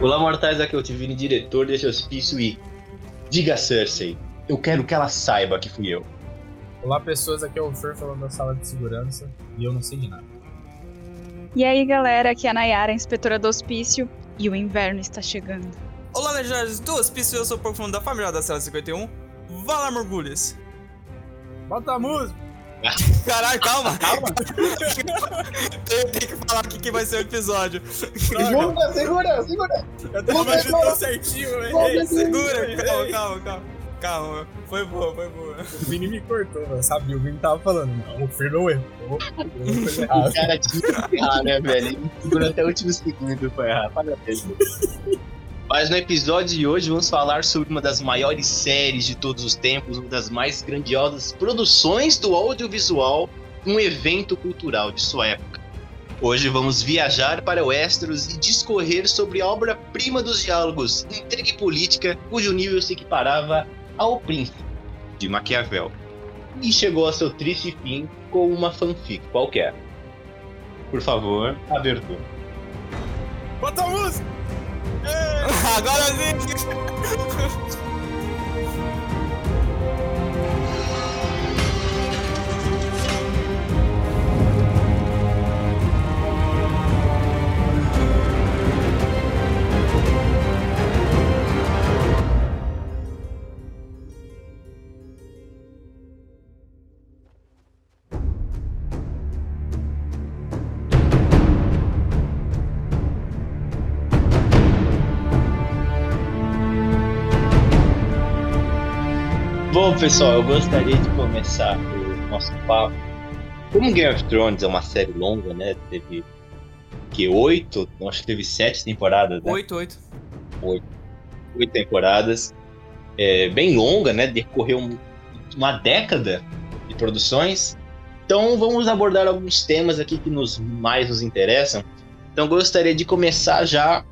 Olá, mortais, aqui é o Tivini, diretor desse hospício e... Diga, Cersei, eu quero que ela saiba que fui eu. Olá, pessoas, aqui é o Fer falando da sala de segurança e eu não sei de nada. E aí, galera, aqui é a Nayara, inspetora do hospício, e o inverno está chegando. Olá, legendários do hospício, eu sou o Pokémon da família da Cela 51. Vá lá, Mergulhos. Bota a música! Caralho, calma, calma. tem, tem, que falar o que vai ser o episódio. Segura, segura, segura. Eu tava imaginando certinho, velho. Segura, calma, calma, calma. Calma, foi boa, foi boa. O Vini me cortou, eu sabia, o Vini tava falando, não, o Fer não errou. O cara tinha que errar, né, velho? Ele segurou até o último segundo pra errar. Parabéns. Mas no episódio de hoje vamos falar sobre uma das maiores séries de todos os tempos, uma das mais grandiosas produções do audiovisual, um evento cultural de sua época. Hoje vamos viajar para Westeros e discorrer sobre a obra-prima dos diálogos, intriga e política, cujo nível se equiparava ao Príncipe, de Maquiavel. E chegou a seu triste fim com uma fanfic qualquer. Por favor, abertura. Bota a música! Agora sim! pessoal, eu gostaria de começar o nosso papo. Como Game of Thrones é uma série longa, né? Teve que oito, acho que teve sete temporadas, né? Oito, oito. Oito, oito temporadas. É, bem longa, né? Decorreu um, uma década de produções. Então vamos abordar alguns temas aqui que nos mais nos interessam. Então gostaria de começar já.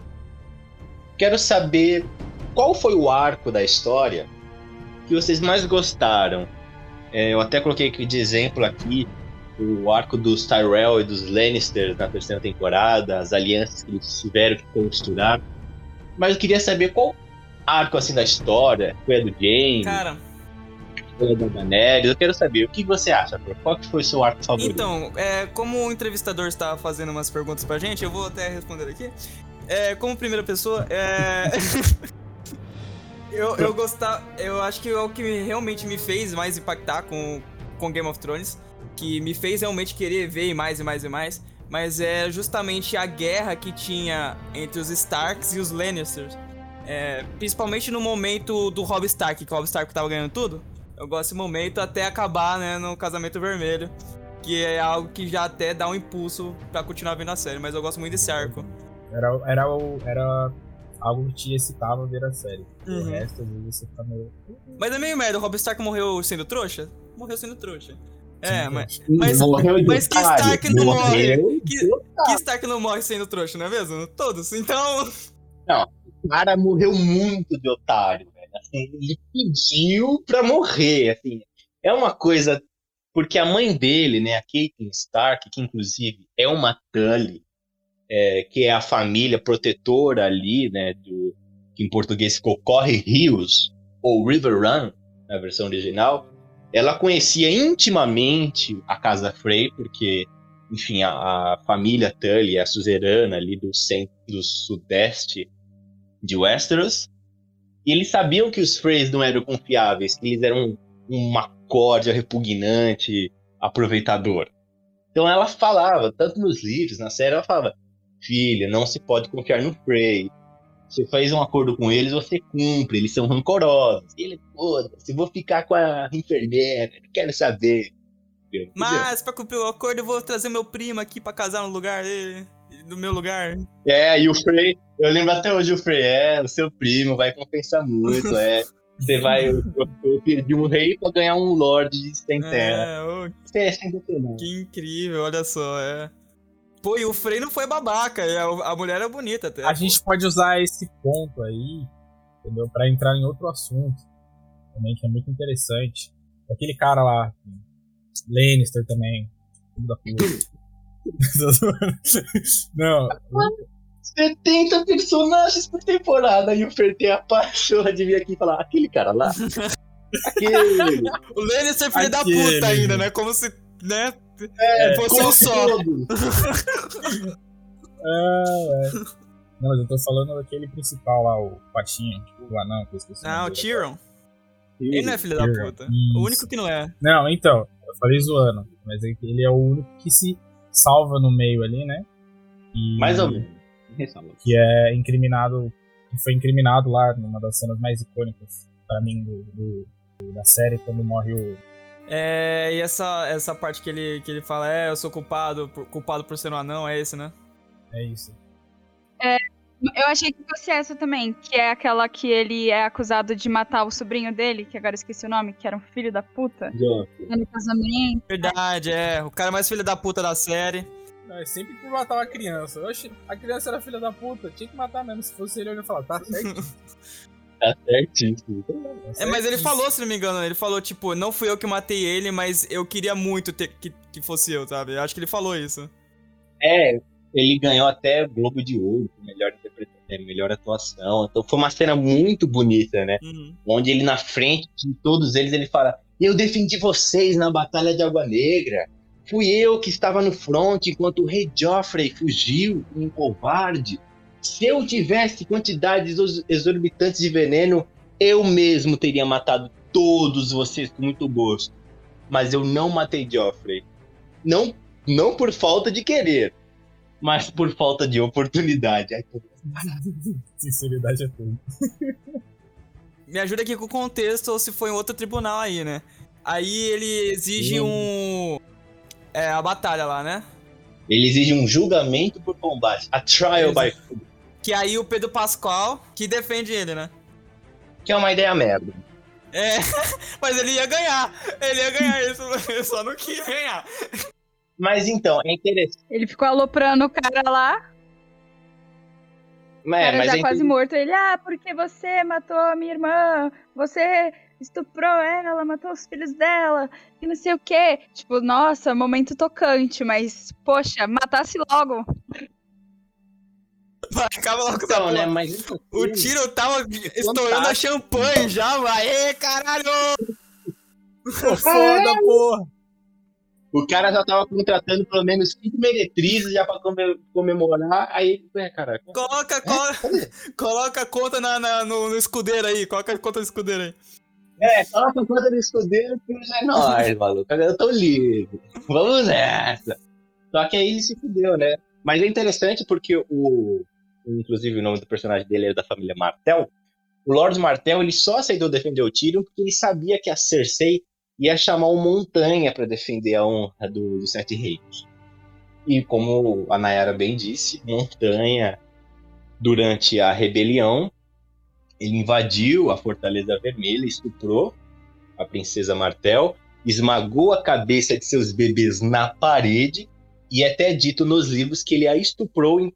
Quero saber qual foi o arco da história que vocês mais gostaram? É, eu até coloquei aqui de exemplo aqui o arco dos Tyrell e dos Lannister na terceira temporada, as alianças que eles tiveram que costurar. Mas eu queria saber qual arco assim da história, foi a do James, Cara. Eu quero saber o que você acha? Qual que foi o seu arco favorito? então, é, como o entrevistador está fazendo umas perguntas pra gente, eu vou até responder aqui. É, como primeira pessoa, é. eu, eu gostar. Eu acho que é o que realmente me fez mais impactar com, com Game of Thrones. Que me fez realmente querer ver mais e mais e mais. Mas é justamente a guerra que tinha entre os Starks e os Lannisters. É, principalmente no momento do Robb Stark, que o Robb Stark tava ganhando tudo. Eu gosto desse momento até acabar, né, no Casamento Vermelho. Que é algo que já até dá um impulso pra continuar vendo a série. Mas eu gosto muito desse arco. Era, era, era algo que te excitava ver a série. Uhum. O resto, às vezes, você fica meio... Mas é meio merda, o Robb Stark morreu sendo trouxa? Morreu sendo trouxa. É, Sim, mas, Hum, mas, mas que Stark não morre? Que, que Stark não morre sendo trouxa, não é mesmo? Todos. Então. O cara morreu muito de otário, velho. Assim, ele pediu pra morrer, assim. É uma coisa... Porque a mãe dele, né, a Caitlyn Stark, que inclusive é uma Tully, é, que é a família protetora ali, né, do, que em português ficou Corre Rios, ou River Run, na versão original, ela conhecia intimamente a Casa Frey, porque, enfim, a, a família Tully é a suzerana ali do centro, do sudeste de Westeros, e eles sabiam que os Freys não eram confiáveis, que eles eram uma corda repugnante, aproveitador. Então ela falava, tanto nos livros, na série, ela falava: Filha, não se pode confiar no Frey. Você faz um acordo com eles, você cumpre, eles são rancorosos. Ele, foda-se, vou ficar com a enfermeira, não quero saber. Mas, pra cumprir o acordo, eu vou trazer meu primo aqui pra casar no lugar dele. No meu lugar. É, e o Frey, eu lembro até hoje o Frey, é, o seu primo vai compensar muito, é. Você vai, eu, eu perdi um rei pra ganhar um lord sem terra. É, sensacional. que incrível, olha só, é. Pô, e o Frey não foi babaca, a, a mulher é bonita até. A gente pode usar esse ponto aí, entendeu? Pra entrar em outro assunto também, que é muito interessante. Aquele cara lá, Lannister também, filho da puta. Não, 70 personagens por temporada e o Fer tem a paixão de vir aqui e falar, aquele cara lá. aquele. O Lannister é filho da Aquele. puta ainda, né? Como se, né? É, fosse um só. É, é. Não, mas eu tô falando daquele principal lá, o Patinho, o anão, que eu esqueci. Não, o. Tyrion. Ele não é filho da Tyrion. puta. Isso. O único que não é. Não, então, eu falei zoando, mas é ele é o único que se salva no meio ali, né? E- Mais ou menos. Que é incriminado, que foi incriminado lá numa das cenas mais icônicas, pra mim, do- do- da série, quando morre o. É, e essa, essa parte que ele, que ele fala, é, eu sou culpado por, culpado por ser um anão, é esse, né? É isso. Eu achei que fosse essa também, que é aquela que ele é acusado de matar o sobrinho dele, que agora eu esqueci o nome, que era um filho da puta, no casamento. Verdade, é. O cara mais filho da puta da série. Não, é sempre por matar uma criança. Oxe, a criança era filha da puta, tinha que matar mesmo. Se fosse ele, eu ia falar, tá certo. Tá certíssimo. É, mas ele falou, se não me engano, ele falou, tipo, não fui eu que matei ele, mas eu queria muito ter, que, que fosse eu, sabe? Eu acho que ele falou isso. É, ele ganhou até Globo de Ouro, melhor interpretação, é, melhor atuação. Então foi uma cena muito bonita, né? Uhum. Onde ele na frente de todos eles ele fala: "Eu defendi vocês na batalha de Água Negra. Fui eu que estava no front enquanto o rei Joffrey fugiu, um covarde. Se eu tivesse quantidades ex- exorbitantes de veneno, eu mesmo teria matado todos vocês com muito gosto. Mas eu não matei Joffrey. Não, não por falta de querer, mas por falta de oportunidade. Ai, Sinceridade é tudo. Me ajuda aqui com o contexto ou se foi em outro tribunal aí, né? Aí ele exige Sim. um. É, a batalha lá, né? Ele exige um julgamento por combate, a trial by food, Que aí o Pedro Pascoal que defende ele, né? que é uma ideia merda. É, mas ele ia ganhar. Ele ia ganhar isso, ele só não quis ganhar. Mas então, é interessante. Ele ficou aloprando o cara lá, o É, cara mas já é quase morto. Ele, ah, porque você matou a minha irmã, você estuprou ela, matou os filhos dela, e não sei o quê. Tipo, nossa, momento tocante, mas, poxa, matasse logo. Acaba logo com essa Então, né? Mas isso- O tiro tava estourando a champanhe já, vai. Ê, caralho! Foda, porra! o cara já tava contratando pelo menos cinco meretrizes já pra come- comemorar. Aí, é, cara. Coloca, coloca, coloca a conta na, na- no, no escudeiro aí. Coloca a conta no escudeiro aí. É, coloca a conta do escudeiro que é nóis, maluco. Eu tô livre. Vamos nessa. Só que aí ele se fudeu, né? Mas é interessante porque o. Inclusive o nome do personagem dele é da família Martel. O Lord Martel ele só aceitou defender o Tyrion porque ele sabia que a Cersei ia chamar o Montanha pra defender a honra do- dos Sete Reinos. E como a Nayara bem disse, Montanha, durante a rebelião, ele invadiu a Fortaleza Vermelha, estuprou a princesa Martel, esmagou a cabeça de seus bebês na parede e é até dito nos livros que ele a estuprou em-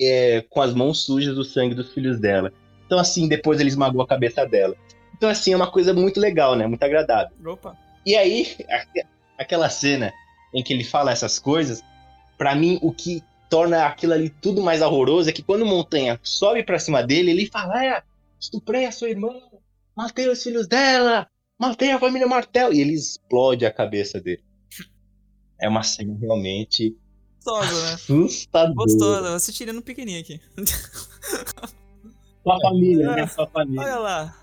é, com as mãos sujas do sangue dos filhos dela. Então assim, depois ele esmagou a cabeça dela. Então assim, é uma coisa muito legal, né? Muito agradável. Opa. E aí, aque- aquela cena em que ele fala essas coisas, pra mim o que torna aquilo ali tudo mais horroroso é que quando Montanha sobe pra cima dele, ele fala: é, estuprei a sua irmã, matei os filhos dela, matei a família Martel. E ele explode a cabeça dele. É uma cena realmente Gostosa, né? assustadora. Gostosa. Eu assistiria no pequenininho aqui. Sua família, né? Sua família. Olha lá.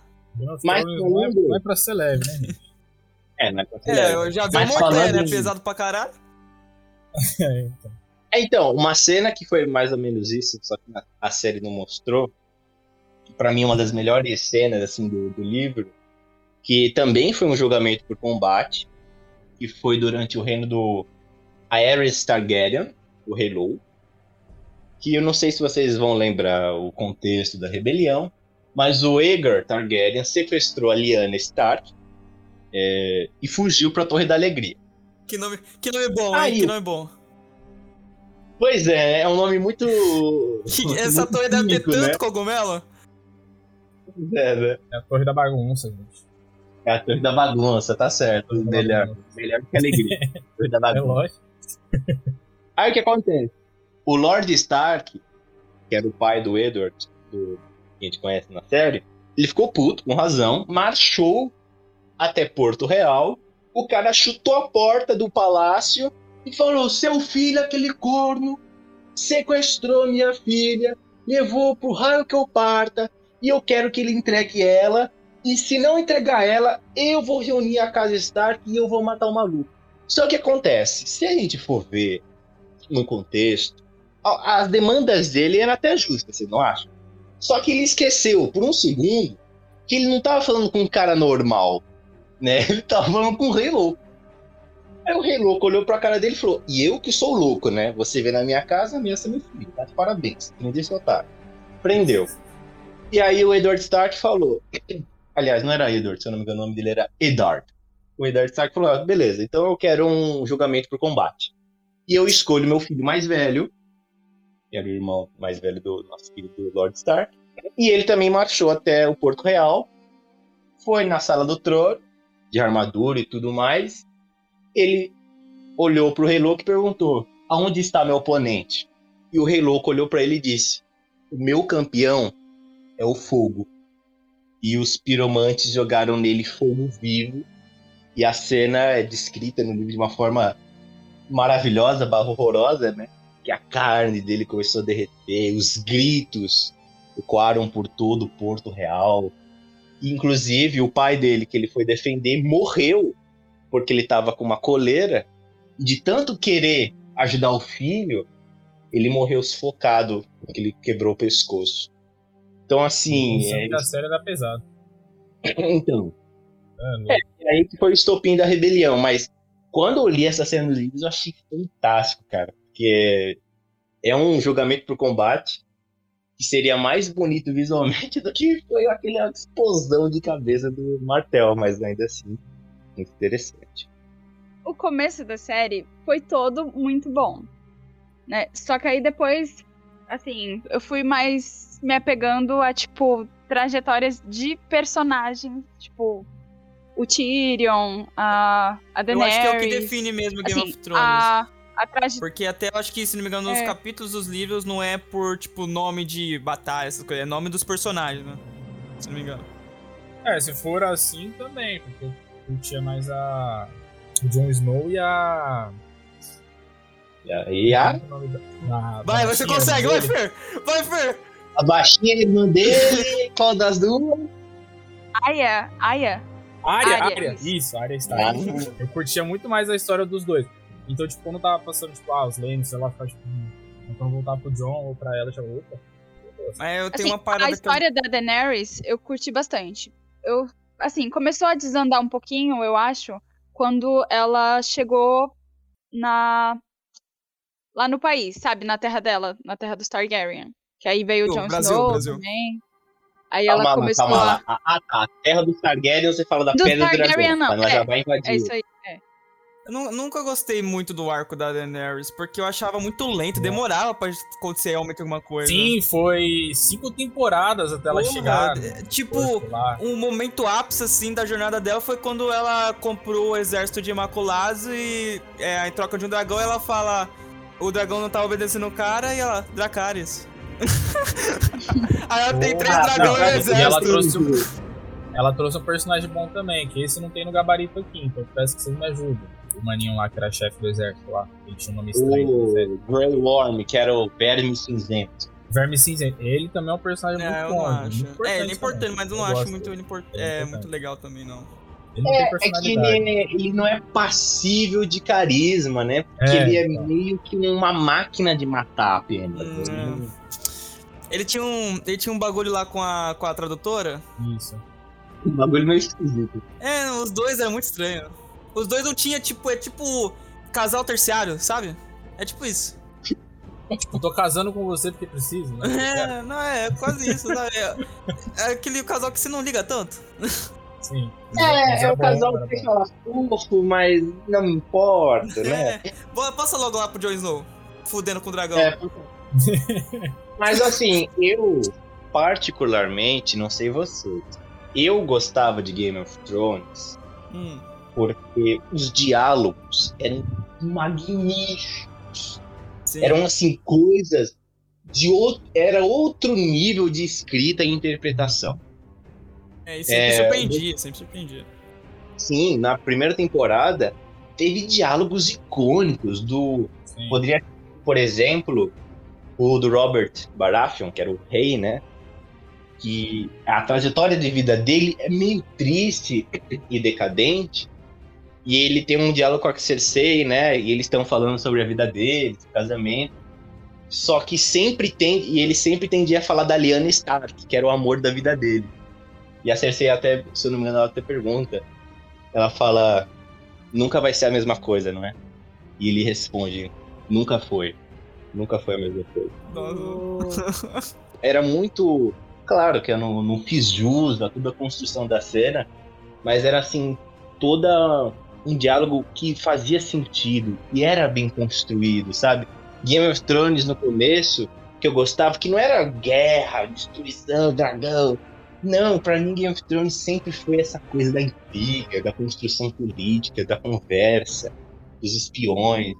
Mas não, é, falando- não é pra ser leve, né, gente? É, não é pra ser É, leve. eu já vi Mas Montanha, falando né? Pesado pra caralho. É, então. É, então, uma cena que foi mais ou menos isso, só que a- série não mostrou, pra mim é uma das melhores cenas assim do, do livro, que também foi um julgamento por combate, que foi durante o reino do Aerys Targaryen, o Rei Low, que eu não sei se vocês vão lembrar o contexto da rebelião, mas o Aegar Targaryen sequestrou a Lyanna Stark é, e fugiu pra Torre da Alegria. Que nome, que nome bom, Aí, hein? Que nome bom. Pois é, é um nome muito. Que- Essa muito torre deve ter químico, tanto né? cogumelo. É, né? É a torre da bagunça, gente. É a torre da bagunça, tá certo. Melhor, melhor que a alegria. torre da É bagunça. lógico. Aí o que acontece? O Lord Stark, que era o pai do Edward, do, que a gente conhece na série, ele ficou puto, com razão, marchou até Porto Real. O cara chutou a porta do palácio e falou: Seu filho, aquele corno, sequestrou minha filha, levou pro raio que eu parta, e eu quero que ele entregue ela. E se não entregar ela, eu vou reunir a casa Stark e eu vou matar o maluco. Só que acontece, se a gente for ver no contexto, as demandas dele eram até justas, você não acha? Só que ele esqueceu por um segundo que ele não estava falando com um cara normal, né? Ele estava falando com um rei louco. Aí o rei louco olhou pra cara dele e falou: E eu que sou louco, né? Você vem na minha casa, ameaça meu filho. Tá de parabéns. Prende esse otário. Prendeu. E aí o Edward Stark falou: Aliás, não era Edward, se eu não me engano, o nome dele era O Eddard Stark falou: ah, beleza, então eu quero um julgamento por combate. E eu escolho meu filho mais velho, que era o irmão mais velho do nosso filho do Lord Stark. E ele também marchou até o Porto Real, foi na sala do trono, de armadura e tudo mais. Ele olhou para o Rei Louco e perguntou: Aonde está meu oponente? E o Rei Louco olhou para ele e disse: O meu campeão é o fogo. E os piromantes jogaram nele fogo vivo. E a cena é descrita no livro de uma forma maravilhosa, horrorosa, né? Que a carne dele começou a derreter, os gritos ecoaram por todo o Porto Real. Inclusive, o pai dele, que ele foi defender, morreu porque ele estava com uma coleira. De tanto querer ajudar o filho, ele morreu sufocado, porque ele quebrou o pescoço. Então, assim. O é... da série era pesado. então. É, é, aí que foi o estopim da rebelião, mas quando eu li essa cena dos livros, eu achei fantástico, cara. Porque é um julgamento por combate que seria mais bonito visualmente do que foi aquela explosão de cabeça do Martel, mas ainda assim, muito interessante. O começo da série foi todo muito bom, né? Só que aí depois, assim, eu fui mais me apegando a, tipo, trajetórias de personagens, tipo, o Tyrion, a, a Daenerys. Eu acho que é o que define mesmo Game assim, of Thrones. A, a traje... Porque até eu acho que, se não me engano, nos É. capítulos dos livros não é por, tipo, nome de batalha, essas coisas, é nome dos personagens, né? Se não me engano. É, se for assim também, porque eu curtia mais a. O Jon Snow e a. E a, e a, é Vai, você consegue, vai? Fer! Vai, Fer! a baixinha irmã dele, qual das duas? Aya, Aya. Arya, Arya, Arya. isso. Arya está. Ah. Eu curtia muito mais a história dos dois. Então, tipo, quando tava passando, tipo, ah, os Lanes, sei lá, ficava, tipo, então voltar pro John ou pra ela, tipo, opa. Mas eu tenho Assim, uma parada a que eu- história da Daenerys eu curti bastante. Eu, assim, começou a desandar um pouquinho, eu acho, quando ela chegou na lá no país, sabe, na terra dela, na terra dos Targaryen. Que aí veio o Jon Snow Brasil. também. Aí Calma ela começou calma a lá. Ah, ah, tá. Terra do Targaryen, você fala da Do Pedra do Targaryen, Dragão. não, Mas nós é, já vai invadir. É isso aí. Eu nu- nunca gostei muito do arco da Daenerys, porque eu achava muito lento, demorava pra acontecer realmente alguma coisa. Sim, foi cinco temporadas até ela Porra, chegar. é, tipo, um momento ápice, assim, da jornada dela foi quando ela comprou o exército de Imaculazo e, é, em troca de um dragão, ela fala... O dragão não tá obedecendo o cara e ela... Dracarys. Aí ela tem três Ah, dragões no e exército. ela trouxe um- Ela trouxe um personagem bom também, que esse não tem no gabarito aqui, então eu peço que vocês me ajudem. O maninho lá que era chefe do exército lá, ele tinha um nome estranho. O Grey Worm, que era o Verme Cinzento. Verme Cinzento, ele também é um personagem É, eu muito não bom. acho. muito É, ele é também. importante, mas eu não Eu acho muito, import... É é, muito legal também, não. Ele não tem É que ele, é- ele não é passível de carisma, né? Porque É, ele é então. meio que uma máquina de matar apenas. Hum, Ele tinha um, ele tinha um bagulho lá com a, com a tradutora. Isso. Um bagulho meio esquisito. É, os dois eram muito estranhos. Os dois não tinha, tipo, é tipo casal terciário, sabe? É tipo isso. Tipo, tô casando com você porque preciso, né? É, não, é quase isso, sabe? É, é aquele casal que você não liga tanto. Sim. Mas É, é era o bom, casal era que fala fofo, mas não importa, né? É. Boa, Passa logo lá pro Jon Snow, fudendo com o dragão. É, Mas assim, eu particularmente, não sei vocês, eu gostava de Game of Thrones Hum. porque os diálogos eram magníficos. Sim. Eram assim coisas de outro, era outro nível de escrita e interpretação. É, e sempre É, surpreendia, sempre surpreendia. Sim, na primeira temporada teve diálogos icônicos do Sim. poderia, por exemplo, o do Robert Baratheon, que era o rei, né? Que a trajetória de vida dele é meio triste e decadente. E ele tem um diálogo com a Cersei, né? E eles estão falando sobre a vida deles, o casamento. Só que sempre tem, e ele sempre tendia a falar da Lyanna Stark, que era o amor da vida dele. E a Cersei até, se eu não me engano, ela até pergunta. Ela fala, nunca vai ser a mesma coisa, não é? E ele responde, nunca foi. Nunca foi a mesma coisa. Era muito. Claro que eu não, não fiz jus a toda a construção da cena, mas era assim, toda um diálogo que fazia sentido e era bem construído, sabe? Game of Thrones no começo, que eu gostava, que não era guerra, destruição, dragão. Não, pra mim Game of Thrones sempre foi essa coisa da intriga, da construção política, da conversa, dos espiões.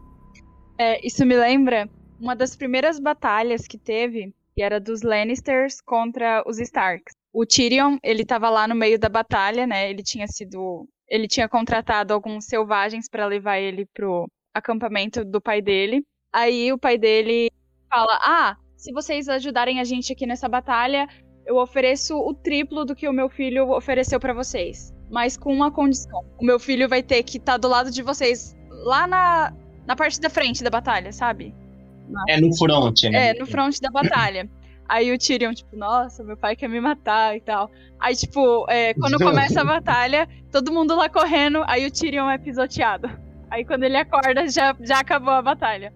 É, isso me lembra uma das primeiras batalhas que teve, que era dos Lannisters contra os Starks. O Tyrion, ele tava lá no meio da batalha, né? Ele tinha sido, ele tinha contratado alguns selvagens para levar ele pro acampamento do pai dele. Aí o pai dele fala: "Ah, se vocês ajudarem a gente aqui nessa batalha, eu ofereço o triplo do que o meu filho ofereceu para vocês, mas com uma condição. O meu filho vai ter que estar do lado de vocês lá na na parte da frente da batalha, sabe? É no front, né? É, no front da batalha. Aí o Tyrion, tipo, nossa, meu pai quer me matar e tal. Aí, tipo, é, quando começa a batalha, todo mundo lá correndo, aí o Tyrion é pisoteado. Aí quando ele acorda, já, já acabou a batalha.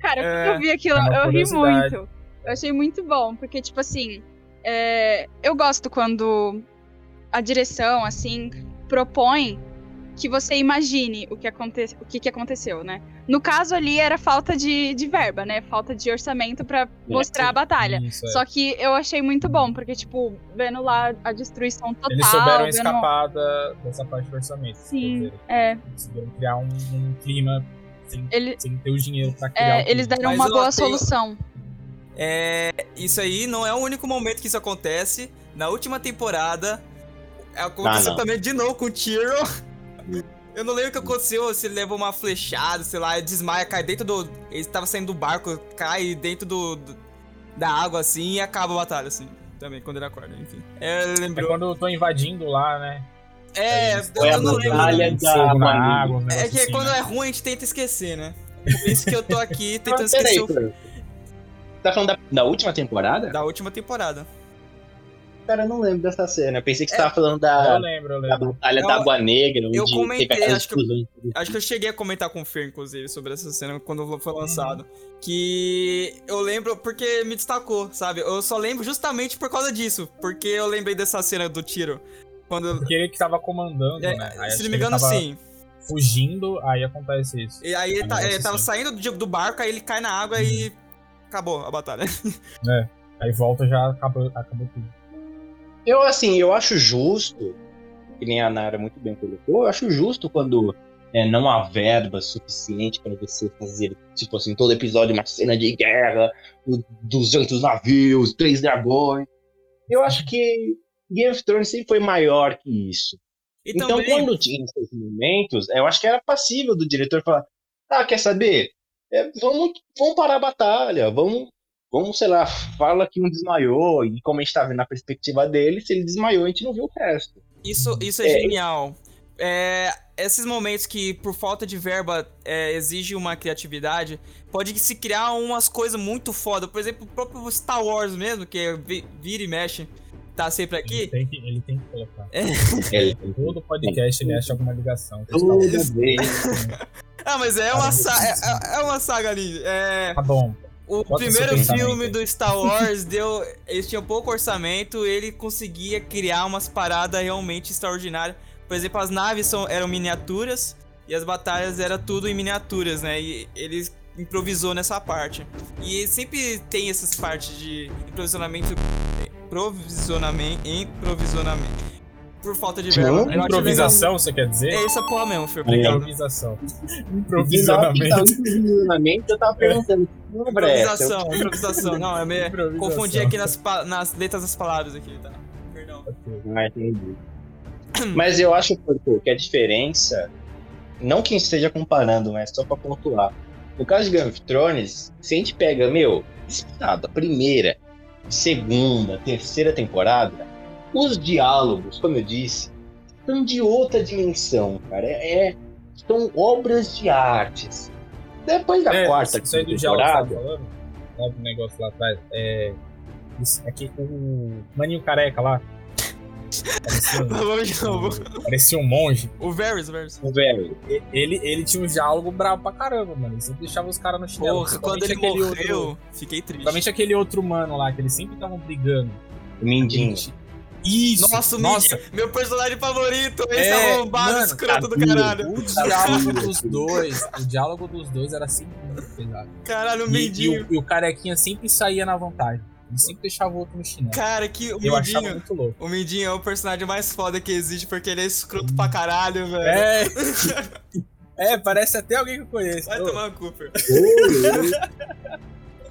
Cara, É, quando eu vi aquilo, é eu ri muito. Eu achei muito bom, porque, tipo assim, é, eu gosto quando a direção, assim, propõe que você imagine o que, aconte o que, que aconteceu, né? No caso ali era falta de, de verba, né? Falta de orçamento pra mostrar a batalha. Isso, é. Só que eu achei muito bom, porque, tipo, vendo lá a destruição total. Eles souberam vendo... escapar da- dessa parte do orçamento. Sim, dizer, é. Conseguiram criar um, um clima sem, Ele- sem ter o dinheiro pra criar É, o eles deram Mas uma boa tenho- solução. É, isso aí não é o único momento que isso acontece. Na última temporada, aconteceu Ah, não. também de novo com o Tyrion. Eu não lembro o que aconteceu, se ele levou uma flechada, sei lá, desmaia, cai dentro do... Ele estava saindo do barco, cai dentro do, do- da água, assim, e acaba a batalha, assim. Também, quando ele acorda, enfim. É, É lembrou... quando eu tô invadindo lá, né? É, Foi eu a não lembro. batalha da na água, um É que assim, quando né? é ruim, a gente tenta esquecer, né? Por isso que eu tô aqui tentando Mas peraí, esquecer o... Tá falando da, da última temporada? da última temporada. Cara, eu não lembro dessa cena. Eu pensei que você É. tava falando Eu da, lembro, eu da lembro. Batalha Eu- da Água Negra. eu comentei, acho que eu-. Acho que eu cheguei a comentar com o Fer, inclusive, sobre essa cena quando foi lançado. Que eu lembro porque me destacou, sabe? Eu só lembro justamente por causa disso. Porque eu lembrei dessa cena do tiro. Quando. Porque ele que tava comandando, é, né? Se não me ele engano, tava sim. Fugindo, aí acontece isso. E aí ele, tá- ele tava assim. saindo do, do barco, aí ele cai na água e. Acabou a batalha. Aí volta já acabou, acabou tudo. Eu, assim, eu acho justo, que nem a Nara muito bem colocou, eu acho justo quando é, não há verba suficiente pra você fazer, tipo assim, todo episódio uma cena de guerra, 200 navios, três dragões. Eu acho que Game of Thrones sempre foi maior que isso. E então, também. quando tinha esses momentos, eu acho que era passível do diretor falar: ah, quer saber? É, vamos, vamos parar a batalha, vamos, vamos, sei lá, fala que um desmaiou, e como a gente tá vendo na perspectiva dele, se ele desmaiou, a gente não viu o resto. Isso, isso é, É. genial. É, esses momentos que, por falta de verba, é, exige uma criatividade, pode se criar umas coisas muito foda. Por exemplo, o próprio Star Wars mesmo, que é vi- vira e mexe, tá sempre Ele aqui. tem que, ele tem que colocar. Ele, Todo podcast ele acha alguma ligação. vez. Ah, mas é uma, sa é, é uma saga ali. É, Tá bom. O Bota primeiro filme do Star Wars deu. Eles tinham pouco orçamento, ele conseguia criar umas paradas realmente extraordinárias. Por exemplo, as naves são, eram miniaturas e as batalhas era tudo em miniaturas, né? E ele improvisou nessa parte. E sempre tem essas partes de improvisionamento. Provisionamento. Improvisionamento. Por falta de verba. Eu legal. Improvisação, você quer dizer? É essa porra mesmo, Fer. Obrigado. Improvisação. Improvisionamento. Improvisionamento, eu tava perguntando. é? Improvisação, improvisação. Não, é meio... Improvisação. Confundi aqui nas, nas letras das palavras aqui, tá? Perdão. Ah, entendi. Mas eu acho Porto, que a diferença, não que esteja comparando, mas só pra pontuar. No caso de Game of Thrones, se a gente pega, meu, disputado, a primeira, segunda, terceira temporada, os diálogos, como eu disse, são de outra dimensão, cara. É, é- são obras de artes. Depois da É, quarta isso aí do diálogo que você temporada, tava falando, lá do negócio lá atrás, é. Isso aqui, o maninho careca lá. Parecia um, novo. parecia um monge. O Varys, Varys. o E- Ele, ele tinha um diálogo bravo pra caramba, mano. Ele sempre deixava os caras no chinelo. Porra, quando ele morreu, outro- fiquei triste. Principalmente aquele outro mano lá, que eles sempre estavam brigando. o Mindinho. Isso! Nossa, o nossa, meu personagem favorito, esse É, arrombado mano, escroto do sabia. caralho. o diálogo dos dois, o diálogo dos dois era sempre muito pesado. Caralho, o E, e Mindinho. o, e o carequinha sempre saía na vantagem. Ele sempre deixava o outro no chinelo. Cara, que o Eu Mindinho. muito louco. O Mindinho é o personagem mais foda que existe porque ele é escroto pra caralho, velho. É. é, parece até alguém que eu conheço. Vai Ô, tomar no cu, Fer.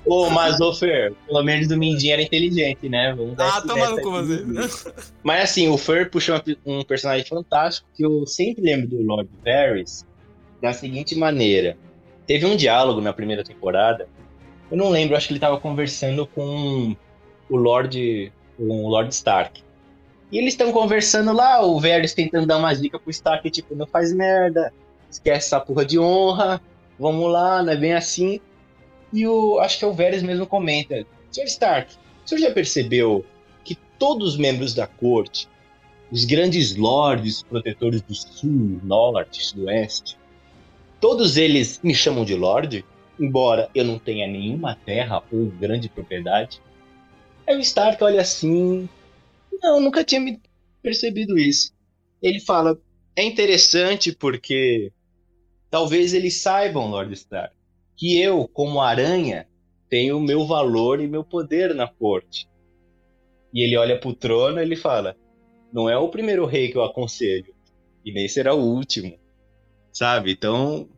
Ô, mas, ô Fer, pelo menos o Mindinho era inteligente, né? Vamos dar Ah, cu aqui. você. Mas assim, o Fer puxou um personagem fantástico que eu sempre lembro do Lord Varys da seguinte maneira. Teve um diálogo na primeira temporada. Eu não lembro, acho que ele tava conversando com o Lord, com o Lord Stark. E eles estão conversando lá, o Varys tentando dar uma dica pro Stark, tipo, não faz merda, esquece essa porra de honra, vamos lá, não é bem assim. E o, acho que é o Varys mesmo comenta, Sr. Stark, o senhor já percebeu que todos os membros da corte, os grandes lords protetores do sul, norte, do oeste, todos eles me chamam de lord, embora eu não tenha nenhuma terra ou grande propriedade. Aí o Stark olha assim, não, nunca tinha me percebido isso. Ele fala, é interessante porque talvez eles saibam, Lord Stark, que eu, como aranha, tenho meu valor e meu poder na corte. E ele olha pro trono e ele fala: Não é o primeiro rei que eu aconselho, e nem será o último. Sabe? Então,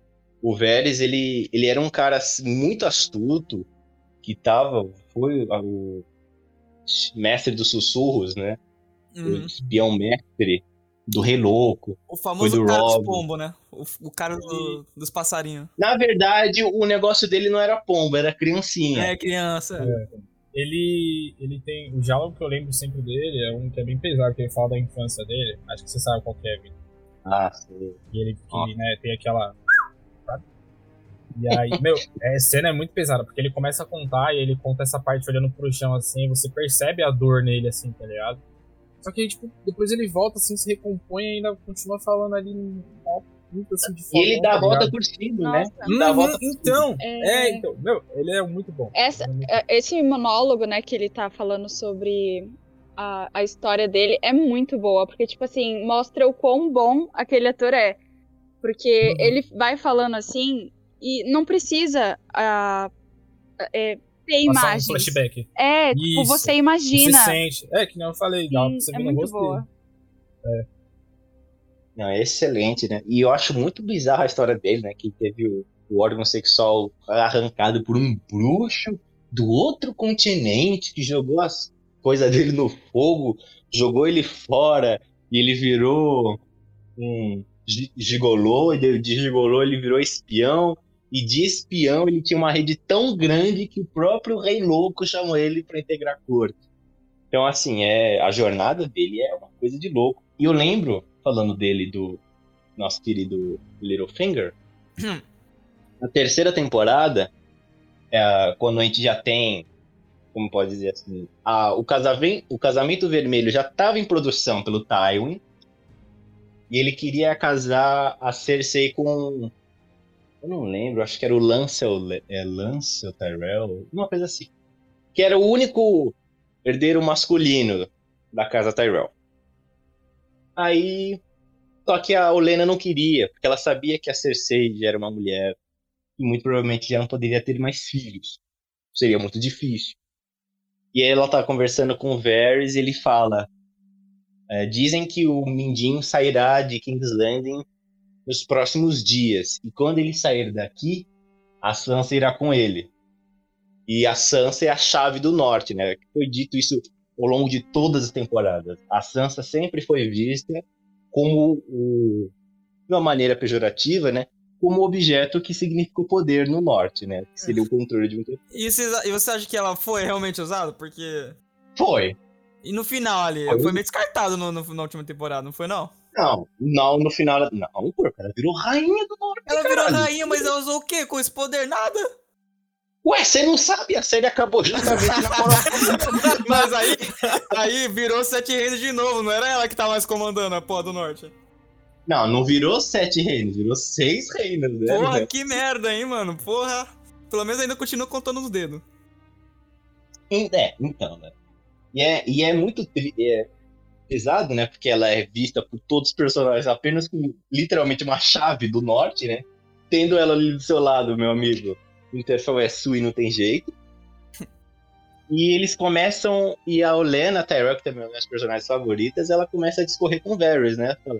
o Varys, ele, ele era um cara assim, muito astuto, que tava, foi o mestre dos sussurros, né? O Uhum. espião mestre do Rei Louco. O famoso do cara dos Rob. pombos, né? O, o cara do- dos passarinhos. Na verdade, o negócio dele não era pomba, era criancinha. É, criança. Ele, ele tem. O diálogo que eu lembro sempre dele é um que é bem pesado, que ele fala da infância dele. Acho que você sabe qual que é, Vitor. Ah, sim. E ele, que, né, tem aquela. sabe? E aí, meu, a cena é muito pesada, porque ele começa a contar e ele conta essa parte olhando pro chão assim, você percebe a dor nele, assim, tá ligado? Só que aí, tipo, depois ele volta assim, se recompõe e ainda continua falando ali mó puta, assim, de E ele fodão, dá a tá volta ligado? por cima, né? Ele dá a Uhum, volta então, É, é, então, meu, ele é muito bom. Essa- Ele é muito é, Esse monólogo, né, que ele tá falando sobre a, a história dele é muito boa, porque, tipo assim, mostra o quão bom aquele ator é. Porque Uhum. ele vai falando assim e não precisa ah, é, ter Passar um imagens. flashback. É, tipo, Isso. você imagina. Você sente. É, que nem eu falei, dá pra você é ver no muito boa. dele. Não, é excelente, né? E eu acho muito bizarra a história dele, né? Que teve o, o órgão sexual arrancado por um bruxo do outro continente que jogou as coisas dele no fogo, jogou ele fora e ele virou um gi- gigolô, e de de gigolô ele virou espião. E de espião ele tinha uma rede tão grande que o próprio Rei Louco chamou ele para integrar a corte. Então, assim, é, a jornada dele é uma coisa de louco. E eu lembro, falando dele, do nosso querido Littlefinger, Hum. na terceira temporada, é, quando a gente já tem, como pode dizer assim, a- o, casamento, o casamento vermelho já estava em produção pelo Tywin, e ele queria casar a Cersei com. Eu não lembro, acho que era o Lancel, é, Lancel Tyrell, uma coisa assim. Que era o único herdeiro masculino da casa Tyrell. Aí. Só que a Olena não queria, porque ela sabia que a Cersei já era uma mulher e muito provavelmente já não poderia ter mais filhos. Seria muito difícil. E aí ela tá conversando com o Varys e ele fala: É, dizem que o Mindinho sairá de King's Landing nos próximos dias. E quando ele sair daqui, a Sansa irá com ele. E a Sansa é a chave do norte, né? Foi dito isso ao longo de todas as temporadas. A Sansa sempre foi vista como, o, de uma maneira pejorativa, né? Como objeto que significa o poder no norte, né? Que seria o controle de um E você, e você acha que ela foi realmente usada? Porque. Foi. E no final ali, foi, foi meio descartado no, no, na última temporada, não foi não? Não, não no final. Não, porco, ela virou rainha do norte. Ela caralho. virou rainha, mas ela usou o quê? Com esse poder nada? Ué, você não sabe? A série acabou justamente na Mas aí, aí virou Sete Reinos de novo, não era ela que tá mais comandando a porra do norte. Não, não virou Sete Reinos, virou Seis Reinos, né? Porra, que merda, hein, mano? Porra. Pelo menos ainda continua contando os dedos. É, então, né? E é, e é muito é pesado, né? Porque ela é vista por todos os personagens apenas com literalmente uma chave do norte, né? Tendo ela ali do seu lado, meu amigo Interfell é sua e não tem jeito. E eles começam. E a Olena Tyrell, que também é uma das personagens favoritas, ela começa a discorrer com Varys, né? Fala,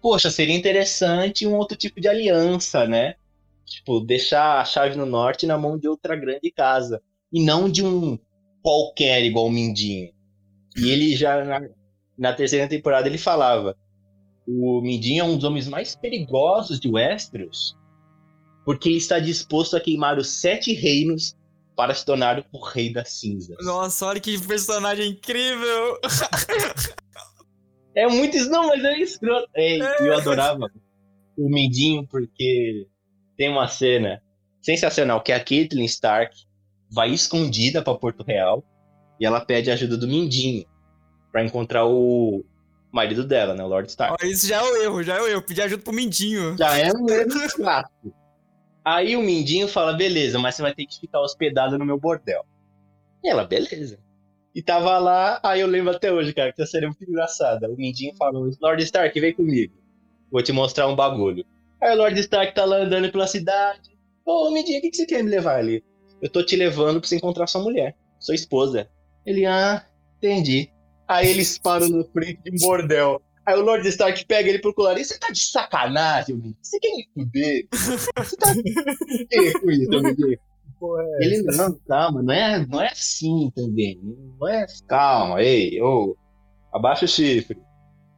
Poxa, seria interessante um outro tipo de aliança, né? Tipo, deixar a chave no norte na mão de outra grande casa. E não de um qualquer igual o Mindinho. E ele já, na, terceira temporada, ele falava: o Mindinho é um dos homens mais perigosos de Westeros porque ele está disposto a queimar os sete reinos para se tornar o rei das cinzas. Nossa, olha que personagem incrível! é muito isso, não, mas é escroto. É, eu adorava o Mindinho porque tem uma cena sensacional que a Caitlyn Stark vai escondida para Porto Real e ela pede ajuda do Mindinho para encontrar o marido dela, né, o Lord Stark. Oh, isso já é o erro, já é o erro, pedir ajuda pro Mindinho. Já é um erro clássico. Aí o Mindinho fala, beleza, mas você vai ter que ficar hospedado no meu bordel. E ela, beleza. E tava lá, aí eu lembro até hoje, cara, que essa série é muito engraçada. O Mindinho falou, Lord Stark, vem comigo. Vou te mostrar um bagulho. Aí o Lord Stark tá lá andando pela cidade. Ô, oh, Mindinho, o que, que você quer me levar ali? Eu tô te levando pra você encontrar sua mulher, sua esposa. Ele, ah, entendi. Aí eles param no frente de um bordel. Aí o Lord Stark pega ele pro colar. E você tá de sacanagem, amigo? Você quer me fuder? Você tá de com isso, amigo? É ele não, calma, não é, não é assim também. Não é. Calma, ei, ô, abaixa o chifre.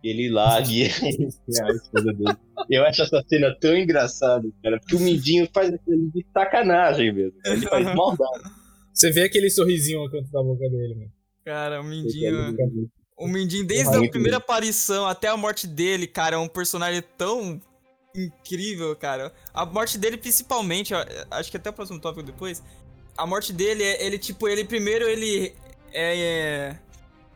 Ele lá guia. Eu acho essa cena tão engraçada, cara, porque o Mindinho faz aquilo de sacanagem mesmo. Ele faz maldade. Você vê aquele sorrisinho no canto da boca dele, mano. Cara, o Mindinho. O Mindinho, desde a primeira aparição até a morte dele, cara, é um personagem tão incrível, cara. A morte dele, principalmente, acho que até o próximo tópico depois. A morte dele, é, ele, tipo, ele primeiro ele é, é,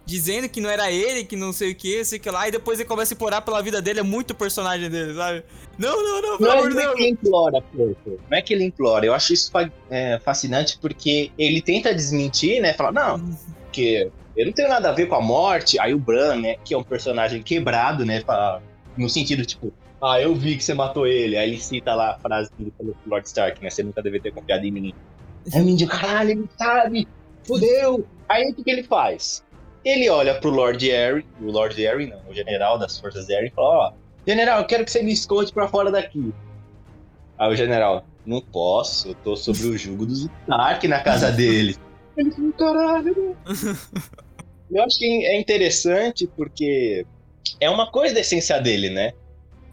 dizendo que não era ele, que não sei o que, sei que lá, e depois ele começa a implorar pela vida dele, é muito personagem dele, sabe? Não, não, não, pelo amor de Deus. Não é que ele implora, pouco. Não é que ele implora. Eu acho isso é, fascinante porque ele tenta desmentir, né? Fala, não, uhum. Porque eu não tenho nada a ver com a morte. Aí o Bran, né, que é um personagem quebrado, né, pra, no sentido, tipo, ah, eu vi que você matou ele. Aí ele cita lá a frase pro Lord Stark, né, você nunca deve ter confiado em mim. Aí o Mindy, caralho, ele sabe, fudeu. Aí o que, que ele faz? Ele olha pro Lord Harry, o Lord Harry, não, o general das forças Harry, e fala, ó, oh, general, eu quero que você me esconde pra fora daqui. Aí o general, não posso, eu tô sobre o jugo dos Stark na casa dele. Caralho, Eu acho que é interessante porque é uma coisa da essência dele, né?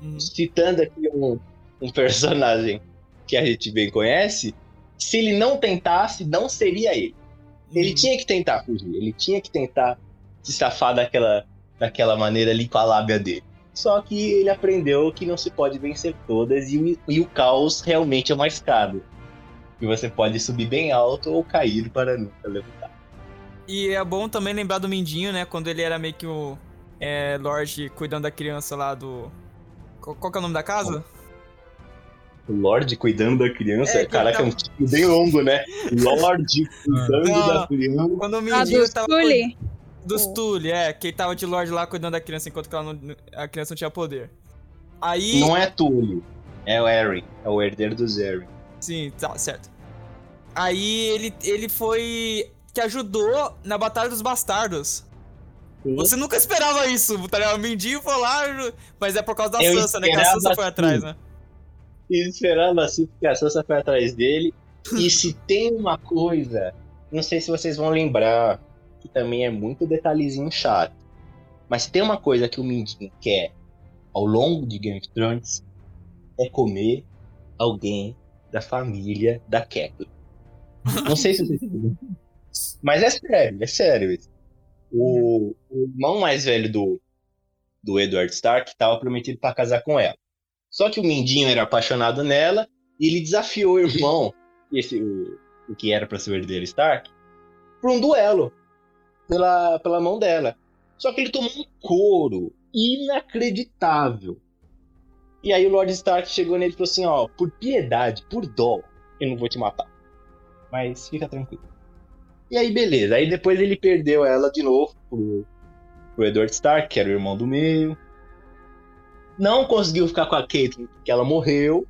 Uhum. Citando aqui um, um personagem que a gente bem conhece, se ele não tentasse, não seria ele. Ele tinha que tentar fugir, ele tinha que tentar se safar daquela, daquela maneira ali com a lábia dele. Só que ele aprendeu que não se pode vencer todas e, e o caos realmente é uma escada. E você pode subir bem alto ou cair para nunca levantar. E é bom também lembrar do Mindinho, né? Quando ele era meio que o é, Lorde cuidando da criança lá do. Qual, qual que é o nome da casa? O Lorde cuidando da criança? É, Caraca, tava... é um título bem longo, né? Lorde cuidando Não, da criança. Quando o Mindinho ah, tava. Stully. Do Stully, é, que ele tava de Lorde lá cuidando da criança enquanto não, a criança não tinha poder. Aí. Não é Tully, é o Harry, é o herdeiro do Zeri. Sim, tá, certo. Aí ele, ele foi que ajudou na Batalha dos Bastardos. Você nunca esperava isso, tá ligado? O Mindinho foi lá, mas é por causa da Eu Sansa, né? Que a Sansa foi assim. atrás, né? E esperava assim, porque a Sansa foi atrás dele. E se tem uma coisa, não sei se vocês vão lembrar, que também é muito detalhezinho chato. Mas se tem uma coisa que o Mindinho quer ao longo de Game of Thrones, é comer alguém da família da Catelyn. Não sei se. Mas é sério, é sério isso. O, o irmão mais velho do, do Edward Stark estava prometido para casar com ela. Só que o Mindinho era apaixonado nela e ele desafiou o irmão, esse, o, o que era para ser o herdeiro Stark, para um duelo pela, pela mão dela. Só que ele tomou um couro inacreditável. E aí o Lord Stark chegou nele e falou assim: Ó, por piedade, por dó, eu não vou te matar. Mas fica tranquilo. E aí, beleza. Aí depois ele perdeu ela de novo pro, pro Edward Stark, que era o irmão do meio. Não conseguiu ficar com a Caitlyn porque ela morreu.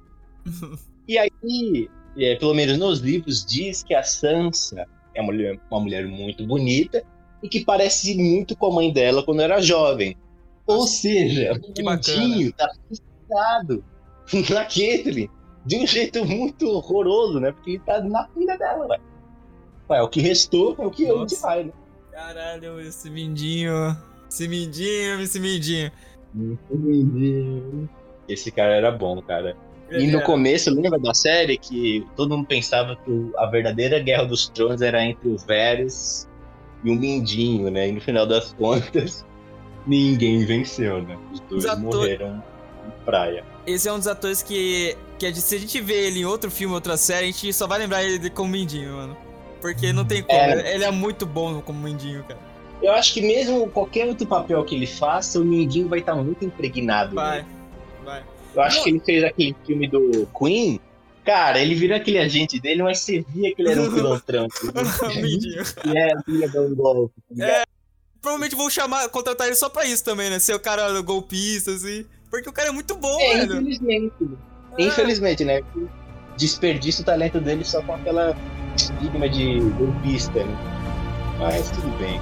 e aí, é, pelo menos nos livros, diz que a Sansa é uma mulher, uma mulher muito bonita e que parece muito com a mãe dela quando era jovem. Ou seja, Que o bacana. Mindinho tá fixado na Caitlyn de um jeito muito horroroso, né? Porque ele tá na filha dela, ué. Ué, o que restou é o que eu te vai, né? Caralho, esse Mindinho. Esse Mindinho, esse Mindinho. Esse cara era bom, cara. E no É. começo, lembra da série que todo mundo pensava que a verdadeira Guerra dos Tronos era entre o Varys e o Mindinho, né? E no final das contas, ninguém venceu, né? Os dois morreram em praia. Esse é um dos atores que, que é de- se a gente vê ele em outro filme, outra série, a gente só vai lembrar ele como Mindinho, mano. Porque não tem como. É. Ele é muito bom como Mindinho, cara. Eu acho que mesmo qualquer outro papel que ele faça, o Mindinho vai estar muito impregnado. Vai, nele. vai. Eu acho que ele fez aquele filme do Queen. Cara, ele virou aquele agente dele, mas você via que ele era um pilantrão. Mindinho. E é, dar um golpe. tá ligado? Provavelmente vão chamar, contratar ele só pra isso também, né? Ser o cara golpista, assim. Porque o cara é muito bom, É, velho. infelizmente. Infelizmente, né? Desperdiça o talento dele só com aquela estigma de golpista, né? Mas tudo bem.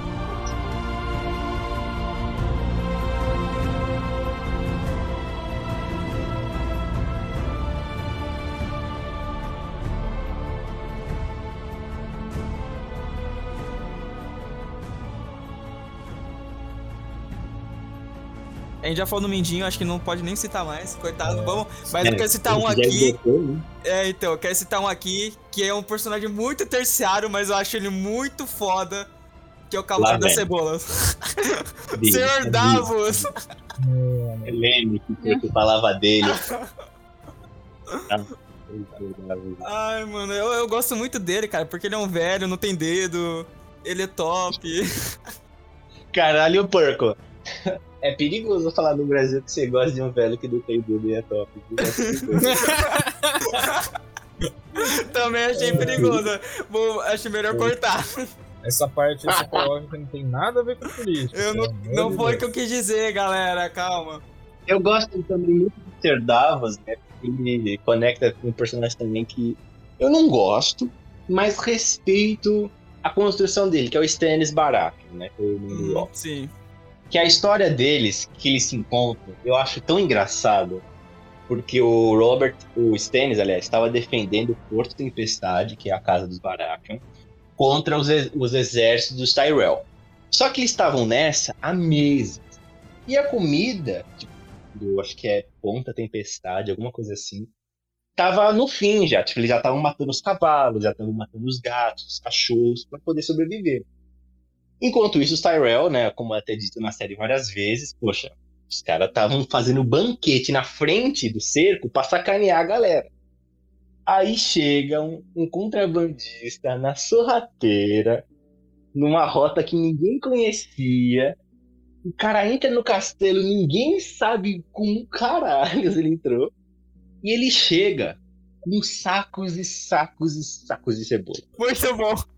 A gente já falou no Mindinho, acho que não pode nem citar mais, coitado. Vamos, mas eu É, quero citar um aqui. esgotou, né? É, então, eu quero citar um aqui que é um personagem muito terciário, mas eu acho ele muito foda. Que é o Cavalo Lá da vem. Cebola. Bicho, Senhor Davos! Eu lembro que você falava dele. Ai, mano, eu, eu gosto muito dele, cara, porque ele é um velho, não tem dedo, ele é top. Caralho, porco. É perigoso falar no Brasil que você gosta de um velho que não tem dedo e é top. Também achei perigoso. Vou, acho melhor cortar. Essa parte psicológica não tem nada a ver com política. Eu não, não foi o que eu quis dizer, galera, calma. Eu gosto também muito de Ser Davos, né? Porque ele conecta com um personagem também que eu não gosto, mas respeito a construção dele, que é o Stannis Baratheon, né? Gosta. Sim. Que a história deles, que eles se encontram, eu acho tão engraçado. Porque o Robert, o Stannis, aliás, estava defendendo o Porto Tempestade, que é a casa dos Baratheon, contra os, os exércitos dos Tyrell. Só que eles estavam nessa há meses. E a comida, tipo, acho que é Ponta Tempestade, alguma coisa assim, tava no fim já. Tipo, eles já estavam matando os cavalos, já estavam matando os gatos, os cachorros, para poder sobreviver. Enquanto isso, os Tyrell, né, como é até dito na série várias vezes, poxa, os caras estavam fazendo banquete na frente do cerco pra sacanear a galera. Aí chega um, um contrabandista na sorrateira, numa rota que ninguém conhecia. O cara entra no castelo, ninguém sabe como caralhos ele entrou. E ele chega com sacos e sacos e sacos de cebola. Muito bom.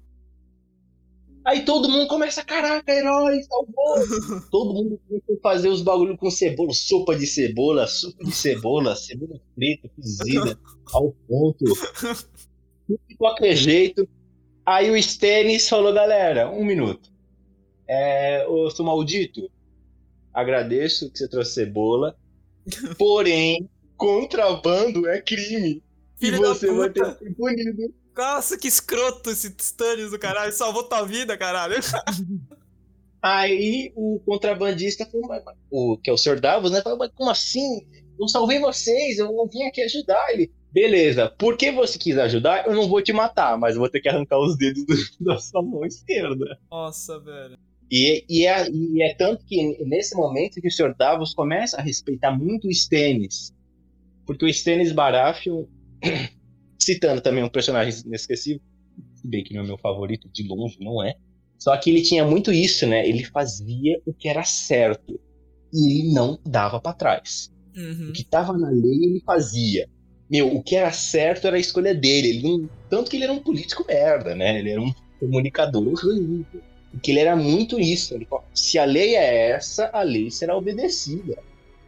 Aí todo mundo começa, caraca, herói, salvou. todo mundo começa a fazer os bagulho com cebola, sopa de cebola, sopa de cebola, cebola frita, cozida, ao ponto. Tudo De qualquer jeito. Aí o Stannis falou, galera, um minuto. É, ô, seu maldito, agradeço que você trouxe cebola, porém, contrabando é crime. Filho e você vai ter que ser punido. Nossa, que escroto esse Stannis do caralho. Salvou tua vida, caralho. Aí o contrabandista o, que é o Sr. Davos, né? Falou, mas como assim? Eu salvei vocês, eu não vim aqui ajudar ele. Beleza, porque você quis ajudar, eu não vou te matar, mas eu vou ter que arrancar os dedos do- da sua mão esquerda. Nossa, velho. E, e, é, e é tanto que nesse momento que o Sr. Davos começa a respeitar muito o Stannis. Porque o Stannis Baratheon, citando também um personagem inesquecível, se bem que não é meu favorito, de longe não é. Só que ele tinha muito isso, né? Ele fazia o que era certo. E ele não dava pra trás. Uhum. O que tava na lei, ele fazia. Meu, o que era certo era a escolha dele. Ele não- tanto que ele era um político merda, né? Ele era um comunicador horrível. Porque ele era muito isso. Ele falava, se a lei é essa, a lei será obedecida.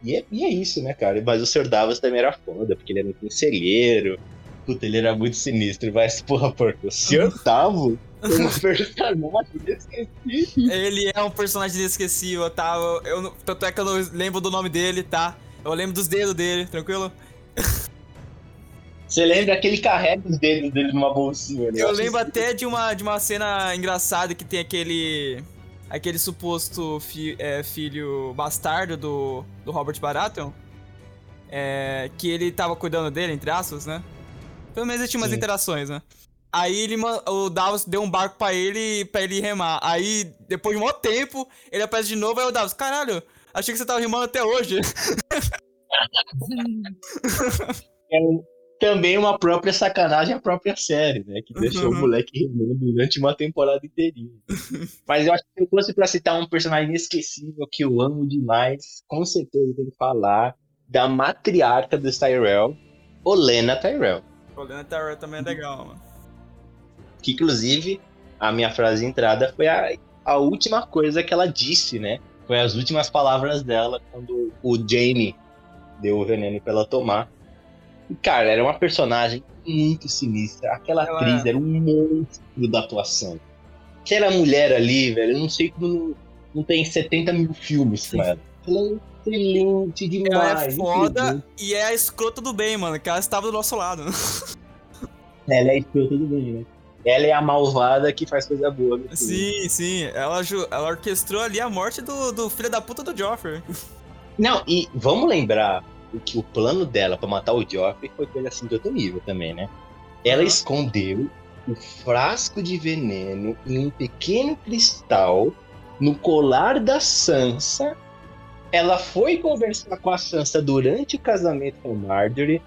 E é, e é isso, né, cara? Mas o Sr. Davos também era foda, porque ele era um conselheiro. Puta, ele era muito sinistro. Mas, porra, porque o Sr. Davos é um personagem esqueci. Ele é um personagem inesquecível, tá? Eu, tanto é que eu não lembro do nome dele, tá? Eu lembro dos dedos dele, tranquilo? Você lembra que ele carrega os dedos dele numa bolsinha, né? Eu lembro até de uma, de uma cena engraçada que tem aquele. aquele suposto fi- é, filho bastardo do, do Robert Baratheon. É, que ele tava cuidando dele, entre aspas, né? Pelo menos ele tinha umas Sim. interações, né? Aí ele, o Davos deu um barco pra ele para ele remar. Aí, depois de um maior tempo, ele aparece de novo, aí o Davos, caralho, achei que você tava rimando até hoje. é também uma própria sacanagem à própria série, né? Que deixou Uhum. o moleque remando durante uma temporada inteirinha. Mas eu acho que se eu fosse pra citar um personagem inesquecível que eu amo demais, com certeza tem que falar da matriarca dos Tyrell, Olena Tyrell. O Leonard Tyrell também é legal, mano. Que inclusive a minha frase de entrada foi a, a última coisa que ela disse, né? Foi as últimas palavras dela quando o Jamie deu o veneno pra ela tomar. E, cara, era uma personagem muito sinistra. Aquela Ela atriz é. era um monstro da atuação. Aquela mulher ali, velho, eu não sei como não, não tem 70 mil filmes com ela. Ela é demais. Ela é foda incrível. e é a escrota do bem, mano, que ela estava do nosso lado. Ela é escrota do bem, né? Ela é a malvada que faz coisa boa. Sim, sim. Ela, ela orquestrou ali a morte do, do filho da puta do Joffrey. Não, e vamos lembrar o que o plano dela pra matar o Joffrey foi coisa assim de outro nível também, né? Ela Aham. escondeu o frasco de veneno em um pequeno cristal no colar da Sansa. Ela foi conversar com a Sansa durante o casamento com Marjorie,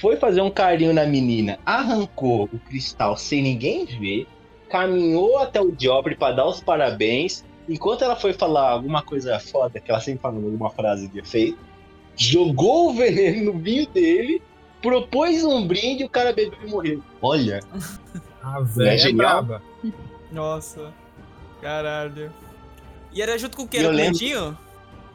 foi fazer um carinho na menina, arrancou o cristal sem ninguém ver, caminhou até o Joffrey pra dar os parabéns, enquanto ela foi falar alguma coisa foda, que ela sempre fala alguma frase de efeito, jogou o veneno no vinho dele, propôs um brinde e o cara bebeu e morreu. Olha, A velha é genial? braba. Nossa. Caralho. E era junto com o que? Era o Mindinho?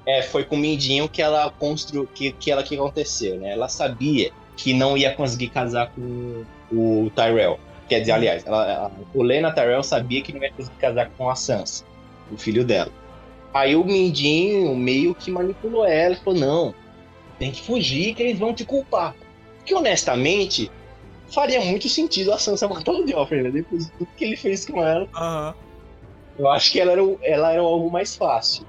É, foi com o Mindinho que ela construiu, que, que ela que aconteceu, né? Ela sabia que não ia conseguir casar com o Tyrell. Quer dizer, aliás, ela, a Olena Tyrell sabia que não ia conseguir casar com a Sansa, o filho dela. Aí o Mindinho meio que manipulou ela e falou: não, tem que fugir que eles vão te culpar. Que honestamente, faria muito sentido a Sansa matar o Joffrey, né? Depois do que ele fez com ela. Aham. Eu acho que ela era, o- ela era algo mais fácil.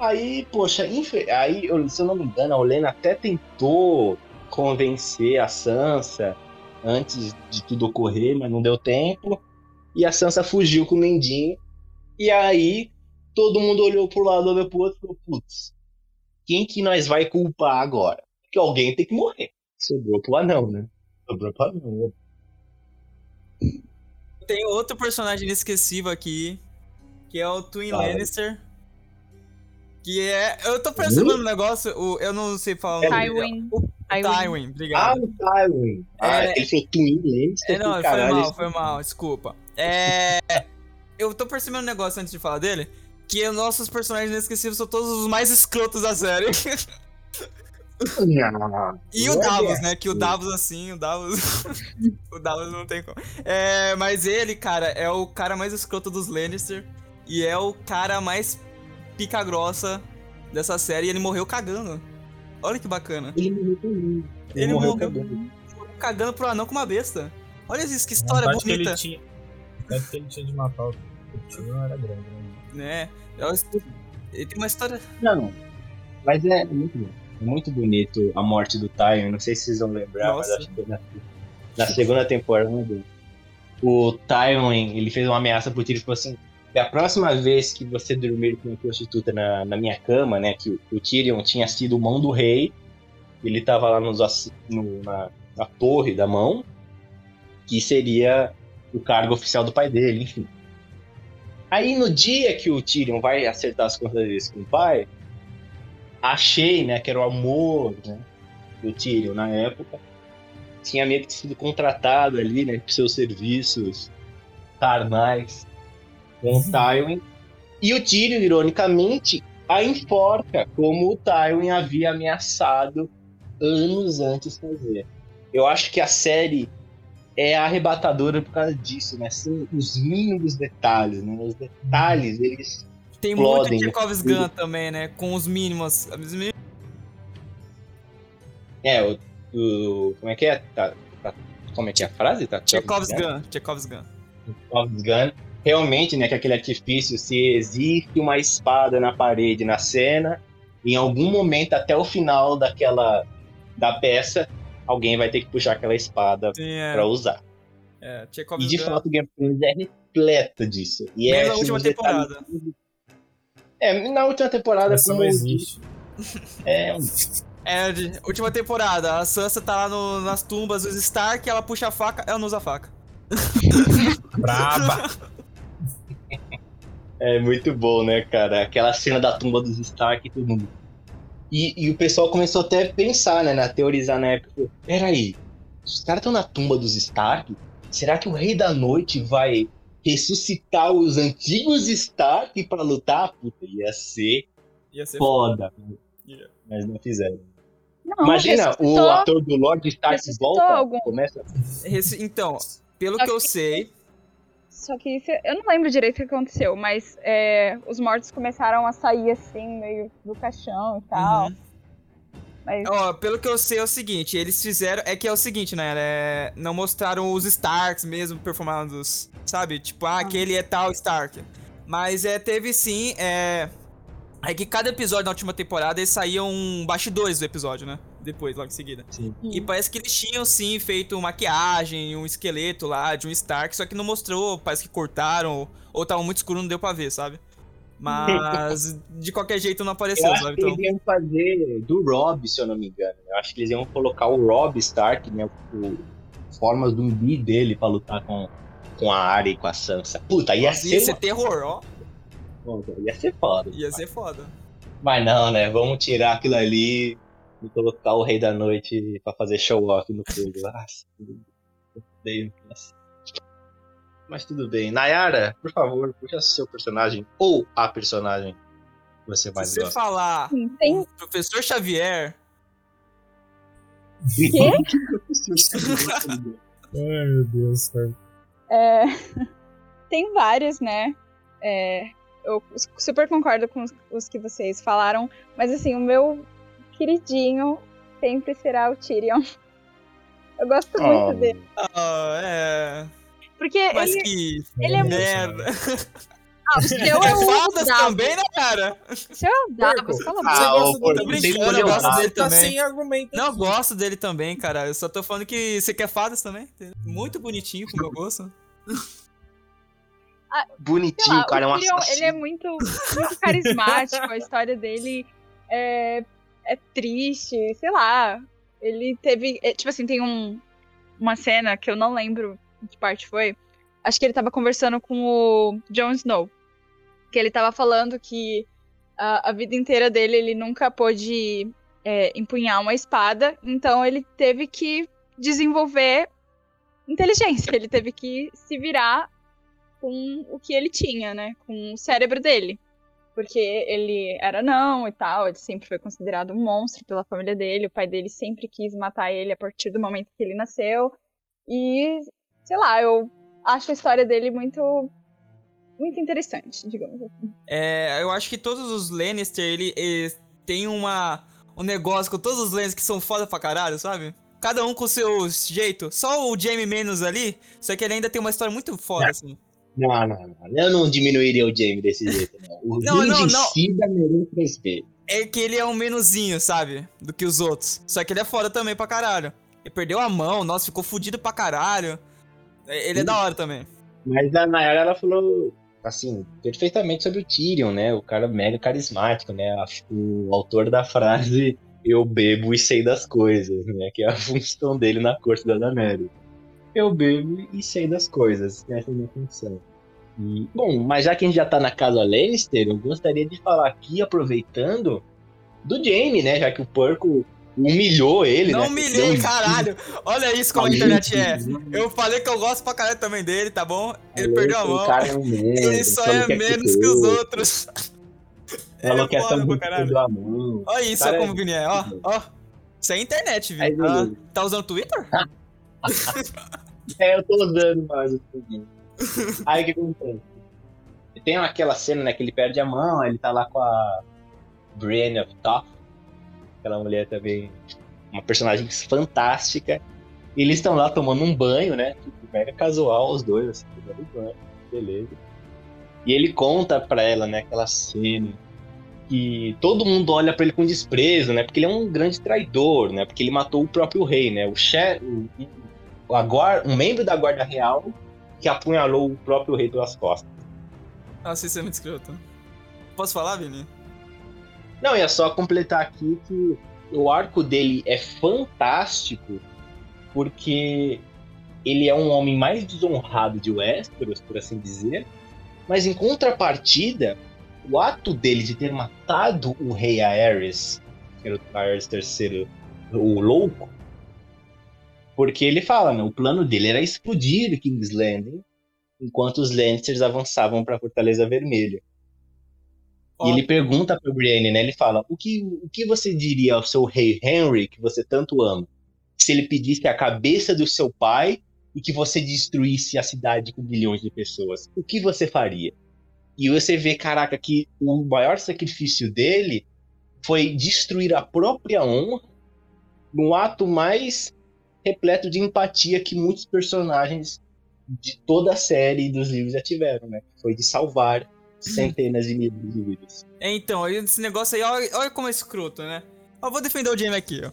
Aí, poxa, aí, se eu não me engano, a Olena até tentou convencer a Sansa antes de tudo ocorrer, mas não deu tempo. E a Sansa fugiu com o Mendinho. E aí, todo mundo olhou pro lado, olhou pro outro e falou: putz, quem que nós vai culpar agora? Porque alguém tem que morrer. Sobrou pro anão, né? Sobrou pro anão. né? Tem outro personagem inesquecível aqui, que é o Twin Fala. Lannister. Que é. Eu tô pensando no negócio, o, eu não sei falar o nome. Tywin. O Tywin. Tywin, Ah, obrigado. o Tywin. Ah, É. ele falou Twin Lannister. É, não, foi caralho, mal, foi mal, desculpa. É. Eu tô percebendo um negócio antes de falar dele. Que os nossos personagens inesquecíveis são todos os mais escrotos da série. E o é Davos, né? Que o. Davos, assim, o Davos. o Davos não tem como. É, mas ele, cara, é o cara mais escroto dos Lannister. e é o cara mais pica grossa dessa série e ele morreu cagando. Olha que bacana. Ele morreu também. Ele morreu cagando. cagando pro anão com uma besta. Olha isso, que história vontade que bonita. ele tinha, que ele tinha de matar o Tyrion era grande, né? Né? Ele tem uma história. Não, mas é muito bom. É muito bonito a morte do Tywin. Não sei se vocês vão lembrar, Nossa. mas acho que na, na segunda temporada o Tywin ele fez uma ameaça pro Tyrion e falou assim: da próxima vez que você dormir com uma prostituta na, na minha cama, né? Que o, o Tyrion tinha sido mão do rei, ele tava lá nos, no- na, na torre da mão, que seria o cargo oficial do pai dele, enfim. Aí no dia que o Tyrion vai acertar as contas dele com o pai, achei, né, que era o amor né, do Tyrion na época, tinha meio que sido contratado ali, né, por seus serviços carnais com o Tywin. E o Tyrion, ironicamente, a enforca, como o Tywin havia ameaçado anos antes de fazer. Eu acho que a série é arrebatadora por causa disso, né? São os mínimos detalhes, né? Os detalhes, eles Tem muito Explodem, de né? Chekhov's Gun também, né? Com os mínimos. os mínimos- É, o, o- Como é que é? Tá, tá- como é que é a frase? Tá, Chekhov's Gun. Chekhov's Gun. Chekhov's Gun. Realmente, né, que aquele artifício, se existe uma espada na parede na cena, em algum momento até o final daquela da peça, alguém vai ter que puxar aquela espada Sim, é. pra usar. é E de fato o Game of Thrones é repleta disso. E Menos é a última detalhes- temporada. É, na última temporada, Essa como existe. é É, de última temporada. A Sansa tá lá no- nas tumbas dos Stark, ela puxa a faca, ela não usa a faca. Braba! É muito bom, né, cara? Aquela cena da tumba dos Stark e todo mundo. E, e o pessoal começou até a pensar, né, na teorizar na época. Peraí, os caras estão na tumba dos Stark? Será que o Rei da Noite vai ressuscitar os antigos Stark pra lutar? Puta, ia ser Ia ser foda. Ia. Mas não fizeram. Não, Imagina, o ator do Lord Stark volta, algum. começa... Então, pelo que eu sei, Só que isso- eu não lembro direito o que aconteceu, mas é, os mortos começaram a sair assim, meio do caixão e tal. Uhum. Mas Ó, pelo que eu sei é o seguinte, eles fizeram. É que é o seguinte, né? é, não mostraram os Starks mesmo performando, sabe? Tipo, ah, aquele é tal Stark. Mas é, teve sim. É, é que cada episódio na última temporada eles saíam bastidores do episódio, né? Depois, logo em seguida. Sim. E parece que eles tinham sim feito maquiagem, um esqueleto lá de um Stark, só que não mostrou, parece que cortaram, ou tava muito escuro, não deu pra ver, sabe? Mas de qualquer jeito não Eu apareceu, acho sabe? que Então. eles iam fazer do Rob, se eu não me engano. Eu acho que eles iam colocar o Rob Stark, né? O, formas do umbi dele pra lutar com, com a Arya e com a Sansa. Puta, ia Nossa, ia ser, ser terror, ó. uma- ia ser foda. Ia ser foda. Mas não, né? Vamos tirar aquilo ali e colocar o Rei da Noite pra fazer show off no fogo. Nossa, odeio essa. Mas tudo bem. Nayara, por favor, puxa seu personagem ou a personagem que você mais Se você gosta. falar assim, tem o professor Xavier, Ai, meu Deus, cara. É, tem vários, né? É, eu super concordo com os, os que vocês falaram, mas assim, o meu queridinho sempre será o Tyrion. Eu gosto Oh. muito dele. ah, é. Porque Mas ele, que ele é muito. merda. Ah, o seu é É o fadas Davos. também, né, cara? O seu é o Davos, cala a boca. Ah, Você gosta ô, do pô, Davos? você brincando, eu gosto dele tá também. sem argumento. Não, eu gosto dele também, cara. Eu só tô falando que você quer fadas também. Muito bonitinho com o meu gosto. Sei Bonitinho, lá, cara, é um o Tyrion, ele é muito, muito carismático, a história dele é, é triste, sei lá. Ele teve. é, tipo assim, tem um, uma cena que eu não lembro que parte foi. Acho que ele tava conversando com o Jon Snow. Que ele tava falando que a, a vida inteira dele ele nunca pôde é, empunhar uma espada, então ele teve que desenvolver inteligência, ele teve que se virar com o que ele tinha, né? Com o cérebro dele. Porque ele era não e tal, ele sempre foi considerado um monstro pela família dele, o pai dele sempre quis matar ele a partir do momento que ele nasceu. E, sei lá, eu acho a história dele muito muito interessante, digamos assim. É, eu acho que todos os Lannister, ele, eles têm uma, um negócio com todos os Lannisters que são foda pra caralho, sabe? Cada um com o seu jeito. Só o Jaime menos ali, só que ele ainda tem uma história muito foda, É. assim. Não, não, não. Eu não diminuiria o Jamie desse jeito, não. O Não, não, não. Cida merece respeito. É que ele é um menuzinho, sabe? Do que os outros. Só que ele é foda também pra caralho. Ele perdeu a mão, nossa, ficou fudido pra caralho. É, Ele é Sim. da hora também. Mas a Nayara, ela falou, assim, perfeitamente sobre o Tyrion, né? O cara mega carismático, né? O autor da frase eu bebo e sei das coisas, né? Que é a função dele na corte da Daenerys. Eu bebo e sei das coisas. Essa é a minha função. E, bom, mas já que a gente já tá na casa Lannister, eu gostaria de falar aqui, aproveitando, do Jaime, né? Já que o porco humilhou ele, Não né? humilhei, um- caralho. Olha isso como a internet é. Eu falei que eu gosto pra caralho também dele, tá bom? Ele perdeu a mão. é um Ele só é que menos que os outros. Falou que é tão pra muito caralho. perdeu a mão. Olha isso, ó como o Vini é. Ó, ó. Isso é internet, Aí, Vini. Ah, tá usando Twitter? É, eu tô usando mais o plugin. Aí o que acontece? Tem aquela cena, né, que ele perde a mão, ele tá lá com a Brienne of Top, aquela mulher também, uma personagem fantástica. E eles estão lá tomando um banho, né? Tipo, mega casual, os dois, assim, tomando banho, beleza. E ele conta pra ela, né, aquela cena que todo mundo olha pra ele com desprezo, né? Porque ele é um grande traidor, né? Porque ele matou o próprio rei, né? O chefe, o, a guar- um membro da guarda real que apunhalou o próprio rei pelas costas. Nossa, isso é muito escroto. Posso falar, Vini? Não, é só completar aqui que o arco dele é fantástico porque ele é um homem mais desonrado de Westeros, por assim dizer, mas em contrapartida, o ato dele de ter matado o rei Aerys, que era o Aerys III, o louco, porque ele fala, né, o plano dele era explodir King's Landing enquanto os Lannisters avançavam para a Fortaleza Vermelha. Ó. E ele pergunta pra Brienne, né? Ele fala: o que, o que você diria ao seu rei Henry, que você tanto ama, se ele pedisse a cabeça do seu pai e que você destruísse a cidade com milhões de pessoas? O que você faria? E você vê, caraca, que o maior sacrifício dele foi destruir a própria honra no ato mais repleto de empatia que muitos personagens de toda a série e dos livros já tiveram, né? Foi de salvar centenas de milhares de vidas. É, então, esse negócio aí, olha, olha como é escroto, né? Eu vou defender o Jamie aqui, ó.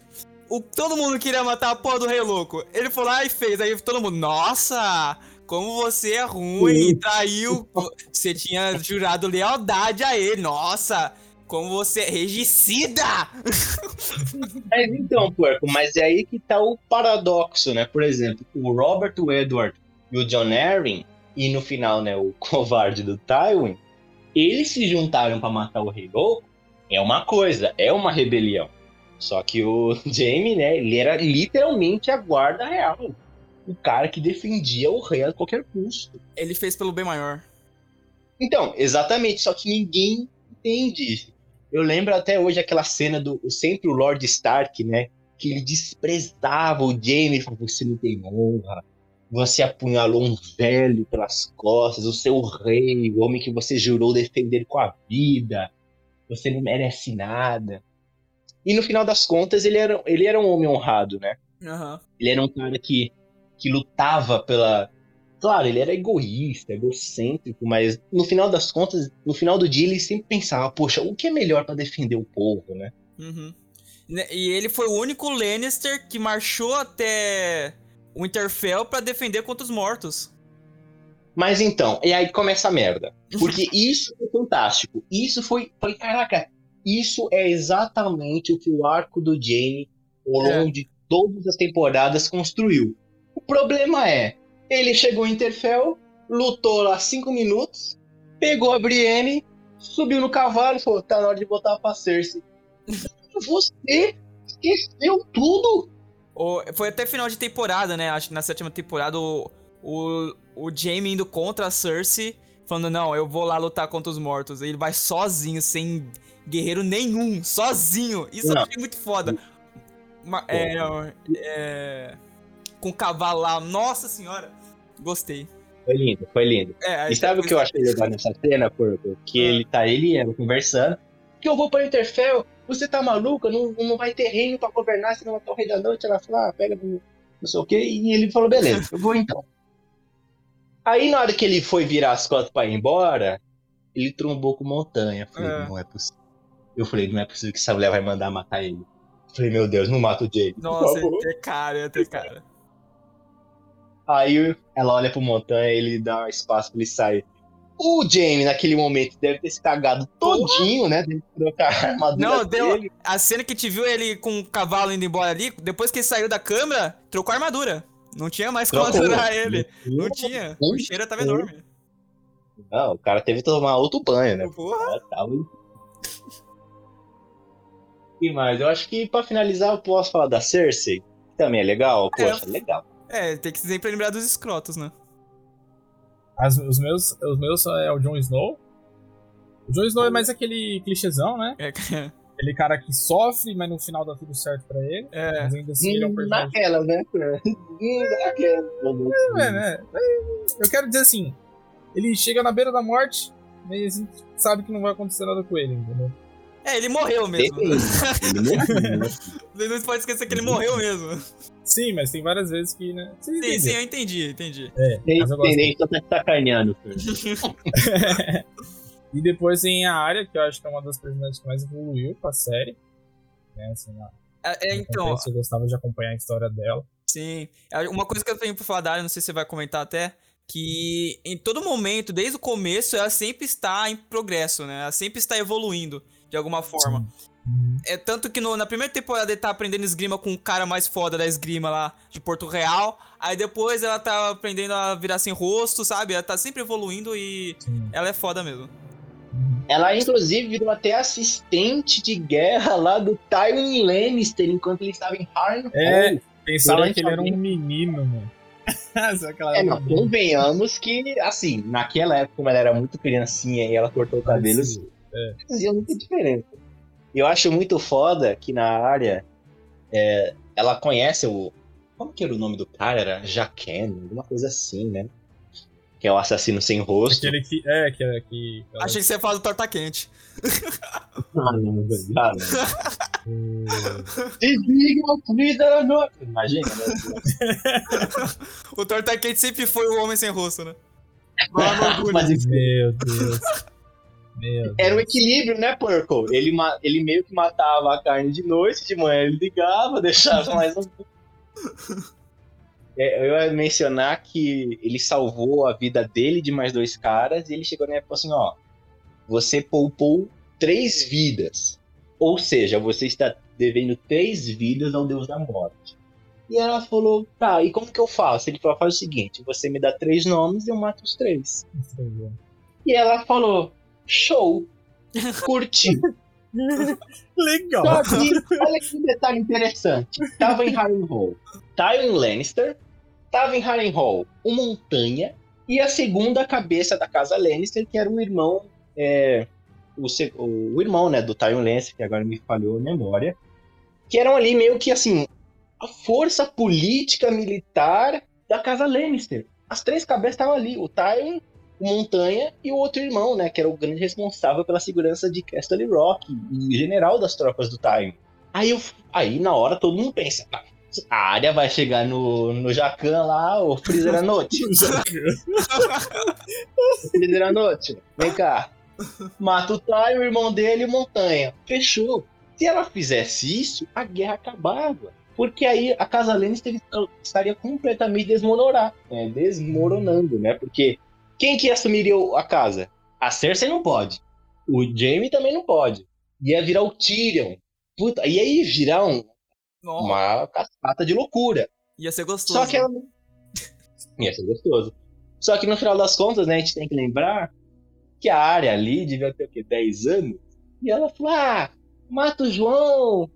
O, todo mundo queria matar a porra do Rei Louco. Ele foi lá e fez. Aí todo mundo, nossa, como você é ruim, traiu. Você tinha jurado lealdade a ele. Nossa, como você é regicida! Mas então, porco, mas é aí que tá o paradoxo, né? Por exemplo, o Robert Edward e o John Arryn, e no final, né, o covarde do Tywin, eles se juntaram pra matar o Rei Louco, é uma coisa, é uma rebelião. Só que o Jaime, né, ele era literalmente a guarda real. O cara que defendia o rei a qualquer custo. Ele fez pelo bem maior. Então, exatamente, só que ninguém entende isso. Eu lembro até hoje aquela cena do sempre o Lord Stark, né? Que ele desprezava o Jaime, falou, você não tem honra, você apunhalou um velho pelas costas, o seu rei, o homem que você jurou defender com a vida, você não merece nada. E no final das contas, ele era, ele era um homem honrado, né? Aham. Ele era um cara que, que lutava pela. Claro, ele era egoísta, egocêntrico, mas no final das contas, no final do dia, ele sempre pensava: poxa, o que é melhor pra defender o povo, né? Uhum. Ne- E ele foi o único Lannister que marchou até o Winterfell pra defender contra os mortos. Mas então, e aí começa a merda. Porque isso foi fantástico. Isso foi. Falei, caraca, isso é exatamente o que o arco do Jaime, ao É. longo de todas as temporadas, construiu. O problema é, ele chegou em Interfell, lutou lá cinco minutos, pegou a Brienne, subiu no cavalo e falou: tá na hora de botar pra Cersei. Você esqueceu tudo? O- foi até final de temporada, né? Acho que na sétima temporada o, o, o Jaime indo contra a Cersei, falando, não, eu vou lá lutar contra os mortos. Ele vai sozinho, sem guerreiro nenhum, sozinho. Isso eu Não. achei muito foda. É, é, com o cavalo lá, nossa senhora. Gostei. Foi lindo, foi lindo. É, E sabe o que eu achei legal nessa cena, Porco? Que Ah. ele tá, ele e ela conversando. Que eu vou pra Interfell, você tá maluca? Não, não vai ter reino pra governar, senão vai ter o rei da noite. Ela falou, ah, pega não sei o quê. E ele falou, beleza, eu vou então. Aí na hora que ele foi virar as costas pra ir embora, ele trombou com montanha. Eu falei, É. não é possível. Eu falei, não é possível que essa mulher vai mandar matar ele. Eu falei, meu Deus, não mata o por Nossa, ter cara, ia ter cara. Aí ela olha pro montanha, ele dá um espaço pra ele sair. O Jamie, naquele momento, deve ter se cagado todinho, né? Deve trocar a armadura Não, deu. dele. A cena que te viu ele com o cavalo indo embora ali, depois que ele saiu da câmera, trocou a armadura. Não tinha mais como aturar ele. Não tinha. O cheiro tava enorme. Não, o cara teve que tomar outro banho, né? Porra. Tava- E mais? Eu acho que pra finalizar eu posso falar da Cersei, que também é legal. É. Poxa, legal. É, tem que sempre lembrar dos escrotos, né? As- os, meus, os meus é o Jon Snow. O Jon Snow é mais aquele clichêzão, né? É, Aquele cara que sofre, mas no final dá tudo certo pra ele. é. Mas ainda assim ele é um personagem. Naquela, né? Hum, Naquela. É, né? Eu quero dizer assim, ele chega na beira da morte, mas a gente sabe que não vai acontecer nada com ele, entendeu? É, ele morreu mesmo. Depende. Ele morreu, né? Você não pode esquecer que ele morreu mesmo. Sim, mas tem várias vezes que, né? Você Sim, entendeu. sim, eu entendi, entendi. É, Tem tá sacaneando. E depois tem a área, que eu acho que é uma das personagens que mais evoluiu com a série. Né, assim, na, É, é, então, eu gostava de acompanhar a história dela. Sim. É, Uma coisa que eu tenho pra falar da área, não sei se você vai comentar até, que em todo momento, desde o começo, ela sempre está em progresso, né? Ela sempre está evoluindo, de alguma forma. Uhum. É tanto que no- na primeira temporada ele tá aprendendo esgrima com o cara mais foda da esgrima lá de Porto Real. Aí depois ela tá aprendendo a virar sem rosto, sabe? Ela tá sempre evoluindo e Sim. ela é foda mesmo. Uhum. Ela, inclusive, virou até assistente de guerra lá do Tywin Lannister enquanto ele estava em Harrenhal. É, pensava que ele era um menino, mano. É, não, convenhamos que, assim, naquela época, como ela era muito criancinha e ela cortou o cabelo, é. fazia muita diferença. Eu acho muito foda que na área é, ela conhece o. Como que era o nome do cara? Era Jaquen, alguma coisa assim, né? Que é o assassino sem rosto. Aquele que. É, que é que. ela- Achei que você ia falar do Torta Quente. Ah, não, ah, não. Desliga o vida da noite. Imagina, né? O Torta Quente sempre foi o homem sem rosto, né? Mas Meu Deus. Era o equilíbrio, né, Purple? Ele, ele meio que matava a carne de noite, de manhã ele ligava, deixava mais um. É, eu ia mencionar que ele salvou a vida dele de mais dois caras e ele chegou na época assim: ó, você poupou três vidas. Ou seja, você está devendo três vidas ao Deus da Morte. E ela falou: tá, e como que eu faço? Ele falou: faz o seguinte, você me dá três nomes e eu mato os três. E ela falou: show, curti. Legal. Que, olha que detalhe interessante. Tava em Harrenhal Tywin Lannister, tava em Harrenhal o Montanha e a segunda cabeça da casa Lannister, que era o irmão, é, o, o irmão, né, do Tywin Lannister, que agora me falhou a memória, que eram ali meio que assim a força política militar da casa Lannister. As três cabeças estavam ali, o Tywin, o Montanha e o outro irmão, né, que era o grande responsável pela segurança de Castle Rock e general das tropas do Tywin. Aí, eu, aí na hora todo mundo pensa, "Ah, a área vai chegar no, no Jacan lá, o Freezer à noite. Freezer à noite, vem cá. Mata o Tywin, o irmão dele e o Montanha. Fechou. Se ela fizesse isso, a guerra acabava. Porque aí a Casa Lannister estaria completamente desmoronar, né? desmoronando, né? Porque quem que assumiria a casa? A Cersei não pode. O Jaime também não pode. Ia virar o Tyrion. Puta, e aí virar um- uma cascata de loucura. ia ser gostoso. Só que ela. Ia ser gostoso. Só que no final das contas, né, a gente tem que lembrar que a área ali devia ter o quê? 10 anos? E ela falou: ah, mata o João,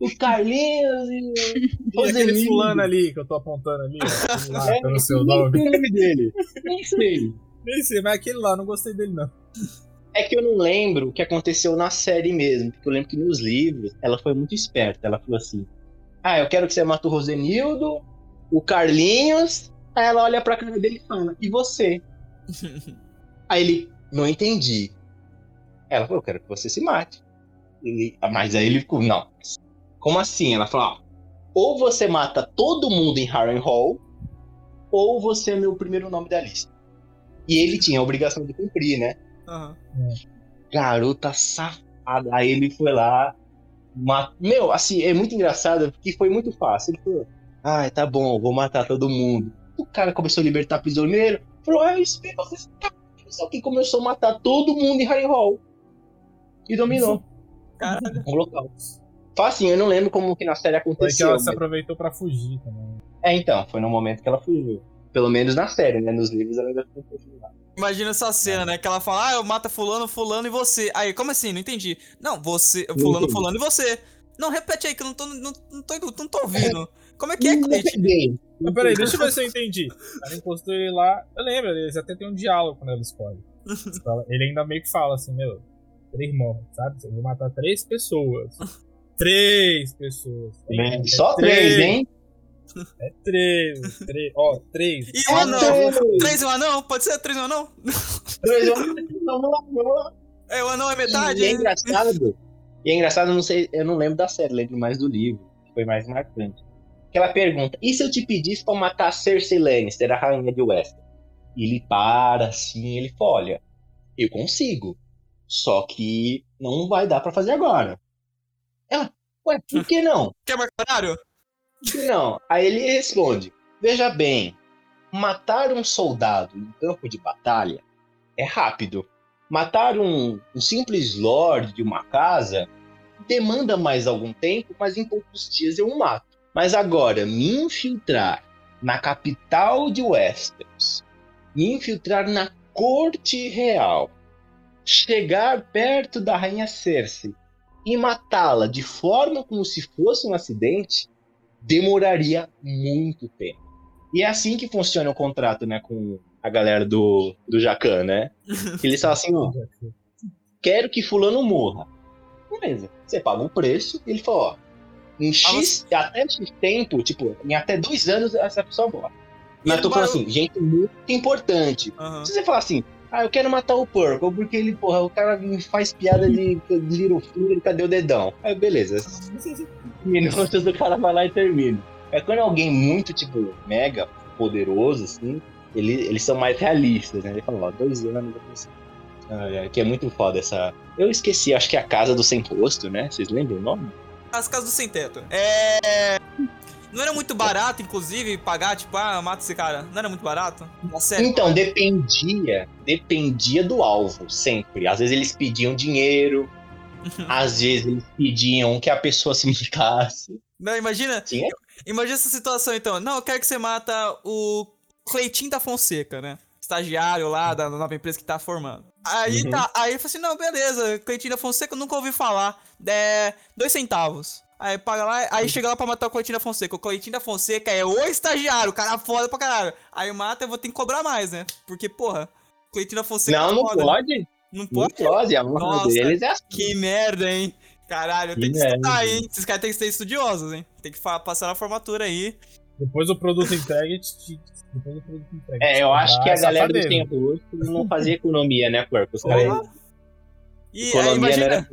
o Carlinhos e o E aquele Rosemiro. fulano ali que eu tô apontando ali, ó, aquele lá, É, pelo seu nem nome. sei o nome dele. Nem sei. Nem sei, mas aquele lá, não gostei dele não. É que eu não lembro o que aconteceu na série mesmo, porque eu lembro que nos livros ela foi muito esperta. Ela falou assim: Ah, eu quero que você mate o Rosenildo, o Carlinhos. Aí ela olha pra cara dele e fala, e você? Aí ele, não entendi. Ela falou, eu quero que você se mate. E- mas aí ele ficou, não. Como assim? Ela falou, ó, ou você mata todo mundo em Harrenhal, ou você é meu primeiro nome da lista. E ele tinha a obrigação de cumprir, né? Aham. Garota safada. Aí ele foi lá. ma- Meu, assim, é muito engraçado porque foi muito fácil. Ele falou: Ai, tá bom, vou matar todo mundo. O cara começou a libertar prisioneiro. Falou: É isso mesmo, você tá. Só que começou a matar todo mundo em Harrenhal. E dominou Caralho. o local. Fácil, eu não lembro como que na série Foi que aconteceu. ela se mas- aproveitou pra fugir também. É, então, foi no momento que ela fugiu. Pelo menos na série, né? Nos livros ela ainda ficou fugindo lá. Imagina essa cena, né? Que ela fala, ah, eu mato fulano, fulano e você. Aí, como assim? Não entendi. Não, você, fulano, entendi. fulano e você. Não, repete aí que eu não tô, não, não tô, não tô ouvindo. Como é que é, peguei. Mas peraí, deixa eu ver se eu entendi. Ela encostou ele lá. Eu lembro, eles até tem um diálogo quando ela escolhe. Tipo, Ele ainda meio que fala assim, meu, três mortos, sabe? Eu vou matar três pessoas. Três pessoas. Tem- é Só três, hein? É três, três. Ó, três. E o É anão? três. Três e um anão? Pode ser três e um anão? Três, lá, vamos lá. É, o anão é metade? E é engraçado. E é engraçado, eu não sei, eu não lembro da série, lembro mais do livro, que foi mais marcante. Que ela pergunta: e se eu te pedisse pra matar a Cersei Lannister, a rainha de Westeros? E ele para assim, ele fala: olha, eu consigo. Só que não vai dar pra fazer agora. Ela, ué, por que não? Quer marcar horário? Não? Aí ele responde: Veja bem, matar um soldado em campo de batalha é rápido. Matar um, um simples lord de uma casa demanda mais algum tempo, mas em poucos dias eu o mato. Mas agora, me infiltrar na capital de Westeros, me infiltrar na corte real, chegar perto da rainha Cersei e matá-la de forma como se fosse um acidente, demoraria muito tempo. E é assim que funciona o contrato, né, com a galera do, do Jacan, né? Eles falam assim, ó, quero que fulano morra. Beleza, você paga o preço, e ele fala, ó, em X, até X tempo, tipo, em até dois anos essa pessoa morre. Mas ele tô falando assim, gente muito importante. Aham. Se você falar assim, ah, eu quero matar o Purple, porque ele, porra, o cara faz piada de, de Little Finger, cadê o dedão? Aí, beleza. Minutos o cara vai lá e termina. É quando alguém muito, tipo, mega poderoso, assim, ele, eles são mais realistas, né? Ele fala, ó, dois anos, consigo. Ah, que é muito foda essa. Eu esqueci, acho que é a Casa do Sem Rosto, né? Vocês lembram o nome? As casas do sem teto. É. Não era muito barato, inclusive, pagar, tipo, ah, mata esse cara. Não era muito barato? Na série. Então, dependia, dependia do alvo, sempre. Às vezes eles pediam dinheiro, às vezes eles pediam que a pessoa se matasse. Não, imagina. Tinha? Imagina essa situação, então. Não, eu quero que você mata o Cleitinho da Fonseca, né? Estagiário lá da nova empresa que tá formando. Aí Uhum. tá, aí ele falou assim: não, beleza, Cleitinho da Fonseca eu nunca ouvi falar. É, dois centavos. Aí paga lá, aí chega lá pra matar o Cleitinho da Fonseca. O Cleitinho da Fonseca é o estagiário, o cara foda pra caralho. Aí mata, eu vou ter que cobrar mais, né? Porque, porra, Cleitinho da Fonseca Não, é não foda. pode. Não Não pode? pode, a Nossa, deles é assim. Que merda, hein? Caralho, tem que Que estudar, hein? Esses caras têm que ser estudiosos, hein? Tem que passar na formatura aí. Depois o produto entregue. Depois o produto entregue. É, eu acho que a galera do Rosto não fazia economia, né, Porco? Os caras. E aí, Economia não imagina,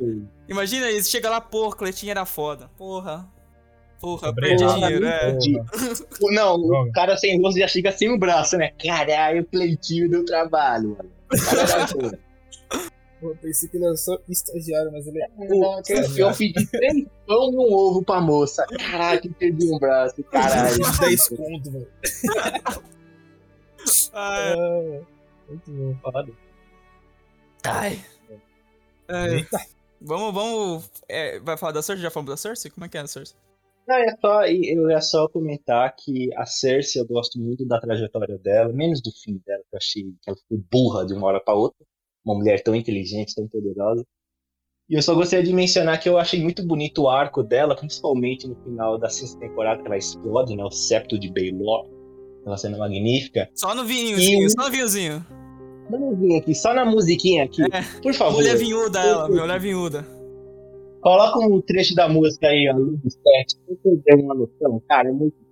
imagina, eles chegam lá, porra, Cleitinho era foda. Porra. Porra, perdi dinheiro, é. Porra. Não, o cara sem rosto já chega sem o braço, né? Caralho, o Cleitinho deu trabalho, mano. Caralho, Pô, pensei que ele era só estagiário, mas ele é. Pô, eu pedi três pão e um ovo pra moça. Caraca, perdi um braço, caralho. 10 conto, velho. Ai, É, Muito bom. Foda. ai. Eita. Vamos, vamos. é, vai falar da Cersei? Já falamos da Cersei? Como é que é a Cersei? Não, é só, eu ia só comentar que a Cersei, eu gosto muito da trajetória dela, menos do fim dela, que eu achei que ela ficou burra de uma hora pra outra. Uma mulher tão inteligente, tão poderosa. E eu só gostaria de mencionar que eu achei muito bonito o arco dela, principalmente no final da sexta temporada, que ela explode, né? O septo de Baelor. Aquela cena magnífica. Só no vinhozinho, E- só no vinhozinho. Vamos vir aqui, só na musiquinha aqui. Por favor. Mulher vinhuda ela, mulher vinhuda. Coloca um trecho da música aí, ó, no set, pra você ter uma noção. Cara, é muito.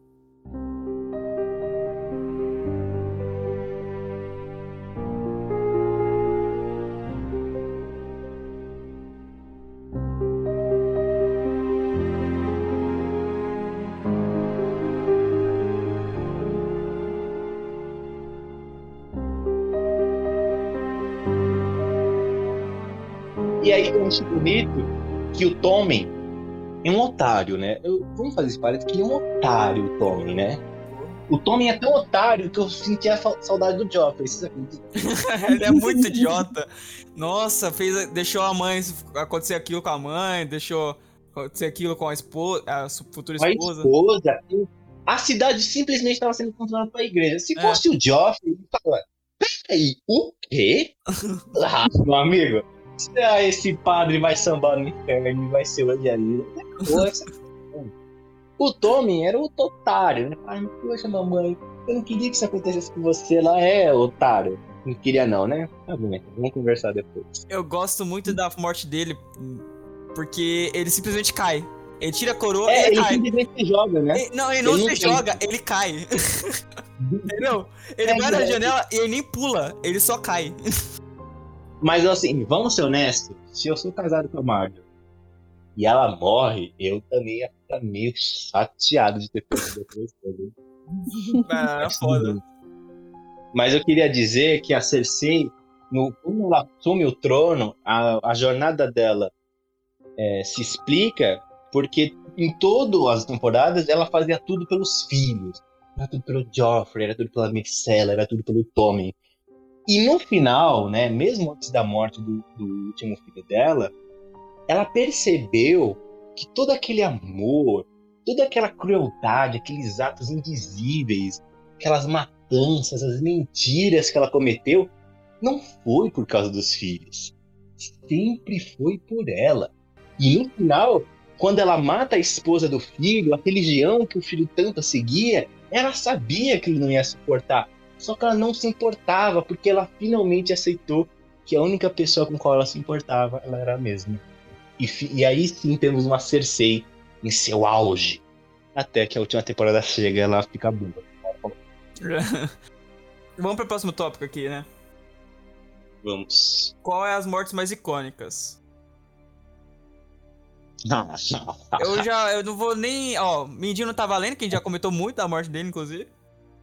E aí eu acho bonito que o Tommen é um otário, né? Eu, vamos fazer esse parênteses que ele é um otário, o Tommen, né? O Tommen é tão otário que eu sentia saudade do Joffrey, ele é muito idiota. Nossa, fez, deixou a mãe acontecer aquilo com a mãe, deixou acontecer aquilo com a esposa, a futura esposa. A esposa. A cidade simplesmente estava sendo controlada pela igreja. Se é. fosse o Joffrey, ele fala, peraí, o quê? ah, meu amigo, ah, esse padre vai sambar no inferno, vai ser odiado. O Tommy era o otário, né? Ai, poxa, mamãe, eu não queria que isso acontecesse com você lá. É, otário. Não queria não, né? Tá bom, vamos conversar depois. Eu gosto muito da morte dele, porque ele simplesmente cai. Ele tira a coroa é, e ele, ele cai. simplesmente se joga, né? Ele, não, ele não ele se não joga, ele cai. Entendeu? Ele é, vai na janela e ele nem pula, ele só cai. Mas assim, vamos ser honestos, se eu sou casado com a Marvel e ela morre, eu também ia ficar meio chateado de ter feito depois coisa. Ah, foda. Mas eu queria dizer que a Cersei, no, quando ela assume o trono, a, a jornada dela é, se explica porque em todas as temporadas ela fazia tudo pelos filhos. Era tudo pelo Joffrey, era tudo pela Myrcella, era tudo pelo Tommen. E no final, né, mesmo antes da morte do, do último filho dela, ela percebeu que todo aquele amor, toda aquela crueldade, aqueles atos invisíveis, aquelas matanças, as mentiras que ela cometeu, não foi por causa dos filhos. Sempre foi por ela. E no final, quando ela mata a esposa do filho, a religião que o filho tanto seguia, ela sabia que ele não ia suportar. Só que ela não se importava, porque ela finalmente aceitou que a única pessoa com qual ela se importava, ela era a mesma. E, e aí sim temos uma Cersei em seu auge. Até que a última temporada chega e ela fica boa. Vamos para o próximo tópico aqui, né? Vamos. Qual é as mortes mais icônicas? eu já, eu não vou nem, ó, Mindinho não tá valendo, que a gente já comentou muito da morte dele, inclusive,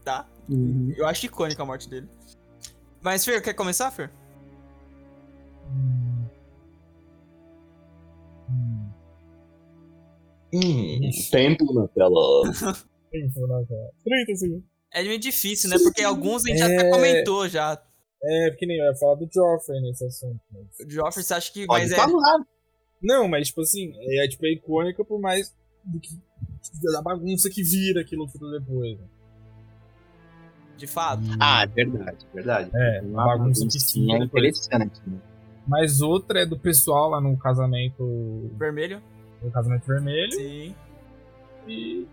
tá? Uhum. Eu acho icônica a morte dele. Mas, Fer, quer começar, Fer? Hum, tempo na tela. tempo na tela. 30 segundos. É meio difícil, né? Porque alguns a gente é... até comentou já. É, porque nem eu ia falar do Joffrey nesse assunto. Mas... O Joffrey, você acha que. Pode mas falar. É... Não, mas tipo assim, é, tipo, é icônica por mais do que da bagunça que vira aquilo tudo depois. Né? De fato. Ah, verdade, verdade. É, uma bagunça que sim. É interessante, né? Mas outra é do pessoal lá no casamento. Vermelho? No casamento vermelho. Sim. E.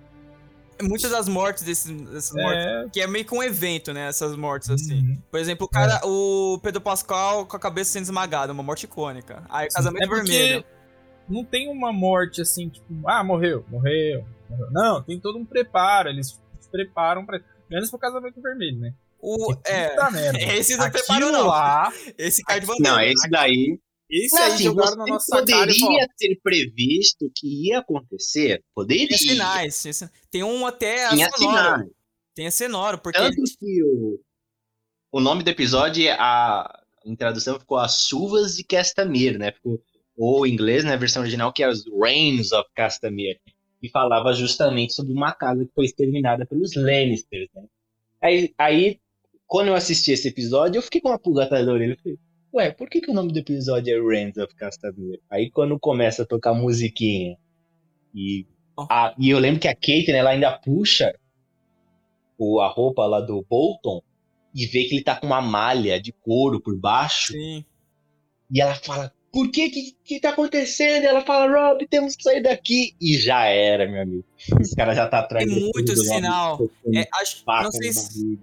Muitas das mortes desses, dessas é... mortes. Que é meio que um evento, né? Essas mortes, assim. Uhum. Por exemplo, o cara, é. o Pedro Pascal com a cabeça sendo esmagada, uma morte icônica. Aí o casamento é vermelho não tem uma morte assim, tipo, ah, morreu, morreu, morreu. Não, tem todo um preparo, eles se preparam para Menos pro casamento vermelho, né? O, é, esse não Aquilo prepara não. lá. Esse cai de bandeira. Não, esse daí. Esse não, aí assim, jogaram na nossa poderia cara. Poderia ter previsto que ia acontecer. Poderia. Tem sinais. Tem um até Tinha sonoro. Tem a sonoro, porque. Tanto que o, o nome do episódio, a, em tradução, ficou As Chuvas de Castamere, né? Ficou ou em inglês, na né, versão original, que é os Reigns of Castamere, que falava justamente sobre uma casa que foi exterminada pelos Lannisters, né? Aí, aí, quando eu assisti esse episódio, eu fiquei com uma pulga atrás da orelha. Eu falei, ué, por que, que o nome do episódio é Reigns of Castamere? Aí quando começa a tocar musiquinha, e, a, e eu lembro que a Kate, né, ela ainda puxa o, a roupa lá do Bolton e vê que ele tá com uma malha de couro por baixo. Sim. E ela fala, por que, que que tá acontecendo? Ela fala, Rob, temos que sair daqui. E já era, meu amigo. Esse cara já tá atrás Tem muito sinal. É, acho, não sei se,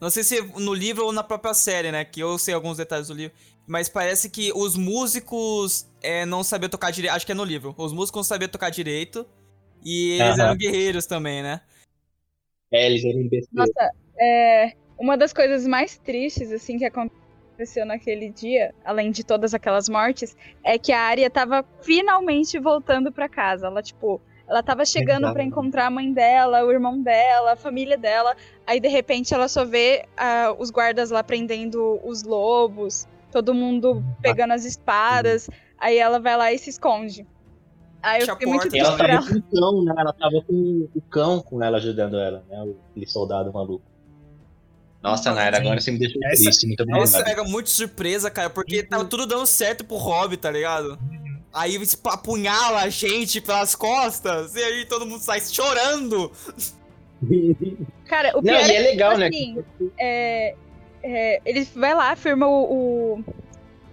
não sei se no livro ou na própria série, né? Que eu sei alguns detalhes do livro. Mas parece que os músicos é, não sabiam tocar direito. Acho que é no livro. Os músicos não sabiam tocar direito. E eles eram guerreiros também, né? É, eles eram imbecil. Nossa, é, uma das coisas mais tristes, assim, que aconteceu aconteceu naquele dia, além de todas aquelas mortes, é que a Arya tava finalmente voltando para casa. Ela, tipo, ela tava chegando para encontrar a mãe dela, o irmão dela, a família dela. Aí, de repente, ela só vê uh, os guardas lá prendendo os lobos. todo mundo pegando as espadas. Aí ela vai lá e se esconde. Aí eu fiquei muito ela triste por tava ela. com o cão, né? Ela tava com o cão com ela ajudando ela, né? o- Aquele soldado maluco. Nossa, Naira, agora você me deixou Essa- triste. Muito Nossa, obrigado. pega muito surpresa, cara, porque tava tudo dando certo pro Hobby, tá ligado? Aí apunhala a gente pelas costas, e aí todo mundo sai chorando. Cara, o Não, pior e é legal, né? assim, é, é, ele vai lá, firma o,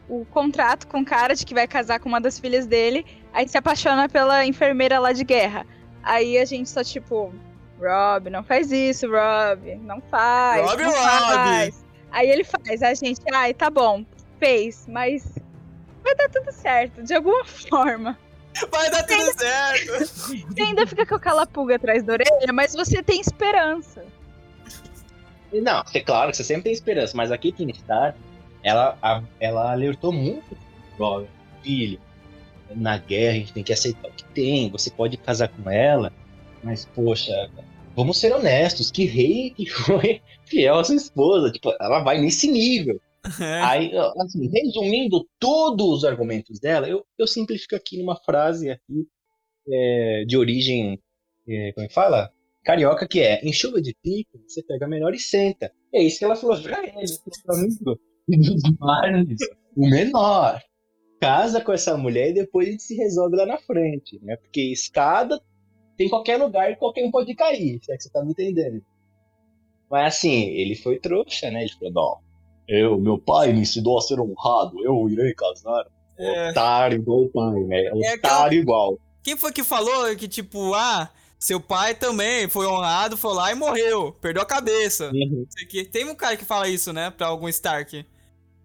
o, o contrato com o cara de que vai casar com uma das filhas dele, aí se apaixona pela enfermeira lá de guerra. Aí a gente só, tipo, Rob, não faz isso, Rob, não faz. Rob, não Rob. faz. Aí ele faz, a gente, ai, tá bom, fez, mas vai dar tudo certo, de alguma forma. Vai dar tudo certo. Você ainda fica com aquela pulga atrás da orelha, mas você tem esperança. Não, é claro que você sempre tem esperança, mas a Caitlyn Stark, ela, a- ela alertou muito Robert, filho, na guerra a gente tem que aceitar o que tem, você pode casar com ela, mas poxa, vamos ser honestos, que rei que foi fiel à sua esposa, tipo, ela vai nesse nível. É. Aí, assim, resumindo todos os argumentos dela, eu, eu simplifico aqui numa frase aqui é, de origem, é, como é que fala? Carioca, que é, em chuva de pico, você pega melhor e senta. É isso que ela falou pra ele, pro amigo. Mas, o menor. Casa com essa mulher e depois a gente se resolve lá na frente, né? Porque escada tem em qualquer lugar e qualquer um pode cair, se é que você tá me entendendo. Mas assim, ele foi trouxa, né? Ele falou, não, eu, meu pai me ensinou a ser honrado, eu irei casar. É. Otário igual o pai, né? É Otário igual. Quem foi que falou que, tipo, ah, seu pai também foi honrado, foi lá e morreu, perdeu a cabeça. Uhum. Tem um cara que fala isso, né, pra algum Stark.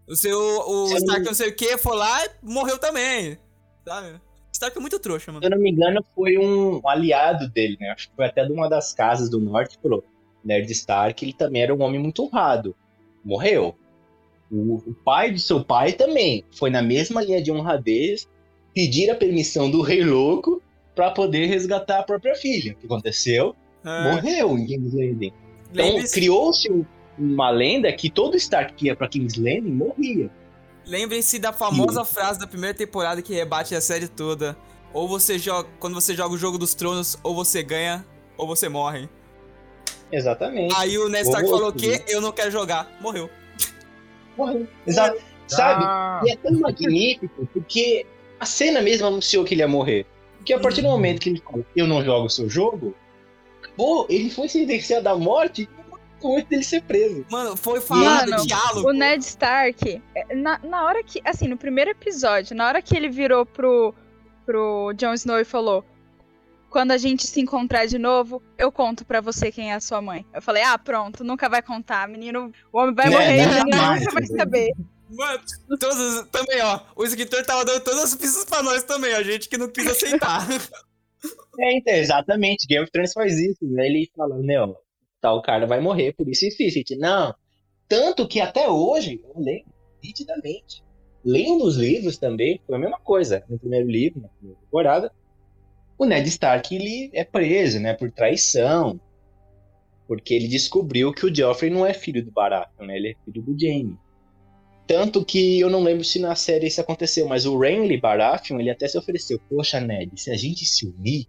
O seu, o Sim. Stark não sei o que, foi lá e morreu também, sabe? Stark é muito trouxa, mano. Se eu não me engano, foi um aliado dele, né? Acho que foi até de uma das casas do norte que falou. Ned Stark, ele também era um homem muito honrado. Morreu. O, o pai do seu pai também foi na mesma linha de honradez pedir a permissão do Rei Louco pra poder resgatar a própria filha. O que aconteceu? É, Morreu em King's Landing. Então, criou-se um- uma lenda que todo Stark que ia pra King's Landing morria. Lembrem-se da famosa frase da primeira temporada que rebate a série toda. Ou você joga. Quando você joga o jogo dos tronos, ou você ganha, ou você morre. Exatamente. Aí o Ned Stark falou que eu não quero jogar. Morreu. Morreu. Exato. Sabe? Ah, E é tão magnífico porque a cena mesmo anunciou que ele ia morrer. Porque a partir do Uhum. momento que ele falou, eu não jogo o seu jogo, pô, ele foi sentenciado à morte com antes dele ser preso. Mano, foi falado Mano, diálogo. O Ned Stark, é, na, na hora que. Assim, no primeiro episódio, na hora que ele virou pro, pro Jon Snow e falou: Quando a gente se encontrar de novo, eu conto pra você quem é a sua mãe. Eu falei: Ah, pronto, nunca vai contar. Menino, o homem vai É, morrer, o menino jamais, nunca vai entendeu? saber. Mano, todos, também, ó. O escritor tava dando todas as pistas pra nós também, a gente que não quis aceitar. É, então, exatamente. Game of Thrones faz isso, né? Ele fala, meu, tal cara vai morrer por isso e isso. Gente, não. Tanto que até hoje, eu lembro nitidamente. Lendo os livros também, foi a mesma coisa. No primeiro livro, na primeira temporada, o Ned Stark ele é preso, né, por traição. Porque ele descobriu que o Joffrey não é filho do Baratheon, né? Ele é filho do Jaime. Tanto que eu não lembro se na série isso aconteceu, mas o Renly Baratheon, ele até se ofereceu, poxa, Ned, se a gente se unir,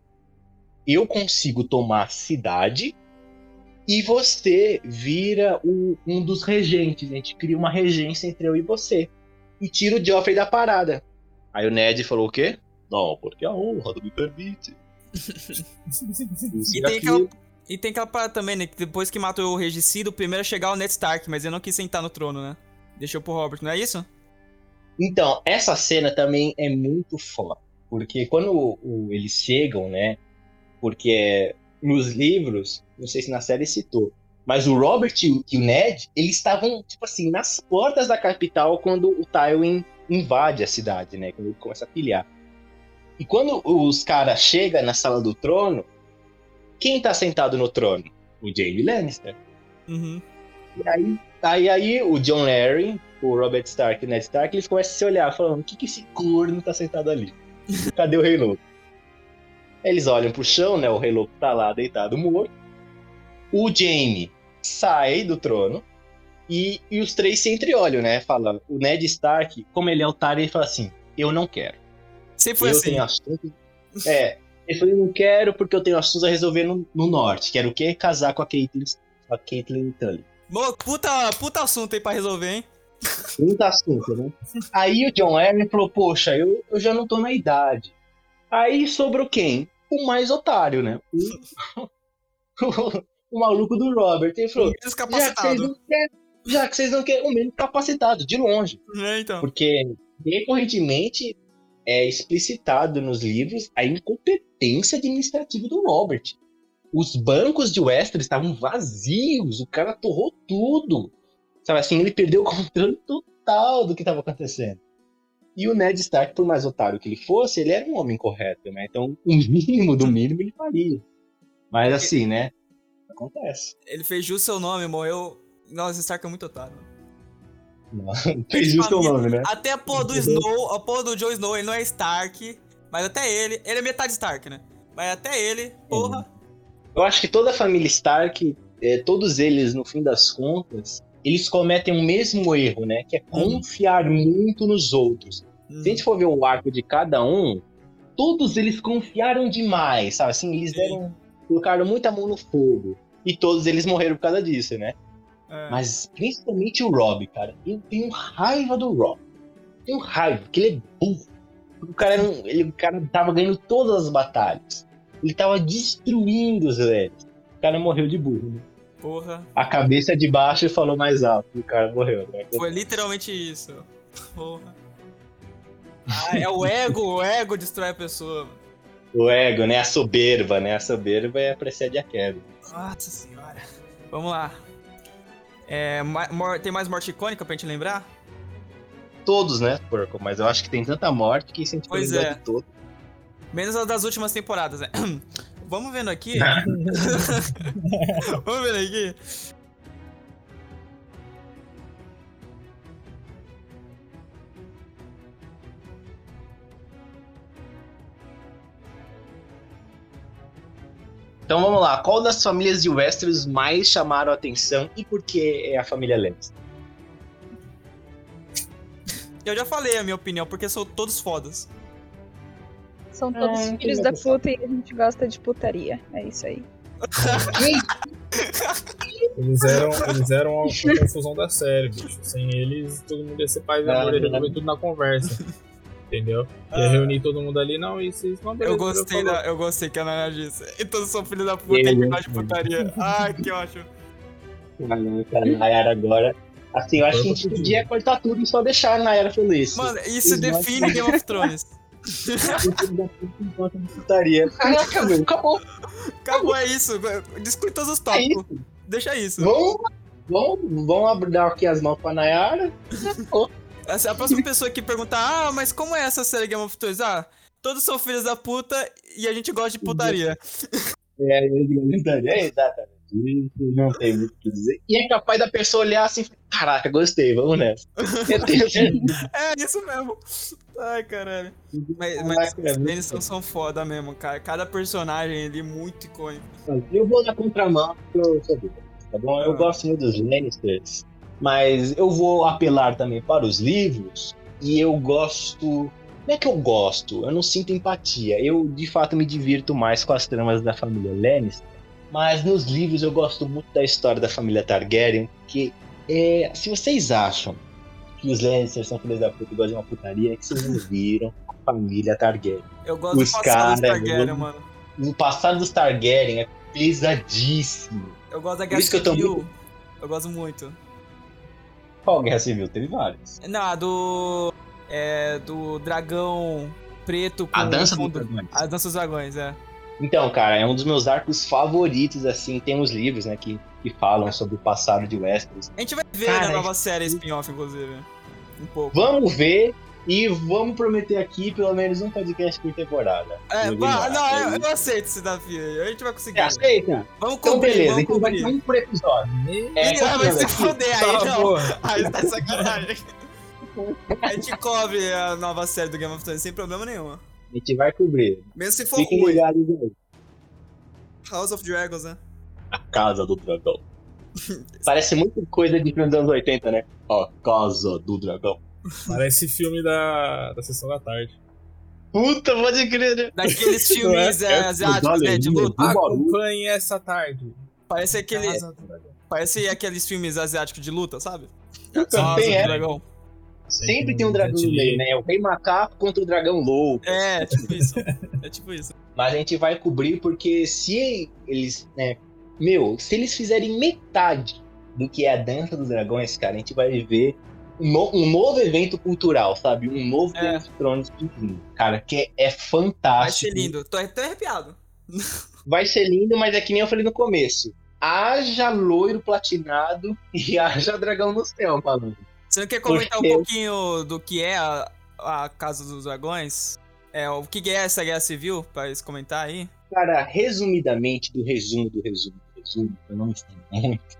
eu consigo tomar a cidade e você vira o- um dos regentes. A gente cria uma regência entre eu e você. E tira o Joffrey da parada. Aí o Ned falou o quê? Não, porque a honra não me permite. E tem aquela, e tem aquela parada também, né? Que depois que matou o regicida, o primeiro a chegar é o Ned Stark, mas ele não quis sentar no trono, né? Deixou pro Robert, não é isso? Então, essa cena também é muito foda. Porque quando o- o- eles chegam, né? Porque é, nos livros, não sei se na série citou, mas o Robert e o- Ned, eles estavam, tipo assim, nas portas da capital quando o Tywin invade a cidade, né? Quando ele começa a pilhar. E quando os caras chegam na sala do trono, quem tá sentado no trono? O Jaime Lannister. Uhum. E aí, aí, aí o John Larry, o Robert Stark e o Ned Stark, eles começam a se olhar, falando: o que, que esse corno tá sentado ali? Cadê o Rei Louco? Eles olham pro chão, né? O Rei Louco tá lá deitado morto. O Jaime sai do trono E, e os três se entreolham, né? Fala, o Ned Stark, como ele é otário, ele fala assim: Eu não quero. Sempre foi eu assim. tenho assunto. É, ele falou: Eu não quero porque eu tenho assuntos a resolver no, no norte. Quero o quê? Casar com a Caitlyn, a Caitlyn Tully. Mo- Puta, puta assunto aí pra resolver, hein? Muito assunto, né? Aí o John Arryn falou: Poxa, eu, eu já não tô na idade. Aí sobrou quem? O mais otário, né? O, o maluco do Robert. Ele falou: Já que vocês Descapacitado. não querem, já que vocês não querem, o menos capacitado, de longe. É, então. Porque recorrentemente é explicitado nos livros a incompetência administrativa do Robert. Os bancos de Westeros estavam vazios, o cara torrou tudo. Sabe assim, ele perdeu o controle total do que estava acontecendo. E o Ned Stark, por mais otário que ele fosse, ele era um homem correto, né? Então, o mínimo do mínimo ele faria. Mas assim, né? Acontece. Ele fez jus seu nome, morreu. Nossa, Stark é muito otário. Não, Fez justo o nome, né? Até a porra do Snow, a porra do Jon Snow, ele não é Stark, mas até ele, ele é metade Stark, né? Mas até ele, porra, Eu acho que toda a família Stark, é, todos eles, no fim das contas, eles cometem o mesmo erro, né? Que é confiar muito nos outros. hum, Se a gente for ver o arco de cada um, todos eles confiaram demais, sabe? Assim, eles deram, colocaram muita mão no fogo. E todos eles morreram por causa disso, né? é. Mas principalmente o Rob, cara. Eu tenho raiva do Rob. Tenho raiva, porque ele é burro. O cara, era um- ele, o cara tava ganhando todas as batalhas. Ele tava destruindo os velhos. O cara morreu de burro, né? porra. A cabeça de baixo falou mais alto. E o cara morreu, né? Foi literalmente isso. Porra. Ah, é o ego, o ego destrói a pessoa. mano. O ego, né? A soberba, né? A soberba é precede a queda. Nossa senhora. Vamos lá. É, tem mais morte icônica pra gente lembrar? Todos, né, porco? Mas eu acho que tem tanta morte que se a gente Pois é. de todos. Menos as das últimas temporadas, né? Vamos vendo aqui. Vamos vendo aqui. Então vamos lá. Qual das famílias de Westeros mais chamaram a atenção e por que é a família Lannister? Eu já falei a minha opinião, porque são todos fodas. São todos É, filhos da puta e a gente gosta de putaria. É isso aí. Eles eram, eles eram a, a confusão da série, bicho. Sem eles, todo mundo ia ser paz e amor, ia tudo na conversa. Entendeu? Ia Ah. reunir todo mundo ali, não, isso, isso não Eu gostei, da, eu gostei que a Nana disse. E todos são filhos da puta Eu e que gosta de putaria. Ai, que ótimo. A Nayara agora. Assim, eu acho que a gente podia cortar tudo e só deixar a Nayara feliz. Mano, isso Os define Game of Thrones. putaria. Caraca, meu, acabou. Acabou, é isso. Discute todos os É tópicos. isso. Deixa isso. Vamos, vamos, vamos abrir aqui as mãos pra Nayara. Essa- A próxima pessoa que perguntar, ah, mas como é essa série Game of Thrones? Ah, todos são filhos da puta e a gente gosta de putaria. É, é exatamente isso, não tem muito o que dizer. E é capaz da pessoa olhar assim, caraca, gostei, vamos nessa. Certeza. É, isso mesmo. Ai, caralho. Mas, mas é os muito Lannister são foda mesmo, cara. Cada personagem ali é muito icônico. Eu vou na contramão porque eu sou tá bom? Eu Ah. gosto muito dos Lannisters, mas eu vou apelar também para os livros e eu gosto. Não é que eu gosto, eu não sinto empatia. Eu de fato me divirto mais com as tramas da família Lannister, mas nos livros eu gosto muito da história da família Targaryen, que é, se vocês acham que os Lannisters são filhos da puta e gostam de uma putaria, é que vocês não viram a família Targaryen. Eu gosto Os do passado dos cara, Targaryen, eu- mano. O passado dos Targaryen é pesadíssimo. Eu gosto da Guerra Civil. muito- Eu gosto muito. Qual guerra civil? Teve várias. Não, a do. É. Do dragão preto com. A dança com, dos dragões. A dança dos dragões, é. Então, cara, é um dos meus arcos favoritos, assim. Tem uns livros, né, que, que falam sobre o passado de Westeros. A gente vai ver Cara, na nova série spin-off, inclusive. Um pouco. Vamos ver e vamos prometer aqui pelo menos um podcast por temporada. É, não, Arc. eu, eu aceito esse desafio aí. A gente vai conseguir. Você aceita? Vamos Então, cobrir, beleza. vamos Então vai ter cobrir. um por episódio. Me- É, ah, vai se foder aí, Tá, não. porra. Aí tá sacanagem. A gente cobre a nova série do Game of Thrones sem problema nenhum. A gente vai cobrir. Mesmo se for Fiquem ruim. ligados aí. House of Dragons, né? A Casa do Dragão. Parece muito coisa de filme dos anos 80, né? Ó, Casa do Dragão. Parece filme da, da sessão da tarde. Puta, pode crer, né? Daqueles filmes É, é, é, asiáticos, né? Barulho. Acompanhe essa tarde. Parece aquele. Casa. Parece aqueles filmes asiáticos de luta, sabe? Puta, tem, é. Dragão. Sempre tem um dragão no meio, né? O rei macaco contra o dragão louco. É, tipo isso. É tipo isso. Mas a gente vai cobrir porque se eles, né? Meu, se eles fizerem metade do que é a dança dos dragões, cara, a gente vai ver no- um novo evento cultural, sabe? Um novo É. Game of Thrones cara, que é Vai fantástico. ser lindo. Tô até arrepiado. Vai ser lindo, mas é que nem eu falei no começo. Haja loiro platinado e haja dragão no céu, maluco. Você não quer comentar Porque- um pouquinho do que é a, a Casa dos Dragões? É, o que é essa guerra civil? Pra eles comentar aí? Cara, resumidamente, do resumo, do resumo, do resumo, eu não me estender muito,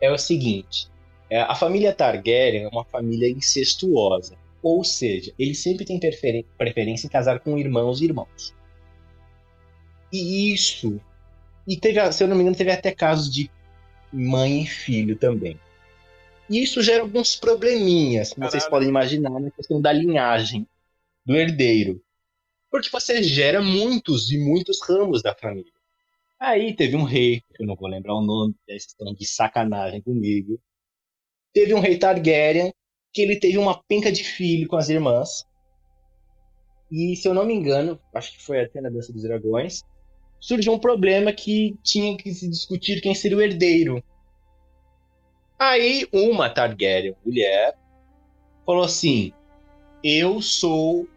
é o seguinte: é, a família Targaryen é uma família incestuosa. Ou seja, eles sempre têm preferência em casar com irmãos e irmãos. E isso. E teve, se eu não me engano, teve até casos de mãe e filho também. E isso gera alguns probleminhas, como vocês podem imaginar, na questão da linhagem do herdeiro. Porque você gera muitos e muitos ramos da família. Aí teve um rei, que eu não vou lembrar o nome, vocês estão de sacanagem comigo. Teve um rei Targaryen, que ele teve uma penca de filho com as irmãs. E se eu não me engano, acho que foi até na Dança dos Dragões, surgiu um problema que tinha que se discutir quem seria o herdeiro. Aí uma Targaryen, mulher, falou assim: Eu sou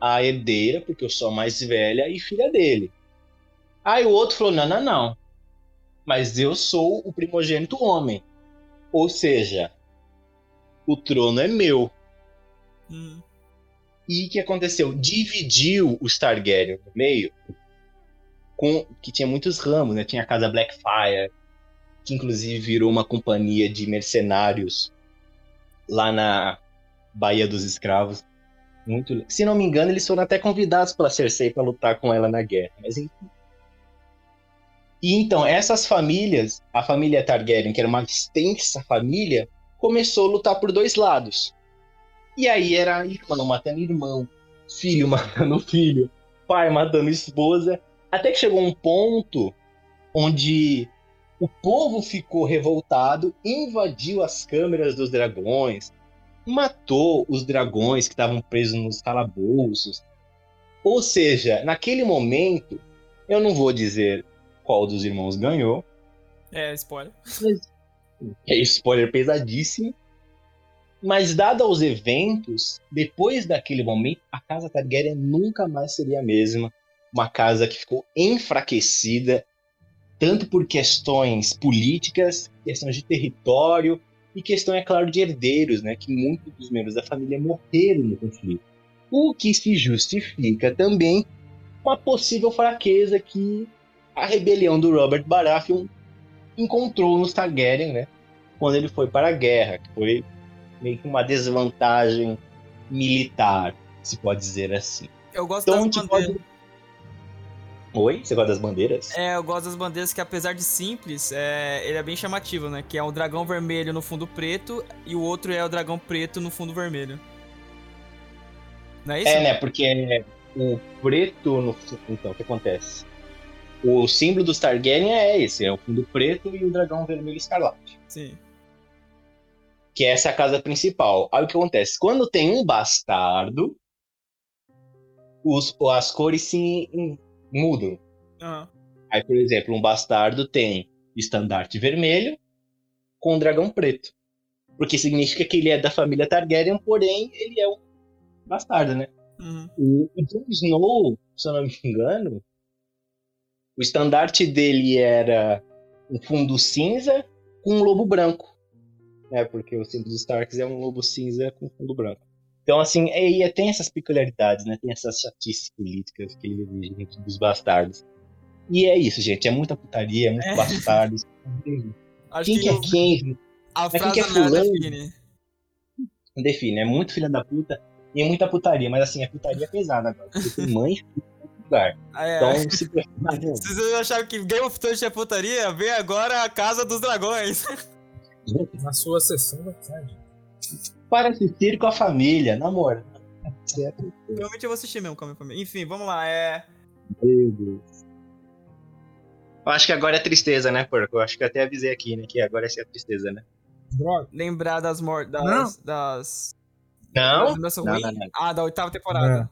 a herdeira, porque eu sou a mais velha e filha dele. Aí o outro falou: não, não, não. Mas eu sou o primogênito homem. Ou seja, o trono é meu. Hum. E o que aconteceu? Dividiu os Targaryen no meio, com, que tinha muitos ramos, né? Tinha a casa Blackfire, que inclusive virou uma companhia de mercenários lá na Baía dos Escravos. Muito, se não me engano, eles foram até convidados pela Cersei para lutar com ela na guerra. Mas enfim. E então, essas famílias, a família Targaryen, que era uma extensa família, começou a lutar por dois lados. E aí era irmão matando irmão, filho matando filho, pai matando esposa. Até que chegou um ponto onde o povo ficou revoltado, invadiu as câmeras dos dragões, matou os dragões que estavam presos nos calabouços. Ou seja, naquele momento, eu não vou dizer qual dos irmãos ganhou, É, spoiler. é spoiler pesadíssimo. Mas, dado aos eventos, depois daquele momento, a casa Targaryen nunca mais seria a mesma. Uma casa que ficou enfraquecida, tanto por questões políticas, questões de território e questão, é claro, de herdeiros, né? Que muitos dos membros da família morreram no conflito. O que se justifica também com a possível fraqueza que a rebelião do Robert Baratheon encontrou nos Targaryen, né? Quando ele foi para a guerra, que foi meio que uma desvantagem militar, se pode dizer assim. Eu gosto Então das bandeiras. pode. Oi? Você gosta das bandeiras? É, eu gosto das bandeiras que, apesar de simples, é, ele é bem chamativo, né? Que é o dragão vermelho no fundo preto e o outro é o dragão preto no fundo vermelho. Não é isso? É, né? Porque o preto no. Então, o que acontece? O símbolo dos Targaryen é esse: é o fundo preto e o dragão vermelho escarlate. Sim. Que essa é a casa principal. Aí o que acontece? Quando tem um bastardo, os, as cores se mudam. Aham. Aí, por exemplo, um bastardo tem estandarte vermelho com um dragão preto. Porque significa que ele é da família Targaryen, porém ele é um bastardo, né? Uhum. O, o Jon Snow, se eu não me engano, o estandarte dele era um fundo cinza com um lobo branco. Né? Porque o símbolo dos Starks é um lobo cinza com fundo branco. Então, assim, é, e tem essas peculiaridades, né? Tem essas chatices políticas que ele exige dos bastardos. E é isso, gente. É muita putaria, é muito É. bastardo. Acho Quem que é quem? a quem frase que é Nara fulano? define. Define, é muito filha da puta e é muita putaria. Mas, assim, é putaria pesada agora. Porque tem mãe lugar. É. Então, se Se vocês acharam que Game of Thrones é putaria, vê agora a Casa dos Dragões. Na sua sessão da tarde. para assistir com a família, namoro. Provavelmente eu vou assistir mesmo com a minha família. Enfim, vamos lá. É. Meu Deus. Eu acho que agora é tristeza, né, porco? Eu acho que eu até avisei aqui, né? Que agora é a tristeza, né? Droga. Lembrar das mortes. Das. das... Não? das Não, não, não. Ah, da oitava temporada.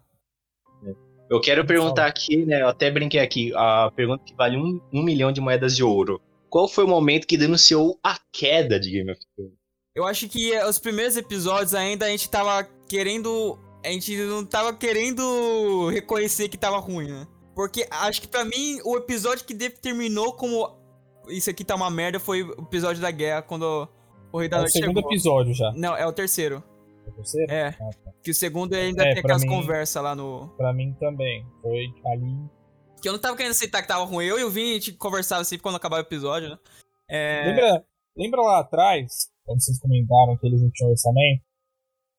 Eu quero perguntar aqui, né? Eu até brinquei aqui. A pergunta que vale um, um milhão de moedas de ouro. Qual foi o momento que denunciou a queda de Game of Thrones? Eu acho que eh, os primeiros episódios ainda a gente tava querendo. A gente não tava querendo reconhecer que tava ruim, né? Porque acho que pra mim o episódio que determinou como isso aqui tá uma merda foi o episódio da guerra, quando o Rei da É o Noite segundo chegou. episódio já. Não, é o terceiro. É o terceiro? É. Ah, tá. Que o segundo ainda É, tem aquelas mim- conversas lá no. Pra mim também. Foi ali. Que eu não tava querendo aceitar que tava ruim. Eu e o Vini a gente conversava sempre quando acabava o episódio, né? É. Lembra, lembra lá atrás, quando vocês comentaram que eles não tinham orçamento?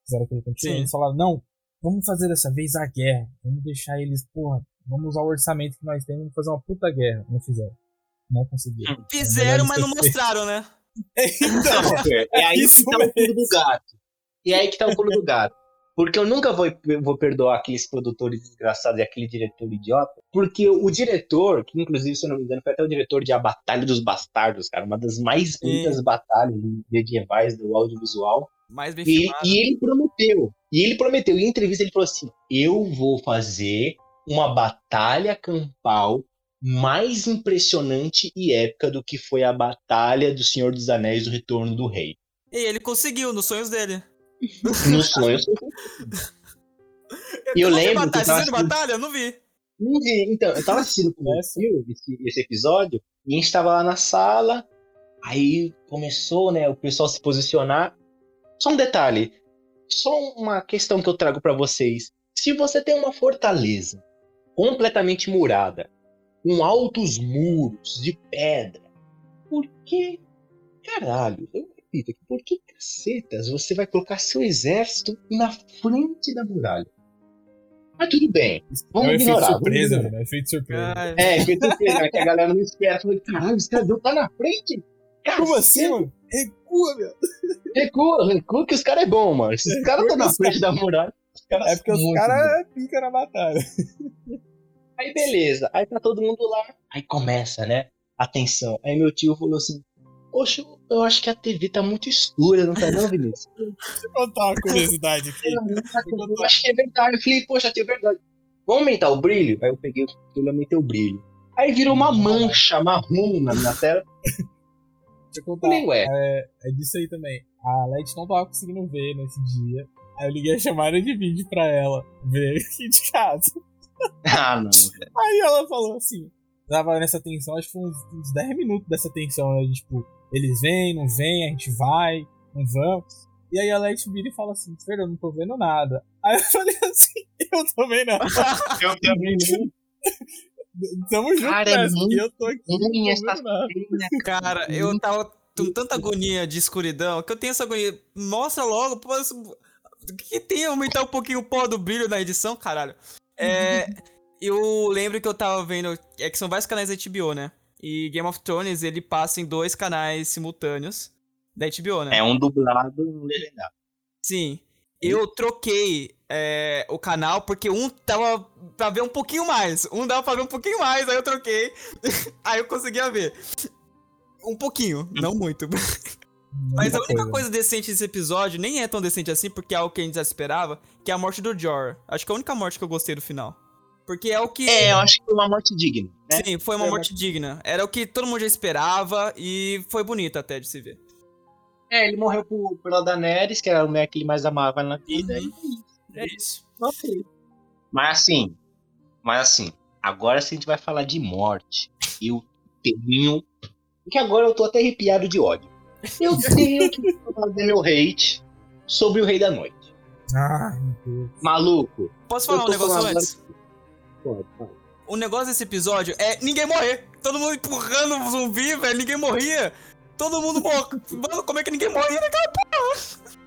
Fizeram aquele contínuo? Eles falaram, não, vamos fazer dessa vez a guerra. Vamos deixar eles, porra, vamos usar o orçamento que nós temos e fazer uma puta guerra. Não fizeram. Não conseguiram. Fizeram, mas não mostraram, né? então, É aí isso que tá o pulo do gato. E é aí que tá o pulo do gato. Porque eu nunca vou, vou perdoar aqueles produtores desgraçados e aquele diretor idiota. Porque o diretor, que inclusive, se eu não me engano, foi até o diretor de A Batalha dos Bastardos, cara. Uma das mais bonitas batalhas medievais do audiovisual. Mais bem E, e ele prometeu. E ele prometeu. Em entrevista ele falou assim: Eu vou fazer uma batalha campal mais impressionante e épica do que foi a batalha do Senhor dos Anéis, o Retorno do Rei. E ele conseguiu, nos sonhos dele. No sonho. E eu lembro batalha. assistindo- batalha? Eu não vi. Não vi. Então, eu tava assistindo com o meu filho esse, esse episódio, e a gente tava lá na sala, aí começou, né, o pessoal se posicionar. Só um detalhe, só uma questão que eu trago pra vocês. Se você tem uma fortaleza completamente murada, com altos muros de pedra, por que, caralho, eu repito por que cacetas você vai colocar seu exército na frente da muralha? Mas tudo bem, é o vamos efeito ignorar. vamos surpresa, ignorar. velho. É efeito surpresa. Ai, É, foi surpresa, né? que a galera não espera. Falei, caralho, esse cara tá na frente? Como assim, mano? Recua, meu. Recua, recua que os caras é bom, mano. Esses caras estão na frente da muralha. É porque os caras pica na batalha. Aí beleza, aí tá todo mundo lá. Aí começa, né? Atenção. Aí meu tio falou assim: Poxa, eu acho que a TV tá muito escura, não tá não, Vinícius? Deixa eu contar uma curiosidade aqui. Eu acho que é verdade. Eu falei, poxa, é verdade. Vamos aumentar o brilho? Aí eu peguei o controle e aumentei o brilho. Aí virou uma mancha marrom na minha tela. Deixa eu Eu contar. falei, ué. É disso aí também. A Let não tava conseguindo ver nesse dia. Aí eu liguei a chamada de vídeo pra ela ver aqui de casa. Ah, não. Aí ela falou assim: tava nessa tensão, acho que foi uns, uns 10 minutos dessa tensão, né? Tipo, eles vêm, não vêm, a gente vai, não vamos. E aí a Let vira e fala assim: Fernando, eu não tô vendo nada. Aí eu falei assim: Eu também não. Eu também Tamo junto Cara, é muito eu tô aqui. não tô vendo nada. Cara, eu tava com tanta agonia de escuridão que eu tenho essa agonia. Mostra logo, pô, isso- o que tem aumentar um pouquinho o pó do brilho na edição, caralho? É. Eu lembro que eu tava vendo. É que são vários canais da HBO, né? E Game of Thrones ele passa em dois canais simultâneos da HBO, né? É um dublado e um legendado. Sim. Eu troquei é, o canal porque um tava pra ver um pouquinho mais. Um dava pra ver um pouquinho mais, aí eu troquei. aí eu conseguia ver. Um pouquinho, não muito. Mas a única coisa decente desse episódio nem é tão decente assim, porque é algo que a gente já esperava, que é a morte do Jorah. Acho que é a única morte que eu gostei do final. Porque é o que. É, eu acho que foi uma morte digna. Né? Sim, foi uma Foi morte digna. Era o que todo mundo já esperava e foi bonito até de se ver. É, ele morreu por, pela Daenerys, que era a mulher que ele mais amava na vida. Uhum. e- É isso. Ok. Mas assim, mas assim, agora se a gente vai falar de morte, eu tenho. Porque agora eu tô até arrepiado de ódio. Eu tenho que fazer meu hate sobre o Rei da Noite. Ah, meu Deus. Maluco. Posso falar um negócio falando antes? Pode, pode. O negócio desse episódio é ninguém morrer. Todo mundo empurrando o zumbi, velho. Ninguém morria. Todo mundo morre. Mano, como é que ninguém morria naquela porra?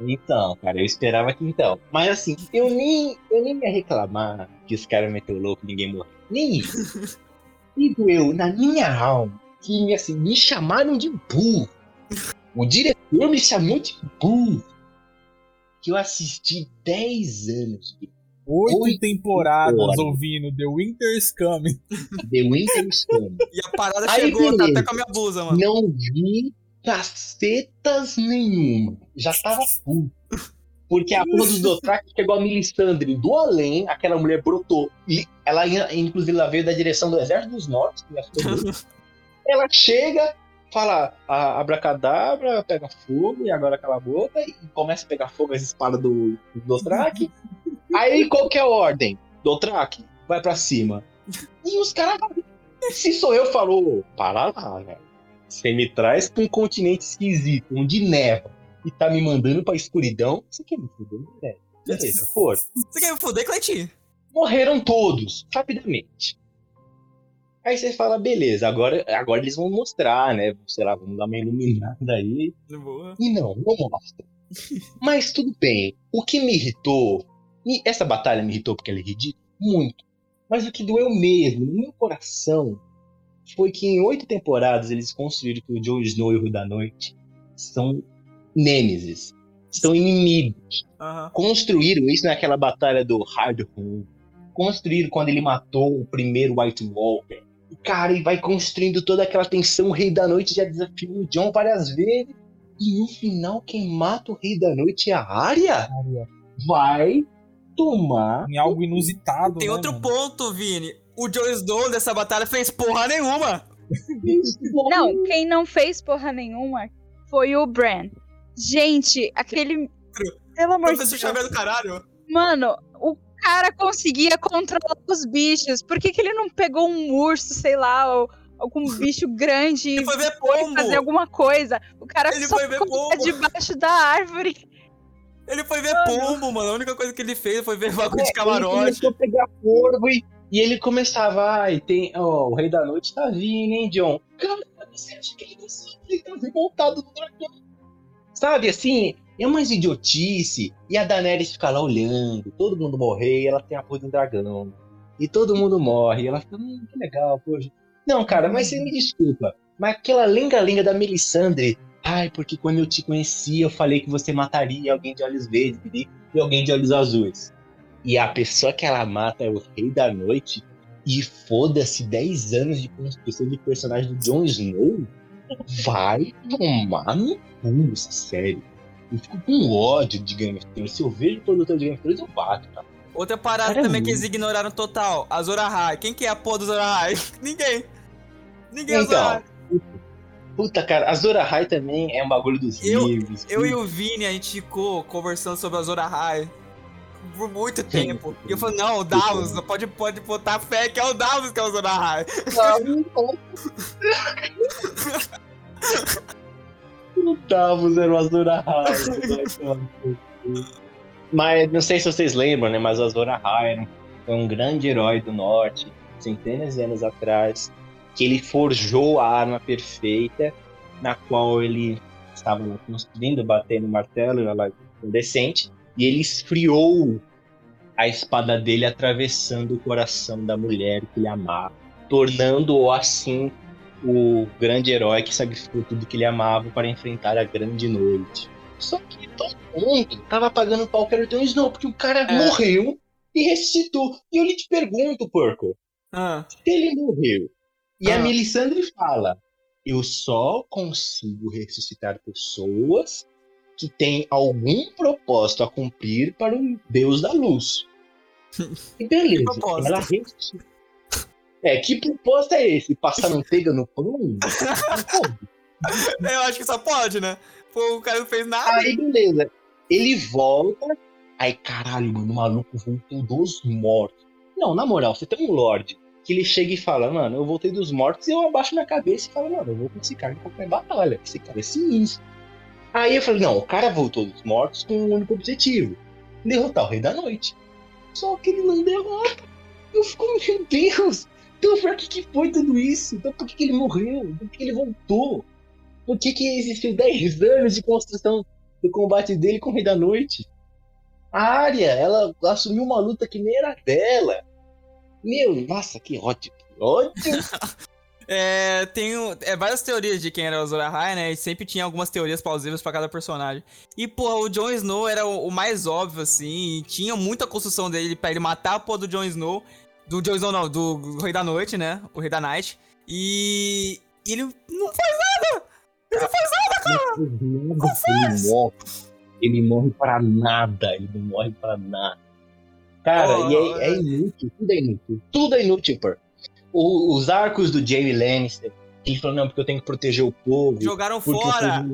Então, cara, eu esperava que então. Mas assim, eu nem, eu nem ia reclamar que os caras meteu louco e ninguém morreu. Nem isso. E doeu na minha alma que assim, me chamaram de burro. O diretor me chamou de burro. Que eu assisti 10 anos. Oito, Oito temporadas temporadas. ouvindo The Winter's Coming. The Winter's Coming. E a parada Aí, chegou, tá beleza. até com a minha blusa, mano. Não vi cacetas nenhuma. Já tava puto. Porque a porra dos Dothraki chegou a Melisandre do além, aquela mulher brotou. E ela, inclusive, ela veio da direção do Exército dos assustou. ela chega, fala a abracadabra, pega fogo, e agora cala a boca, e começa a pegar fogo as espadas do, do Dothraki. Aí qual que é a ordem? Dothraki, vai pra cima. E os caras. Se sou eu, falou, para lá, velho. Você me traz pra um continente esquisito, onde neva, e tá me mandando pra escuridão. Você quer me fuder, velho? Beleza, for. Você quer me foder, Cleitinho? Morreram todos, rapidamente. Aí você fala, beleza, agora, agora eles vão mostrar, né? Sei lá, vamos dar uma iluminada aí. Boa. E não, não mostra. Mas tudo bem. O que me irritou, e essa batalha me irritou porque ela é ridícula, muito. Mas o que doeu mesmo, no meu coração, foi que em oito temporadas eles construíram que o Jon Snow e o Rei da Noite são nêmesis, são inimigos. Aham. Construíram isso naquela batalha do Hard Home. Construíram quando ele matou o primeiro White Walker. E, cara, e vai construindo toda aquela tensão. O Rei da Noite já desafiou o John várias vezes. E no final, quem mata o Rei da Noite é a Arya. Vai tomar. Em algo inusitado. Tem né, outro mano? ponto, Vini. O Jon Snow dessa batalha fez porra nenhuma. Não, quem não fez porra nenhuma foi o Bran. Gente, aquele. Pelo amor de Deus. Do caralho. Mano, o cara conseguia controlar os bichos. Por que, que ele não pegou um urso, sei lá, ou algum bicho grande e foi ver foi pombo. fazer alguma coisa? O cara Ele só foi ver debaixo da árvore. Ele foi ver pombo, mano. A única coisa que ele fez foi ver bagulho de Ele camarote. começou a pegar corvo e, e ele começava. Ai, tem. Ó, o Rei da Noite tá vindo, hein, John? Cara, você acha que ele não sabe? Ele tá revoltado do dragão. Sabe, assim, é umas idiotice. E a Daenerys fica lá olhando, todo mundo morrer, e ela tem a porra do dragão. E todo mundo morre, e ela fica, hum, que legal, poxa. Não, cara, mas você me desculpa. Mas aquela lenga-lenga da Melisandre. Ai, porque quando eu te conheci, eu falei que você mataria alguém de olhos verdes e alguém de olhos azuis. E a pessoa que ela mata é o Rei da Noite. E foda-se 10 anos de construção de personagem do Jon Snow. Vai tomar no cu essa série. Eu fico com ódio de Game of Thrones. Se eu vejo o produtor de Game of Thrones, eu bato, tá? Outra parada Cara, também que eles ignoraram total. A Zora High. Quem que é a porra do Zora High? Ninguém. Ninguém é puta, cara, a Zora High também é um bagulho dos Eu- livros. Eu e o Vini, a gente ficou conversando sobre a Zora High por muito tempo. E eu falei, não, o Davos, pode, pode botar fé que é o Davos que é o Zora High. O Davos era o Azor Ahai. Mas não sei se vocês lembram, né? Mas o Azor Ahai era foi um grande herói do norte, centenas de anos atrás, que ele forjou a arma perfeita, na qual ele estava construindo, batendo o martelo, lá decente, e ele esfriou a espada dele atravessando o coração da mulher que ele amava, tornando-o assim o grande herói que sacrificou tudo que ele amava para enfrentar a grande noite. Só que todo mundo tava pagando pau que era o Jon Snow, porque o cara É. morreu e ressuscitou. E eu lhe te pergunto, porco, Ah, se ele morreu e a Ah. Melisandre fala, eu só consigo ressuscitar pessoas que têm algum propósito a cumprir para o Deus da Luz. E beleza, Que propósito? ela ressuscita. É, que propósito é esse? Passar manteiga no pão? Eu acho que só pode, né? Pô, o cara não fez nada. Aí, beleza. Ele volta. Aí, caralho, mano, o maluco voltou dos mortos. Não, na moral, você tem um Lorde que ele chega e fala, mano, eu voltei dos mortos e eu abaixo minha cabeça e falo, mano, eu vou com esse cara em qualquer batalha. Esse cara é sinistro. Aí eu falei, não, o cara voltou dos mortos com um único objetivo: derrotar o Rei da Noite. Só que ele não derrota. Eu fico, meu Deus! Então, pra que, que foi tudo isso? Então, por que, que ele morreu? Por que, que ele voltou? Por que, que existiu 10 anos de construção do combate dele com o Rei da Noite. A Arya, ela assumiu uma luta que nem era dela. Meu, nossa, que ótimo. que Ótimo. É, tem é, várias teorias de quem era o Azor Ahai, né? E sempre tinha algumas teorias plausíveis pra cada personagem. E, pô, o Jon Snow era o, o mais óbvio, assim. E tinha muita construção dele pra ele matar a porra do Jon Snow. Do Jon Snow, não, do Rei da Noite, né? O Rei da Night. E. e ele não faz nada! Ele não faz nada! Ele morre. Ele morre para nada. Ele não morre para nada. Cara, Oh, e é, é inútil. Tudo é inútil. Tudo é inútil, pô. O- os arcos do Jaime Lannister. que falou, não, porque eu tenho que proteger o povo. Jogaram fora!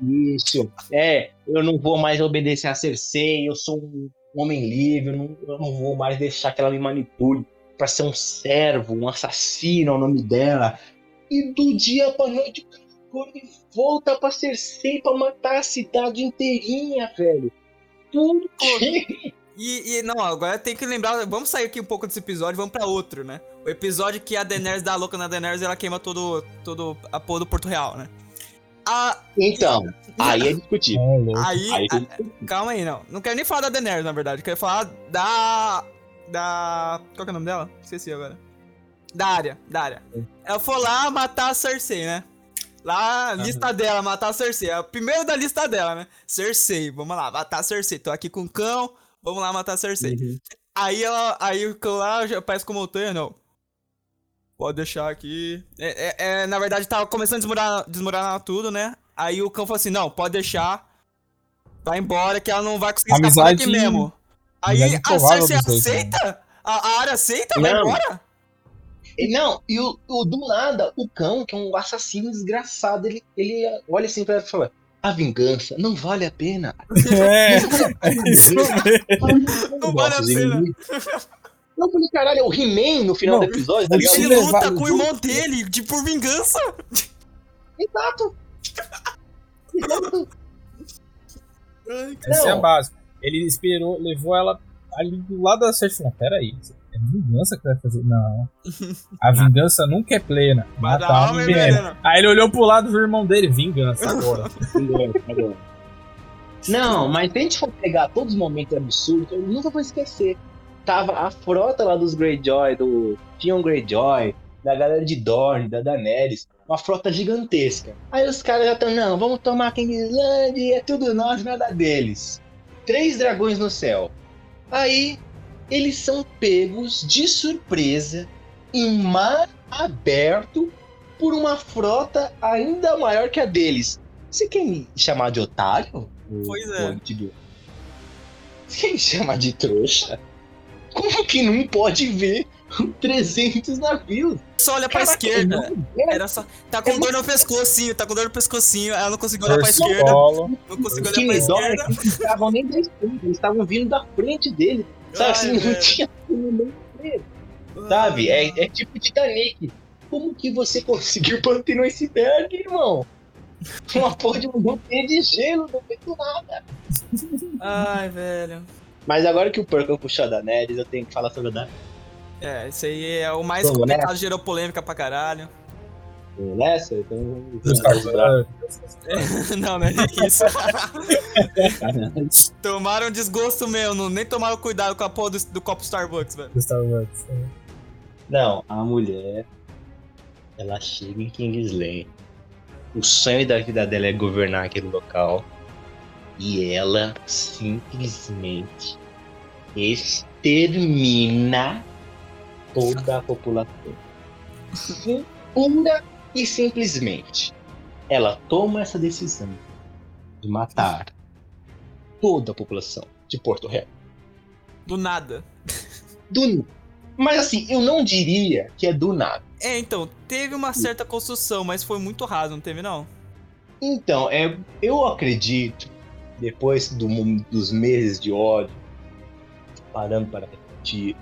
isso. É, eu não vou mais obedecer a Cersei. Eu sou um homem livre. Eu não, eu não vou mais deixar que ela me manipule pra ser um servo, um assassino, é o nome dela. E do dia pra noite, ele volta pra Cersei pra matar a cidade inteirinha, velho. Tudo que... E, e, não, agora tem que lembrar. Vamos sair aqui um pouco desse episódio, vamos pra outro, né? O episódio que a Daenerys dá a louca na Daenerys e ela queima todo, todo a porra do Porto Real, né? A, Então, aí é discutível. É, aí. Aí a- calma aí, não. Não quero nem falar da Daenerys, na verdade. Quero falar da. Da. Qual que é o nome dela? Esqueci agora. Da área, da área. Ela foi lá matar a Cersei, né? Lá, lista dela, matar a Cersei. É o primeiro da lista dela, né? Cersei, vamos lá, matar a Cersei. Tô aqui com o cão, vamos lá matar a Cersei. Uhum. Aí ela. Aí o cão lá já parece com montanha, não. Pode deixar aqui. É, é- é, na verdade, tava começando a desmoronar, desmoronar tudo, né? Aí o cão falou assim: não, pode deixar. Vai embora que ela não vai conseguir escapar Amizade- daqui mesmo. Aí a Cersei né? aceita? A, a área aceita? Vai Não. embora? E Não, e o, o- do nada, o cão, que é um assassino desgraçado, ele, ele olha assim pra ela e fala: A vingança não vale a pena. É, é isso mesmo. Não vale a pena. Eu falei, caralho, é o He-Man no final Não, do episódio, tá Ele levar- luta com o irmão dele, de por vingança. Exato. Essa é a Não. base. Ele esperou, levou ela ali do lado da Cersei. Não, peraí. É vingança que vai fazer? Não. A vingança nunca é plena. Dar Matar alma e veneno. Aí ele olhou pro lado do irmão dele. Vingança agora. Não, mas se a gente for pegar todos os momentos absurdos, eu nunca vou esquecer. Tava a frota lá dos Greyjoy, do Theon Greyjoy, da galera de Dorne, da Daenerys, uma frota gigantesca. Aí os caras já estão, não, vamos tomar Kingsland, é tudo nosso, nada deles. Três dragões no céu. Aí eles são pegos de surpresa em mar aberto por uma frota ainda maior que a deles. Você quer me chamar de otário? Pois é. Você quer me chamar de trouxa? Como que não pode ver 300 navios? Só olha pra Caraca, esquerda. não é. Era só. Tá com É dor no pescocinho, tá com dor no pescocinho. Ela não conseguiu olhar pra esquerda. Não conseguiu olhar pra esquerda. não estavam nem da esquerda, eles estavam vindo da frente dele. Sabe Ai, assim, não velho. tinha como nem ver. Sabe? É, é tipo Titanic. Como que você conseguiu bater no iceberg, irmão? Uma porra de um montanha de gelo, não fez nada. Ai, velho. Mas agora que o Perkle puxou da Neres, eu tenho que falar sobre a Daenerys. É, isso aí é o mais Vamos complicado, gerou polêmica pra caralho. Nessa, então lembrar. não, não é isso. Tomaram desgosto meu, não, nem tomaram cuidado com a porra do, do copo Starbucks, velho. Starbucks. Não, a mulher, ela chega em Kingsland. O sonho da vida dela é governar aquele local. E ela simplesmente extermina toda a população. Pura e simplesmente. Ela toma essa decisão de matar toda a população de Porto Real. Do nada. Do... Mas assim, eu não diria que é do nada. É, então, teve uma certa construção, mas foi muito raso, não teve, não? Então, é, eu acredito, depois do dos meses de ódio, parando para refletir,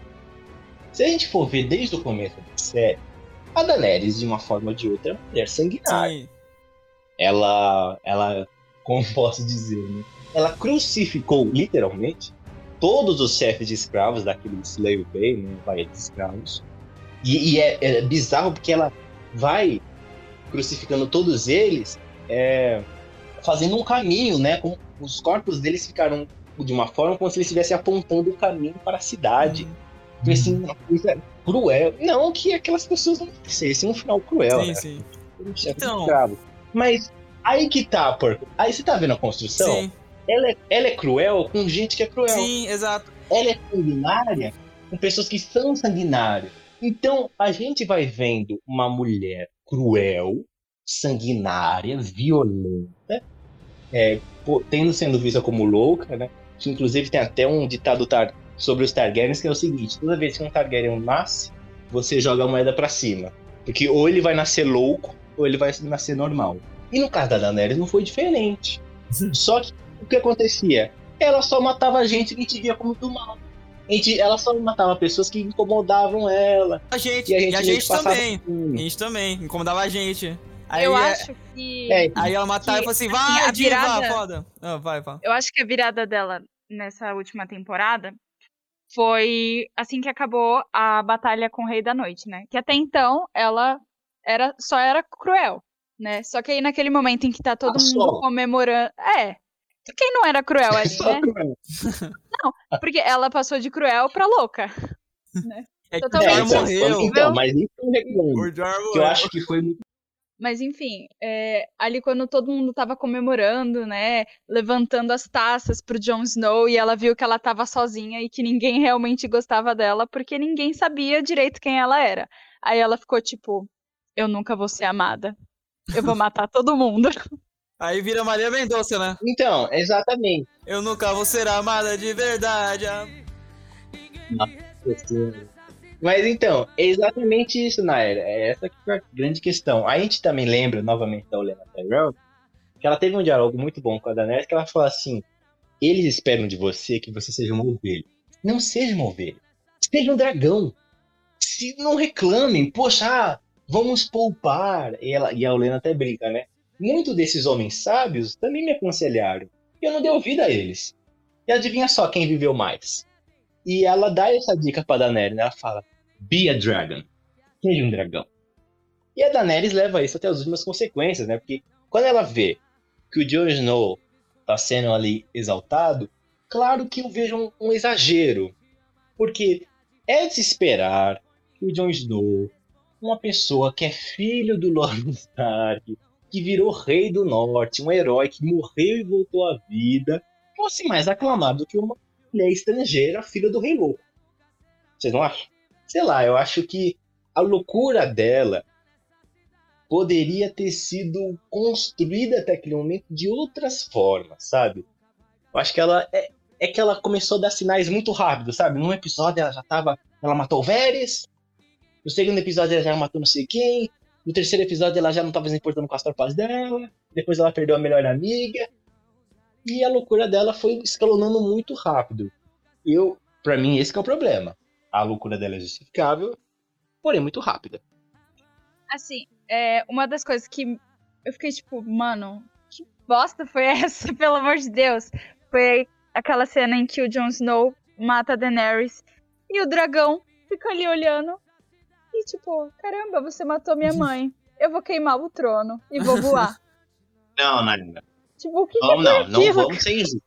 se a gente for ver desde o começo da série, a Daenerys, de uma forma ou de outra, é uma mulher sanguinária. Sim. Ela, ela, como posso dizer, né? ela crucificou, literalmente, todos os chefes de escravos daquele Slave Bay, né? Vai de escravos. E, e é, é bizarro porque ela vai crucificando todos eles é, fazendo um caminho, né? Com, os corpos deles ficaram de uma forma como se eles estivessem apontando o caminho para a cidade. Foi assim, uma coisa cruel. Não que aquelas pessoas não merecessem um final cruel, Sim, né? sim. Então... Mas aí que tá, porco. Aí você tá vendo a construção? Sim, Ela, é, ela é cruel com gente que é cruel. sim, exato. Ela é sanguinária com pessoas que são sanguinárias. Então, a gente vai vendo uma mulher cruel, sanguinária, violenta, é, tendo sendo vista como louca, né? Que, inclusive tem até um ditado tar sobre os Targaryens que é o seguinte: toda vez que um Targaryen nasce, você joga a moeda pra cima. Porque ou ele vai nascer louco, ou ele vai nascer normal. E no caso da Daenerys não foi diferente. Só que o que acontecia? Ela só matava gente que a gente via como do mal. A gente, ela só matava pessoas que incomodavam ela. A gente, E a e gente, a meio gente também. cima. A gente também, incomodava a gente. Aí, eu é- acho que. É, aí ela matava que, e falou assim, assim, vai, a diva, virada- foda. Ah, vai, vai. Eu acho que a virada dela nessa última temporada foi assim que acabou a batalha com o Rei da Noite, né? Que até então ela era só era cruel, né? Só que aí naquele momento em que tá todo Ah, mundo só? comemorando. É. Quem não era cruel ali, Só né? cruel. Porque ela passou de cruel pra louca. É que o Totalmente. Jorah então, morreu. então, mas isso é um reclamo. Que eu acho que foi muito. Mas enfim, é, ali quando todo mundo tava comemorando, né, levantando as taças pro Jon Snow e ela viu que ela tava sozinha e que ninguém realmente gostava dela porque ninguém sabia direito quem ela era. Aí ela ficou tipo, eu nunca vou ser amada. Eu vou matar todo mundo. Aí vira Maria Mendonça, né? Então, exatamente. Eu nunca vou ser amada de verdade. ah. Mas então, é exatamente isso, Naira. É essa foi a grande questão. A gente também lembra, novamente, da Olena Tyrell, que ela teve um diálogo muito bom com a Daenerys, que ela fala assim, eles esperam de você que você seja uma ovelha. Não seja uma ovelha. Seja um dragão. Se não reclamem, poxa, ah, vamos poupar. E, ela, e a Olena até brinca, né? Muitos desses homens sábios também me aconselharam. E eu não dei ouvido a eles. E adivinha só quem viveu mais? E ela dá essa dica pra Daenerys, né? Ela fala, be a dragon. Seja um dragão. E a Daenerys leva isso até as últimas consequências, né? Porque quando ela vê que o Jon Snow tá sendo ali exaltado, claro que eu vejo um, um exagero. Porque é de se esperar que o Jon Snow, uma pessoa que é filho do Lord Stark, que virou rei do norte, um herói que morreu e voltou à vida, fosse mais aclamado do que uma mulher estrangeira, filha do rei louco. Vocês não acham? Sei lá, eu acho que a loucura dela poderia ter sido construída até aquele momento de outras formas, sabe? Eu acho que ela é, é que ela começou a dar sinais muito rápido, sabe? Num episódio ela já tava. Ela matou o Varys. No segundo episódio ela já matou não sei quem. No terceiro episódio ela já não tava se importando com as tropas dela. Depois ela perdeu a melhor amiga. E a loucura dela foi escalonando muito rápido. Eu, para mim, esse que é o problema. A loucura dela é justificável, porém muito rápida. Assim, é, uma das coisas que eu fiquei tipo, mano, que bosta foi essa, pelo amor de Deus? Foi aquela cena em que o Jon Snow mata a Daenerys e o dragão fica ali olhando e tipo, caramba, você matou minha mãe. Eu vou queimar o trono e vou voar. Não, Narina. Tipo, o que, que Vamos, foi não, não aquilo? vamos ser injustos.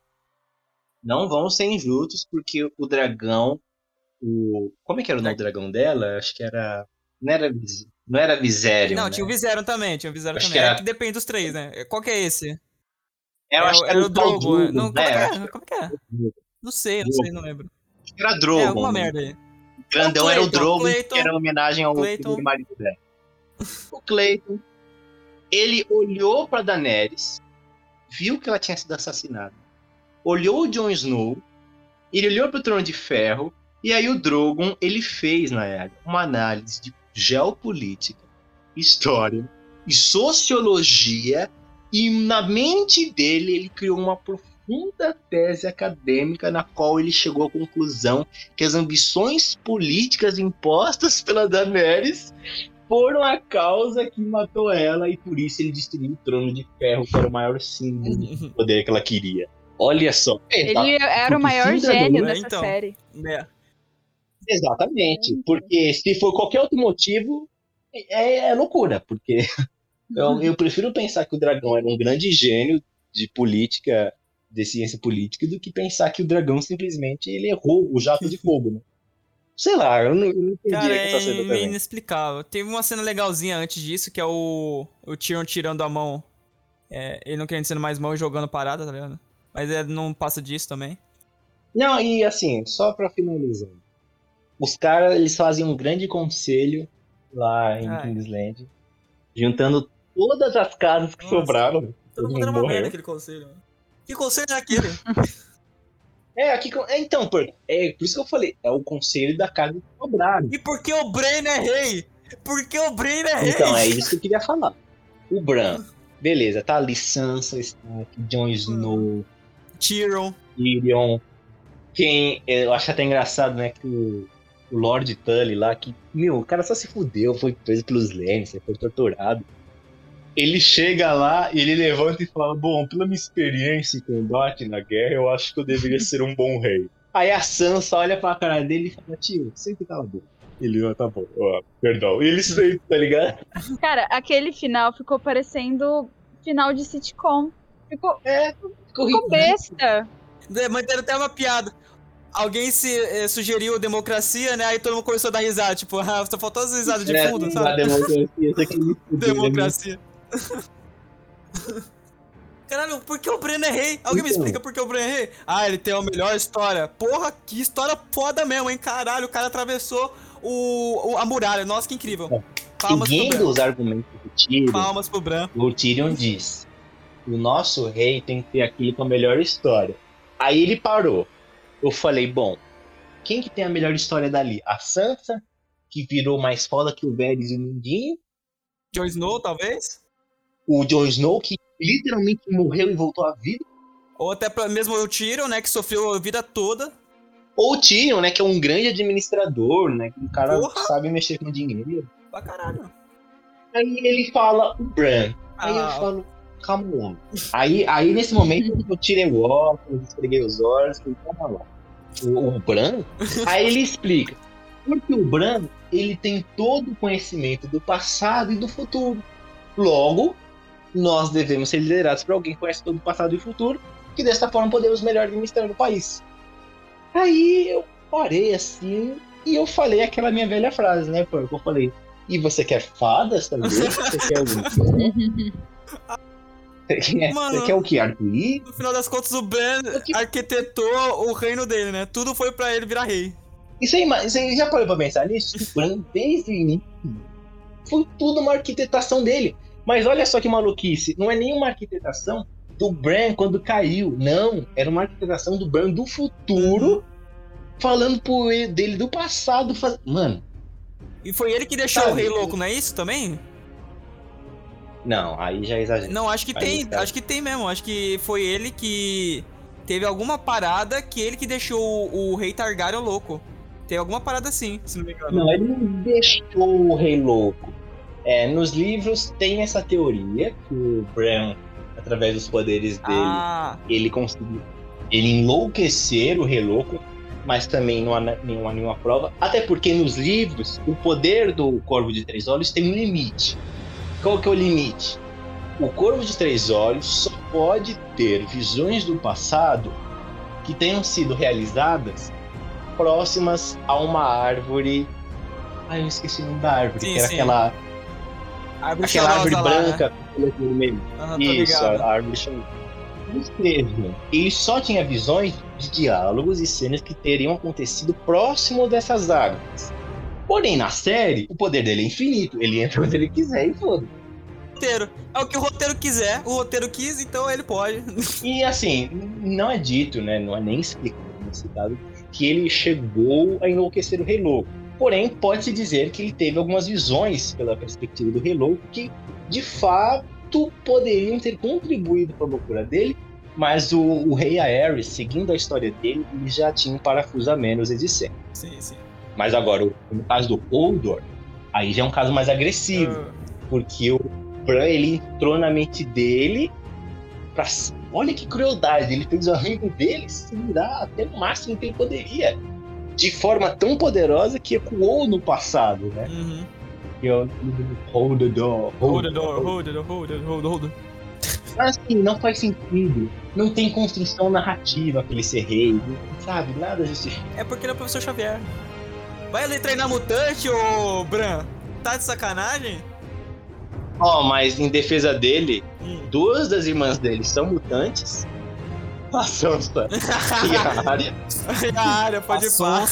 Não vamos ser injustos, porque o dragão. O... Como é que era o nome do dragão dela? Acho que era. Não era, não era Viserion. Não, né? tinha o Viserion também, tinha o Viserion Acho também. que É era- que depende dos três, né? Qual que é esse? Eu é, acho o- que era o Drogo. Drogo. Não, como, né? é, Eu que acho é? como que é? que Não sei, não sei, não lembro. era Drogo. É, alguma merda aí. O grandão O era o Clayton, Drogo, Clayton, que era uma homenagem ao Clayton. marido dela. O Clayton, ele olhou pra Daenerys, viu que ela tinha sido assassinada, olhou o Jon Snow, ele olhou pro Trono de Ferro, e aí o Drogon, ele fez, na época, uma análise de geopolítica, história e sociologia, e na mente dele ele criou uma profunda tese acadêmica na qual ele chegou à conclusão que as ambições políticas impostas pela Daenerys foram a causa que matou ela e por isso ele destruiu o trono de ferro que era o maior símbolo de poder que ela queria. Olha só. Ele era Porque o maior sim, dragão, gênio né? dessa Então. série. É. Exatamente. Porque se for qualquer outro motivo, é, é loucura. Porque eu, eu prefiro pensar que o dragão era um grande gênio de política, de ciência política, do que pensar que o dragão simplesmente ele errou o jato de fogo, né? Sei lá, eu não, eu não entendi Cara, essa cena é também. inexplicável. Teve uma cena legalzinha antes disso, que é o, o Tyrion tirando a mão. É, ele não querendo ser mais mão e jogando parada, tá ligado? Mas é, não passa disso também. Não, e assim, só pra finalizar. Os caras, eles fazem um grande conselho lá em Ai. Kingsland, juntando todas as casas que Nossa. sobraram. Todo mundo era uma merda aquele conselho. mano. Que conselho é aquele? É, aqui, é, então, por, é por isso que eu falei, é o conselho da casa sobraram. e por que o Brain é rei? Por que o Brain é rei? Então, é isso que eu queria falar. O Bran, beleza, tá ali Sansa, Stark, Jon Snow, Tyrion. Tyrion. Quem, eu acho até engraçado, né, que o, o Lord Tully lá, que, meu, o cara só se fudeu, foi preso pelos Lannisters, foi torturado. Ele chega lá e ele levanta e fala, bom, pela minha experiência em combate na guerra, eu acho que eu deveria ser um bom rei. Aí a Sansa olha pra cara dele e fala, tio, sempre cala a boca. Ele, ó, tá bom, ó, perdão. E ele sempre, tá ligado? Cara, aquele final ficou parecendo final de sitcom. Ficou, É, ficou ficou ridículo. besta. É, Manteram até uma piada. Alguém se eh, sugeriu democracia, né? Aí todo mundo começou a dar risada. Tipo, ah, só faltou as risadas de É, fundo, A sabe? democracia, né? Democracia. Caralho, por que o Breno é rei? Alguém me Então. explica por que o Breno é rei? Ah, ele tem a melhor história. Porra, que história foda mesmo, hein? Caralho, o cara atravessou o, o- a muralha. Nossa, que incrível. Palmas Seguindo os argumentos do Tyrion, Palmas pro Bran. o Tyrion diz: o nosso rei tem que ter aquele com a melhor história. Aí ele parou. Eu falei: bom, quem que tem a melhor história dali? A Sansa, que virou mais foda que o Varys e o Mindinho? Jon Snow, talvez? O Jon Snow, que literalmente morreu e voltou à vida? Ou até mesmo o Tyrion, né? Que sofreu a vida toda. Ou o Tyrion, né, que é um grande administrador, né, que um cara Porra! sabe mexer com dinheiro. Pra caralho. Aí ele fala o Bran. Aí eu Ah, falo, calma lá. Aí, aí nesse momento eu tirei o óculos, esfreguei os olhos, falei, calma lá. O, o Bran? Aí ele explica. Porque o Bran, ele tem todo o conhecimento do passado e do futuro. Logo, nós devemos ser liderados por alguém que conhece todo o passado e o futuro, que dessa forma podemos melhor administrar o país. Aí eu parei assim e eu falei aquela minha velha frase, né, pô? Eu falei, e você quer fadas também? Você quer algum Você quer, Mano. você quer o que? Arco-íris? No final das contas, o Bran arquitetou o reino dele, né? Tudo foi pra ele virar rei. Isso aí, mas você já parou pra pensar nisso? O Bran, desde o início, foi tudo uma arquitetação dele. Mas olha só que maluquice, não é nenhuma arquitetação do Bran quando caiu. Não, era uma arquitetação do Bran do futuro, falando por ele, dele do passado. Faz... Mano, E foi ele que deixou Sabe? o rei louco, não é isso também? não, aí já é exagero. Não, acho que Aí, tem, cara. acho que tem mesmo. Acho que foi ele que teve alguma parada que ele que deixou o, o rei Targaryen louco. Tem alguma parada assim, se não me engano. Não, ele não deixou o rei louco. É, nos livros tem essa teoria que o Bran, através dos poderes dele, Ah, ele conseguiu ele enlouquecer o rei louco, mas também não há nenhuma, nenhuma prova. Até porque nos livros, o poder do Corvo de Três Olhos tem um limite. Qual que é o limite? O Corvo de Três Olhos só pode ter visões do passado que tenham sido realizadas próximas a uma árvore. Ah, eu esqueci o nome da árvore, Sim, que era sim. aquela, árvore aquela árvore lá, né? branca folhas vermelhas. Aham, tô Isso, a árvore. Os três, mano, ele só tinha visões de diálogos e cenas que teriam acontecido próximo dessas árvores. Porém, na série, o poder dele é infinito. Ele entra quando ele quiser e foda. Roteiro. É o que o roteiro quiser. O roteiro quis, então ele pode. E assim, não é dito, né? Não é nem explicado nesse caso, que ele chegou a enlouquecer o Rei Louco. Porém, pode-se dizer que ele teve algumas visões pela perspectiva do Louco que, de fato, poderiam ter contribuído para a loucura dele, mas o, o Rei Aerys, seguindo a história dele, ele já tinha um parafuso a menos existente. Sim, sim. Mas agora, no caso do Holdor, aí já é um caso mais agressivo Ah, porque o Bran ele entrou na mente dele pra... olha que crueldade ele fez o amigo dele se virar até o máximo que ele poderia de forma tão poderosa que ecoou no passado né uhum. o hold the door Hold the door, hold the door, hold the door, hold the door. Mas assim, não faz sentido. Não tem construção narrativa pra ele ser rei, sabe? Nada justifica. É porque ele é o professor Xavier. Vai ali treinar mutante, ô Bran? Tá de sacanagem? Ó, mas em defesa dele, Hum. duas das irmãs dele são mutantes. A Sansa e a Arya. a área, pode pá.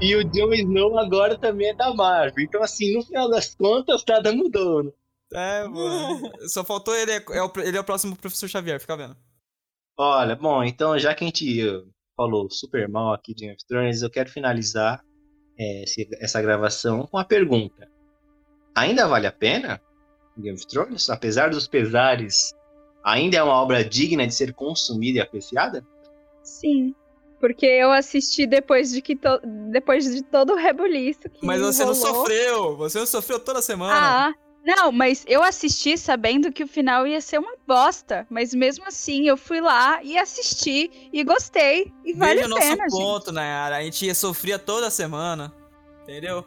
E o Jon Snow agora também é da Marvel. Então, assim, no final das contas, nada mudou, né? É, mano. Só faltou ele, é, é o, ele é o próximo professor Xavier, fica vendo. Olha, bom, então já que a gente uh, falou super mal aqui de Game of Thrones, eu quero finalizar é, esse- essa gravação com a pergunta: ainda vale a pena Game of Thrones? Apesar dos pesares, ainda é uma obra digna de ser consumida e apreciada? Sim. Porque eu assisti depois de que to- depois de todo o rebuliço que Mas você não rolou. sofreu, você não sofreu toda semana. Ah, não, mas eu assisti sabendo que o final ia ser uma bosta. Mas mesmo assim, eu fui lá e assisti e gostei. E vale Veja o a nosso pena, gente. ponto, Nayara. A gente sofria toda semana. Entendeu?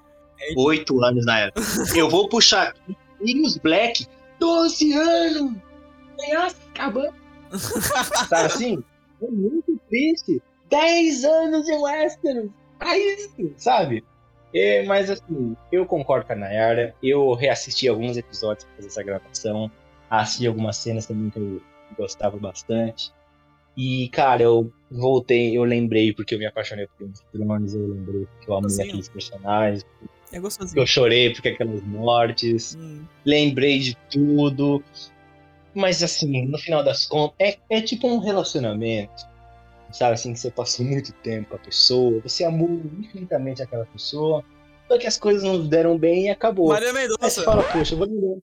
Oito anos na era. Eu vou puxar aqui Sirius Black, 12 anos! Nossa, acabando! Sabe assim? É muito triste. 10 anos de Westeros! Pra isso, sabe? É, mas assim, eu concordo com a Nayara. Eu reassisti alguns episódios pra fazer essa gravação. Assisti algumas cenas também que eu gostava bastante. E, cara, eu voltei, eu lembrei porque eu me apaixonei por Game of Thrones, eu lembrei porque eu amei Sim. aqueles personagens, É gostosinho. eu chorei porque aquelas mortes, Hum. lembrei de tudo. Mas assim, no final das contas, é, é tipo um relacionamento. Sabe assim, que você passou muito tempo com a pessoa, você amou infinitamente aquela pessoa, só que as coisas não deram bem e acabou. Maria Aí você Mendonça, fala, poxa, vou ligar.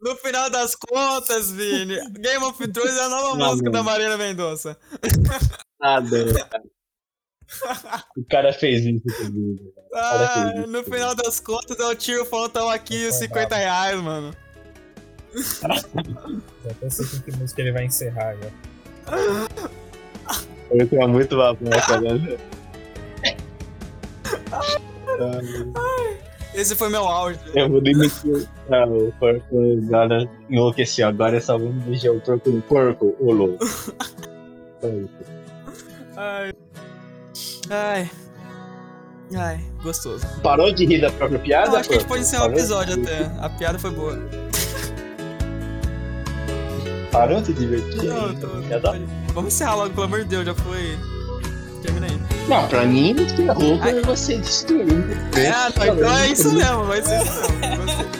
no final das contas, Vini, Game of Thrones é a nova Não, música mano. da Maria Mendonça. Nada, cara. O cara fez isso comigo. Ah, acredito. no final das contas é o tio falando tamo aqui os 50 reais, mano. Já até sei com que música ele vai encerrar já. Eu tenho muito babaca, né? Esse foi meu auge. Eu vou demitir ah, o porco agora enlouqueceu. Agora é só vamos deixar o porco no porco, ô louco. Ai. Ai. Ai, gostoso. Parou de rir da própria piada? Não, acho que a gente porco? pode encerrar o episódio até. A piada foi boa. Parou de se divertir? Não, tô- tá? Vamos encerrar logo, pelo amor de Deus, já foi. Termina aí. Não, pra mim, encerrou por você destruindo. Ah, então é isso mesmo, vai ser isso mesmo.